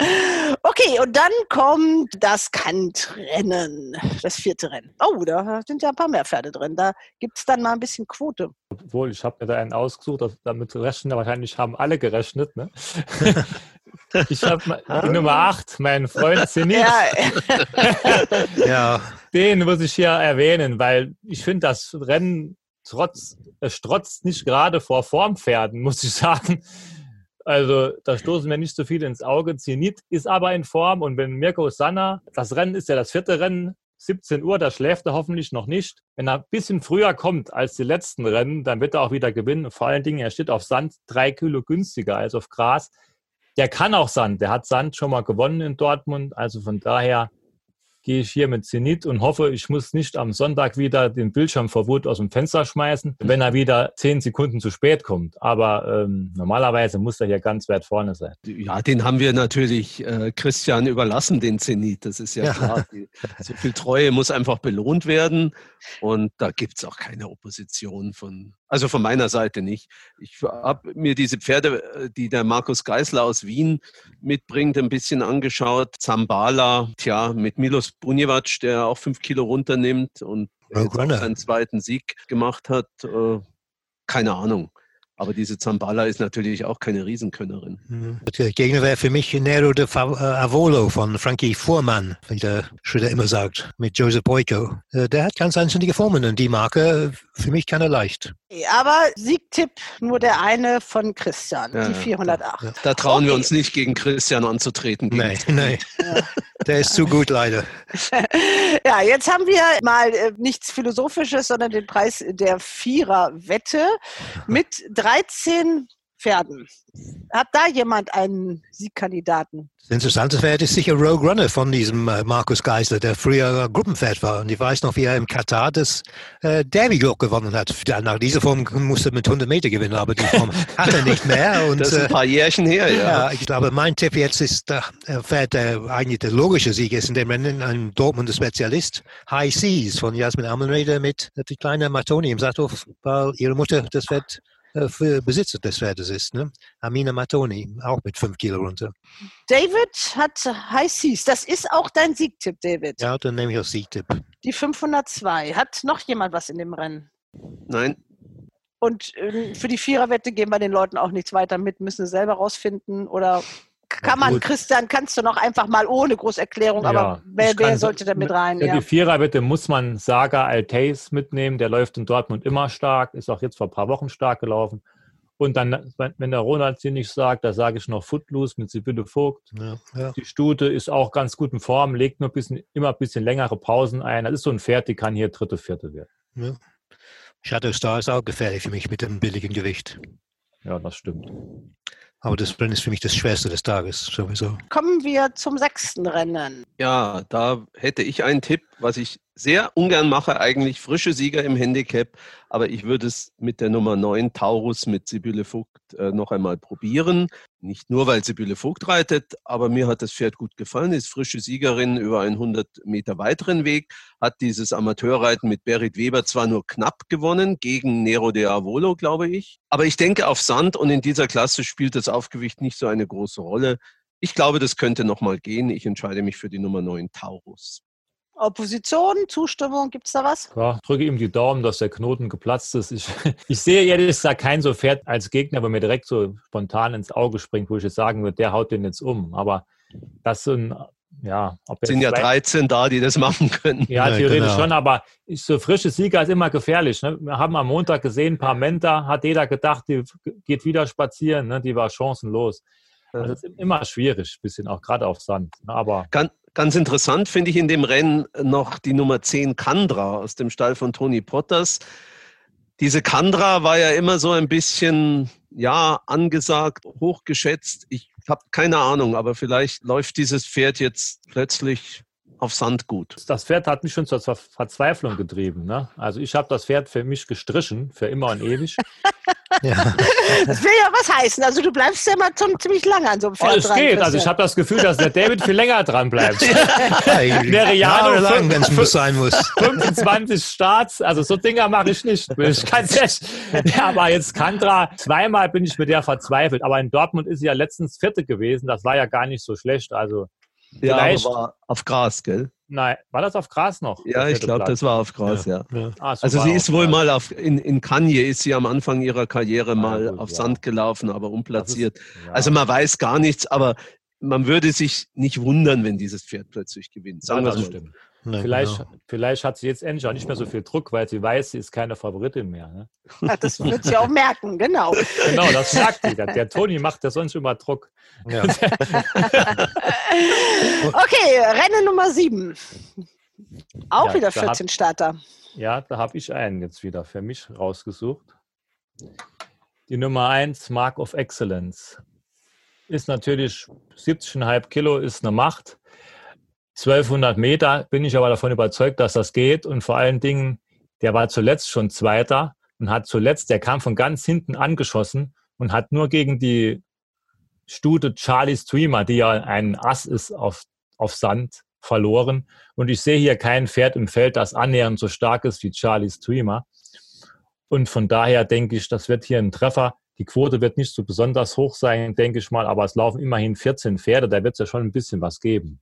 Speaker 2: okay, und dann kommt das Kantrennen, das vierte Rennen. Oh, da sind ja ein paar mehr Pferde drin. Da gibt es dann mal ein bisschen Quote.
Speaker 14: Obwohl, ich habe mir da einen ausgesucht, damit rechnen, wahrscheinlich haben alle gerechnet. Ne? <laughs> Ich habe die Nummer 8, meinen Freund Zenit. Ja. <laughs> ja. Den muss ich hier erwähnen, weil ich finde das Rennen trotz, es strotzt nicht gerade vor Formpferden, <laughs> muss ich sagen. Also da stoßen mir nicht so viele ins Auge. Zenit ist aber in Form und wenn Mirko Sanna, das Rennen ist ja das vierte Rennen, 17 Uhr, da schläft er hoffentlich noch nicht. Wenn er ein bisschen früher kommt als die letzten Rennen, dann wird er auch wieder gewinnen. Vor allen Dingen, er steht auf Sand drei Kilo günstiger als auf Gras. Der kann auch Sand. Der hat Sand schon mal gewonnen in Dortmund. Also von daher gehe ich hier mit Zenit und hoffe, ich muss nicht am Sonntag wieder den Bildschirm vor Wut aus dem Fenster schmeißen, wenn er wieder zehn Sekunden zu spät kommt. Aber ähm, normalerweise muss er hier ganz weit vorne sein.
Speaker 15: Ja, den haben wir natürlich äh, Christian überlassen, den Zenit. Das ist ja, ja. klar. Die, so viel Treue muss einfach belohnt werden. Und da gibt es auch keine Opposition von, also von meiner Seite nicht. Ich habe mir diese Pferde, äh, die der Markus Geisler aus Wien mitbringt, ein bisschen angeschaut. Zambala, tja, mit Milos Bunjevac, der auch fünf Kilo runternimmt und seinen zweiten Sieg gemacht hat. Äh, keine Ahnung. Aber diese Zambala ist natürlich auch keine Riesenkönnerin.
Speaker 13: Mhm. Der Gegner wäre für mich Nero de äh, Avolo von Frankie Fuhrmann, wie der Schröder immer sagt, mit Joseph Boyko. Äh, der hat ganz einzelne Formen und die Marke für mich kann er leicht.
Speaker 2: Aber Siegtipp nur der eine von Christian, ja, die 408. Ja.
Speaker 15: Da trauen okay. wir uns nicht gegen Christian anzutreten.
Speaker 13: Nein, <laughs> nein. Ja. Der ist zu gut, leider. <laughs>
Speaker 2: ja, jetzt haben wir mal äh, nichts Philosophisches, sondern den Preis der Vierer-Wette <laughs> mit 13 Pferden. Hat da jemand einen Siegkandidaten?
Speaker 13: Das Interessante Pferd ist sicher Rogue Runner von diesem äh, Markus Geisler, der früher Gruppenpferd war. Und ich weiß noch, wie er im Katar das äh, Derby gewonnen hat. Nach dieser Form musste er mit 100 Meter gewinnen, aber die Form <laughs> hat er nicht mehr.
Speaker 15: Und, das ist ein paar Jährchen her, ja. ja.
Speaker 13: Ich glaube, mein Tipp jetzt ist der Pferd, der eigentlich der logische Sieg ist in dem Rennen, ein Dortmunder Spezialist, High Seas von Jasmin Ammenreder mit die kleine Matoni im Sattel, weil ihre Mutter das Pferd äh, für Besitzer des Pferdes ist. Ne? Amina Matoni, auch mit fünf Kilo runter.
Speaker 2: David hat High Seas. Das ist auch dein Siegtipp, David.
Speaker 13: Ja, dann nehme ich auch Siegtipp.
Speaker 2: Die 502. Hat noch jemand was in dem Rennen?
Speaker 15: Nein.
Speaker 2: Und äh, für die Viererwette geben wir den Leuten auch nichts weiter mit, müssen sie selber rausfinden oder kann man, Christian, kannst du noch einfach mal ohne Großerklärung, ja, aber wer, wer sollte da mit rein?
Speaker 14: Ja. Die Viererwette muss man Saga Alteis mitnehmen, der läuft in Dortmund immer stark, ist auch jetzt vor ein paar Wochen stark gelaufen. Und dann, wenn der Ronald sie nicht sagt, da sage ich noch Footloose mit Sibylle Vogt. Ja, ja. Die Stute ist auch ganz gut in Form, legt nur ein bisschen, immer ein bisschen längere Pausen ein. Das ist so ein Pferd, die kann hier dritte, vierte werden. Ja.
Speaker 13: Shadow Star ist auch gefährlich für mich mit dem billigen Gewicht.
Speaker 14: Ja, das stimmt.
Speaker 13: Aber das Rennen ist für mich das schwerste des Tages sowieso.
Speaker 2: Kommen wir zum sechsten Rennen.
Speaker 15: Ja, da hätte ich einen Tipp. Was ich sehr ungern mache, eigentlich frische Sieger im Handicap, aber ich würde es mit der Nummer 9 Taurus mit Sibylle Vogt äh, noch einmal probieren. Nicht nur, weil Sibylle Vogt reitet, aber mir hat das Pferd gut gefallen, ist frische Siegerin über einen 100 Meter weiteren Weg, hat dieses Amateurreiten mit Berit Weber zwar nur knapp gewonnen, gegen Nero de Avolo, glaube ich, aber ich denke auf Sand und in dieser Klasse spielt das Aufgewicht nicht so eine große Rolle. Ich glaube, das könnte nochmal gehen. Ich entscheide mich für die Nummer 9 Taurus.
Speaker 2: Opposition, Zustimmung, gibt es da was?
Speaker 14: Ja, drücke ihm die Daumen, dass der Knoten geplatzt ist. Ich, <laughs> ich sehe ehrlich gesagt kein so Pferd als Gegner, aber mir direkt so spontan ins Auge springt, wo ich jetzt sagen würde, der haut den jetzt um. Aber das sind, ja.
Speaker 15: Ob sind ja 13 da, die das machen können.
Speaker 14: Ja, theoretisch ja, genau. schon, aber so frische Sieger ist immer gefährlich. Ne? Wir haben am Montag gesehen, ein paar Menta, hat jeder gedacht, die geht wieder spazieren, ne? die war chancenlos. Also ist immer schwierig, bisschen auch gerade auf Sand. Ne? Aber
Speaker 15: Ganz, ganz interessant finde ich in dem Rennen noch die Nummer 10 Kandra aus dem Stall von Tony Potters. Diese Kandra war ja immer so ein bisschen, ja, angesagt, hochgeschätzt. Ich habe keine Ahnung, aber vielleicht läuft dieses Pferd jetzt plötzlich auf Sand gut.
Speaker 14: Das Pferd hat mich schon zur Verzweiflung getrieben. Ne? Also ich habe das Pferd für mich gestrichen, für immer und ewig. <laughs>
Speaker 2: ja. <laughs> Das will ja was heißen. Also du bleibst ja mal zum, ziemlich lange an so einem Pferd
Speaker 14: oh, es dran. Es geht. Also ich habe das Gefühl, dass der David viel länger dran bleibt. <laughs>
Speaker 13: ja, <laughs> der Riano lang, wenn es muss sein muss.
Speaker 14: 25 Starts, also so Dinger mache ich nicht. Ich kann's echt. Ja, aber jetzt Kantra, zweimal bin ich mit der verzweifelt. Aber in Dortmund ist sie ja letztens Vierte gewesen. Das war ja gar nicht so schlecht. Also
Speaker 15: ja, Vielleicht, war auf Gras, gell?
Speaker 14: Nein, war das auf Gras noch?
Speaker 15: Ja, ich glaube, das war auf Gras, ja. ja. ja. Ah, also sie ist wohl Gras. mal auf, in, in Kanye ist sie am Anfang ihrer Karriere ah, mal gut, auf Sand gelaufen, aber unplatziert. Ist, also man weiß gar nichts, aber man würde sich nicht wundern, wenn dieses Pferd plötzlich gewinnt.
Speaker 14: Sagen ja, das stimmt. Nee, vielleicht, genau. vielleicht hat sie jetzt endlich auch nicht mehr so viel Druck, weil sie weiß, sie ist keine Favoritin mehr. Ne?
Speaker 2: Ja, das wird sie auch <laughs> merken, genau.
Speaker 14: Genau, das merkt sie. Der, der Toni macht ja sonst immer Druck. Ja. <laughs> okay,
Speaker 2: Rennen Nummer 7. Auch ja, wieder 14 hab, Starter.
Speaker 14: Ja, da habe ich einen jetzt wieder für mich rausgesucht. Die Nummer 1, Mark of Excellence. Ist natürlich 70,5 Kilo, ist eine Macht 1200 Meter bin ich aber davon überzeugt, dass das geht. Und vor allen Dingen, der war zuletzt schon Zweiter und hat zuletzt, der kam von ganz hinten angeschossen und hat nur gegen die Stute Charlie Streamer, die ja ein Ass ist auf, auf Sand, verloren. Und ich sehe hier kein Pferd im Feld, das annähernd so stark ist wie Charlie Streamer. Und von daher denke ich, das wird hier ein Treffer. Die Quote wird nicht so besonders hoch sein, denke ich mal, aber es laufen immerhin 14 Pferde, da wird es ja schon ein bisschen was geben.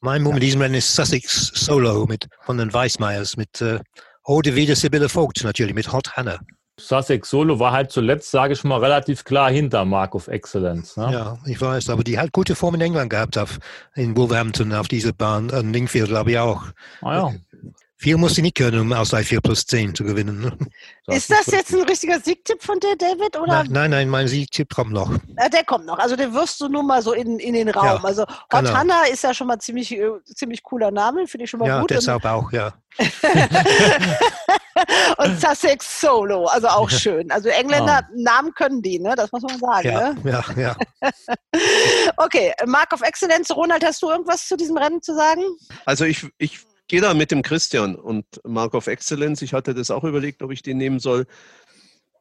Speaker 13: Mein in diesem Rennen ist Sussex Solo mit, von den Weissmeyers mit äh, Ode wieder Sibylle Vogt natürlich, mit Hot Hannah.
Speaker 14: Sussex Solo war halt zuletzt, sage ich mal, relativ klar hinter Mark of Excellence. Ne?
Speaker 13: Ja, ich weiß, aber die hat gute Form in England gehabt, auf, in Wolverhampton, auf dieser Bahn, in Lingfield, glaube ich auch.
Speaker 14: Ah, ja.
Speaker 13: Viel muss sie nicht können, um aus 4 plus 10 zu gewinnen. Ne?
Speaker 2: Ist das jetzt ein richtiger Siegtipp von dir, David? Oder?
Speaker 13: Nein, nein, nein, mein Siegtipp kommt noch.
Speaker 2: Äh, der kommt noch. Also den wirst du nur mal so in, in den Raum. Ja, also Hot genau. Hannah ist ja schon mal ziemlich, äh, ziemlich cooler Name, finde ich schon mal
Speaker 13: ja,
Speaker 2: gut.
Speaker 13: Ja, deshalb auch, ja. <laughs>
Speaker 2: und Sussex Solo, also auch schön. Also Engländer, oh. Namen können die, ne? Das muss man sagen.
Speaker 13: Ja,
Speaker 2: ne?
Speaker 13: ja, ja. <laughs>
Speaker 2: okay, Mark of Excellence. Ronald, hast du irgendwas zu diesem Rennen zu sagen?
Speaker 15: Also ich, ich gehe da mit dem Christian und Mark of Excellence. Ich hatte das auch überlegt, ob ich den nehmen soll.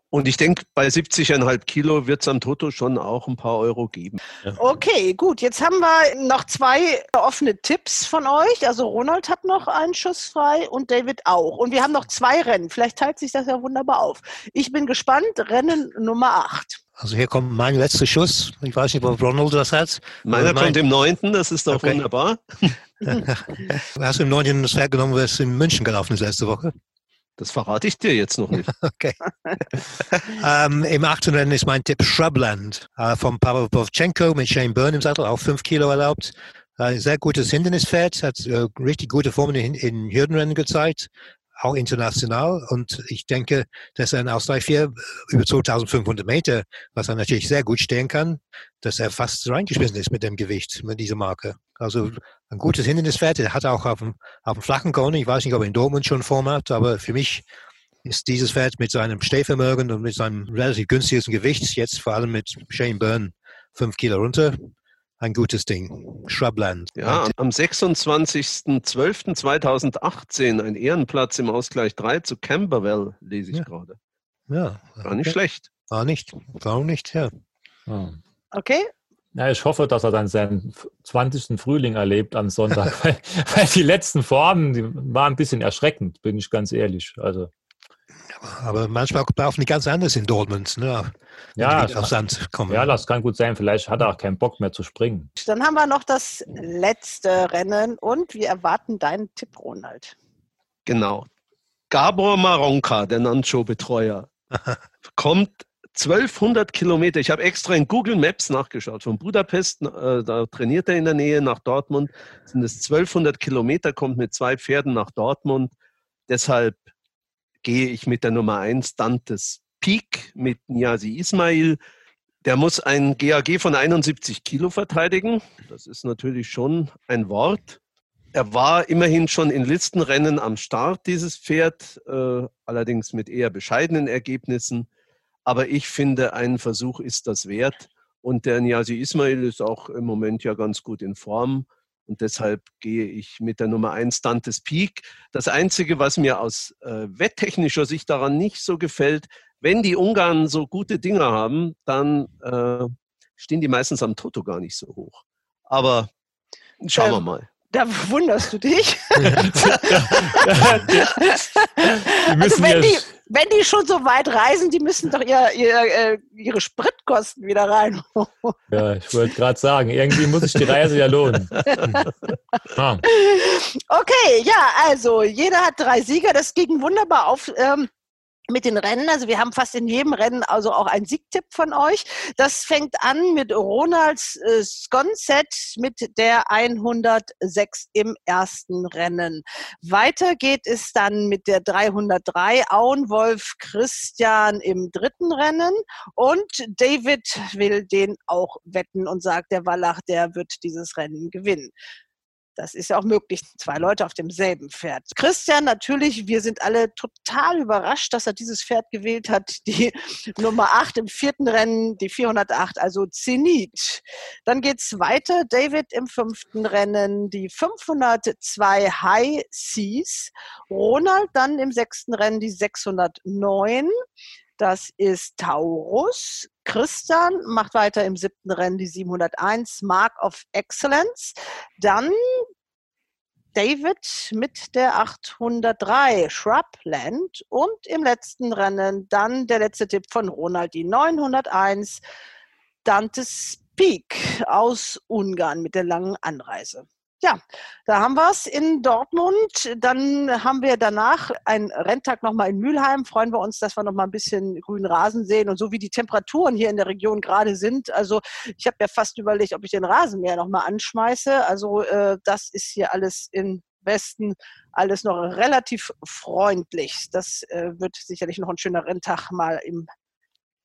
Speaker 15: Und ich denke, bei 70,5 Kilo wird es am Toto schon auch ein paar Euro geben.
Speaker 2: Okay, gut. Jetzt haben wir noch zwei offene Tipps von euch. Also Ronald hat noch einen Schuss frei und David auch. Und wir haben noch zwei Rennen. Vielleicht teilt sich das ja wunderbar auf. Ich bin gespannt. Rennen Nummer 8.
Speaker 13: Also hier kommt mein letzter Schuss. Ich weiß nicht, ob Ronald das hat.
Speaker 15: Meiner mein... kommt im 9. Das ist doch okay. wunderbar. <laughs>
Speaker 13: Hast du im 9. das Pferd genommen, was in München gelaufen ist letzte Woche?
Speaker 15: Das verrate ich dir jetzt noch nicht. <laughs>
Speaker 13: Okay. ähm, Im achten Rennen ist mein Tipp Shrubland äh, von Pavel Bovchenko mit Shane Byrne im Sattel, auch fünf Kilo erlaubt. Ein sehr gutes Hindernispferd, hat äh, richtig gute Formen in, in Hürdenrennen gezeigt auch international. Und ich denke, dass er in Australien 4 über 2500 Meter, was er natürlich sehr gut stehen kann, dass er fast reingeschmissen ist mit dem Gewicht, mit dieser Marke. Also ein gutes Hindernispferd. Er hat auch auf dem, auf dem flachen Korn, ich weiß nicht, ob er in Dortmund schon Form hat, aber für mich ist dieses Pferd mit seinem Stehvermögen und mit seinem relativ günstigen Gewicht, jetzt vor allem mit Shane Byrne, fünf Kilo runter, ein gutes Ding. Shrubland.
Speaker 15: Ja, am 26.12.2018 ein Ehrenplatz im Ausgleich 3 zu Camberwell, lese ich
Speaker 13: Ja.
Speaker 15: gerade.
Speaker 13: Ja.
Speaker 15: War nicht
Speaker 13: okay.
Speaker 15: schlecht.
Speaker 13: War nicht. Warum nicht? Ja.
Speaker 14: Ja.
Speaker 2: Okay.
Speaker 14: Ja, ich hoffe, dass er dann seinen 20. Frühling erlebt am Sonntag, <laughs> weil, weil die letzten Formen, die waren ein bisschen erschreckend, bin ich ganz ehrlich. Also,
Speaker 13: Aber manchmal laufen die ganz anders in Dortmund. Ne? Wenn
Speaker 14: ja,
Speaker 13: auf Sand kommen.
Speaker 14: ja, das kann gut sein. Vielleicht hat er auch keinen Bock mehr zu springen.
Speaker 2: Dann haben wir noch das letzte Rennen und wir erwarten deinen Tipp, Ronald.
Speaker 15: Genau. Gabor Maronka, der Nancho-Betreuer, <laughs> kommt 1200 Kilometer. Ich habe extra in Google Maps nachgeschaut. Von Budapest, äh, da trainiert er in der Nähe nach Dortmund, sind es 1200 Kilometer, kommt mit zwei Pferden nach Dortmund. Deshalb gehe ich mit der Nummer 1 Dantes Peak mit Niazi Ismail. Der muss ein GAG von 71 Kilo verteidigen. Das ist natürlich schon ein Wort. Er war immerhin schon in Listenrennen am Start, dieses Pferd, äh, allerdings mit eher bescheidenen Ergebnissen. Aber ich finde, ein Versuch ist das wert. Und der Niazi Ismail ist auch im Moment ja ganz gut in Form. Und deshalb gehe ich mit der Nummer 1 Dantes Peak. Das Einzige, was mir aus äh, wetttechnischer Sicht daran nicht so gefällt, wenn die Ungarn so gute Dinger haben, dann äh, stehen die meistens am Toto gar nicht so hoch. Aber schauen wir mal.
Speaker 2: Da wunderst du dich. <laughs> <laughs> also
Speaker 14: müssen
Speaker 2: wenn die, wenn die schon so weit reisen, die müssen doch ihr, ihr, äh, ihre Spritkosten wieder rein. <laughs>
Speaker 14: Ja, ich wollte gerade sagen, irgendwie muss sich die Reise ja lohnen. <laughs> Ah.
Speaker 2: Okay, ja, also jeder hat drei Sieger. Das ging wunderbar auf. Ähm, mit den Rennen, also wir haben fast in jedem Rennen also auch einen Siegtipp von euch. Das fängt an mit Ronalds äh, Sconset mit der 106 im ersten Rennen. Weiter geht es dann mit der 303 Auenwolf Christian im dritten Rennen und David will den auch wetten und sagt, der Wallach, der wird dieses Rennen gewinnen. Das ist ja auch möglich, zwei Leute auf demselben Pferd. Christian, natürlich, wir sind alle total überrascht, dass er dieses Pferd gewählt hat. Die <laughs> Nummer 8 im vierten Rennen, die 408, also Zenit. Dann geht's weiter. David im fünften Rennen, die 502 High Seas. Ronald dann im sechsten Rennen, die 609. Das ist Taurus. Christian macht weiter im siebten Rennen die 701 Mark of Excellence. Dann David mit der 803 Shrubland und im letzten Rennen dann der letzte Tipp von Ronald, die 901 Dantes Peak aus Ungarn mit der langen Anreise. Ja, da haben wir es in Dortmund. Dann haben wir danach einen Renntag nochmal in Mülheim. Freuen wir uns, dass wir nochmal ein bisschen grünen Rasen sehen. Und so wie die Temperaturen hier in der Region gerade sind, also ich habe ja fast überlegt, ob ich den Rasenmäher nochmal anschmeiße. Also äh, das ist hier alles im Westen alles noch relativ freundlich. Das äh, wird sicherlich noch ein schöner Renntag mal im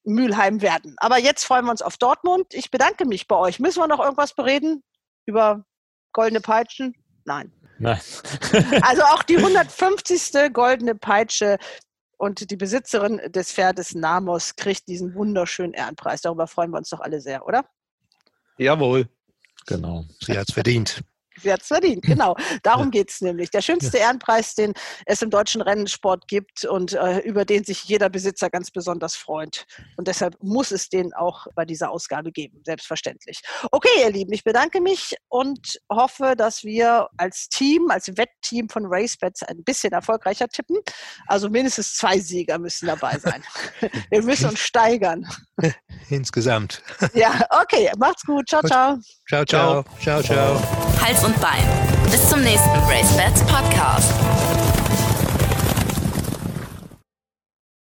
Speaker 2: Mülheim werden. Aber jetzt freuen wir uns auf Dortmund. Ich bedanke mich bei euch. Müssen wir noch irgendwas bereden über goldene Peitschen? Nein.
Speaker 14: Nein. <laughs>
Speaker 2: Also auch die 150. goldene Peitsche und die Besitzerin des Pferdes Namos kriegt diesen wunderschönen Ehrenpreis. Darüber freuen wir uns doch alle sehr, oder?
Speaker 15: Jawohl.
Speaker 14: Genau.
Speaker 13: Sie hat es verdient.
Speaker 2: Sie hat es verdient, genau. Darum geht es nämlich. Der schönste Ehrenpreis, den es im deutschen Rennsport gibt und äh, über den sich jeder Besitzer ganz besonders freut. Und deshalb muss es den auch bei dieser Ausgabe geben, selbstverständlich. Okay, ihr Lieben, ich bedanke mich und hoffe, dass wir als Team, als Wettteam von RaceBets ein bisschen erfolgreicher tippen. Also mindestens zwei Sieger müssen dabei sein. <laughs> wir müssen uns steigern.
Speaker 13: Insgesamt.
Speaker 2: Ja, okay, macht's gut. Ciao, ciao.
Speaker 13: Ciao, ciao. Ciao, ciao.
Speaker 1: Hals und Bein. Bis zum nächsten Race Bats Podcast.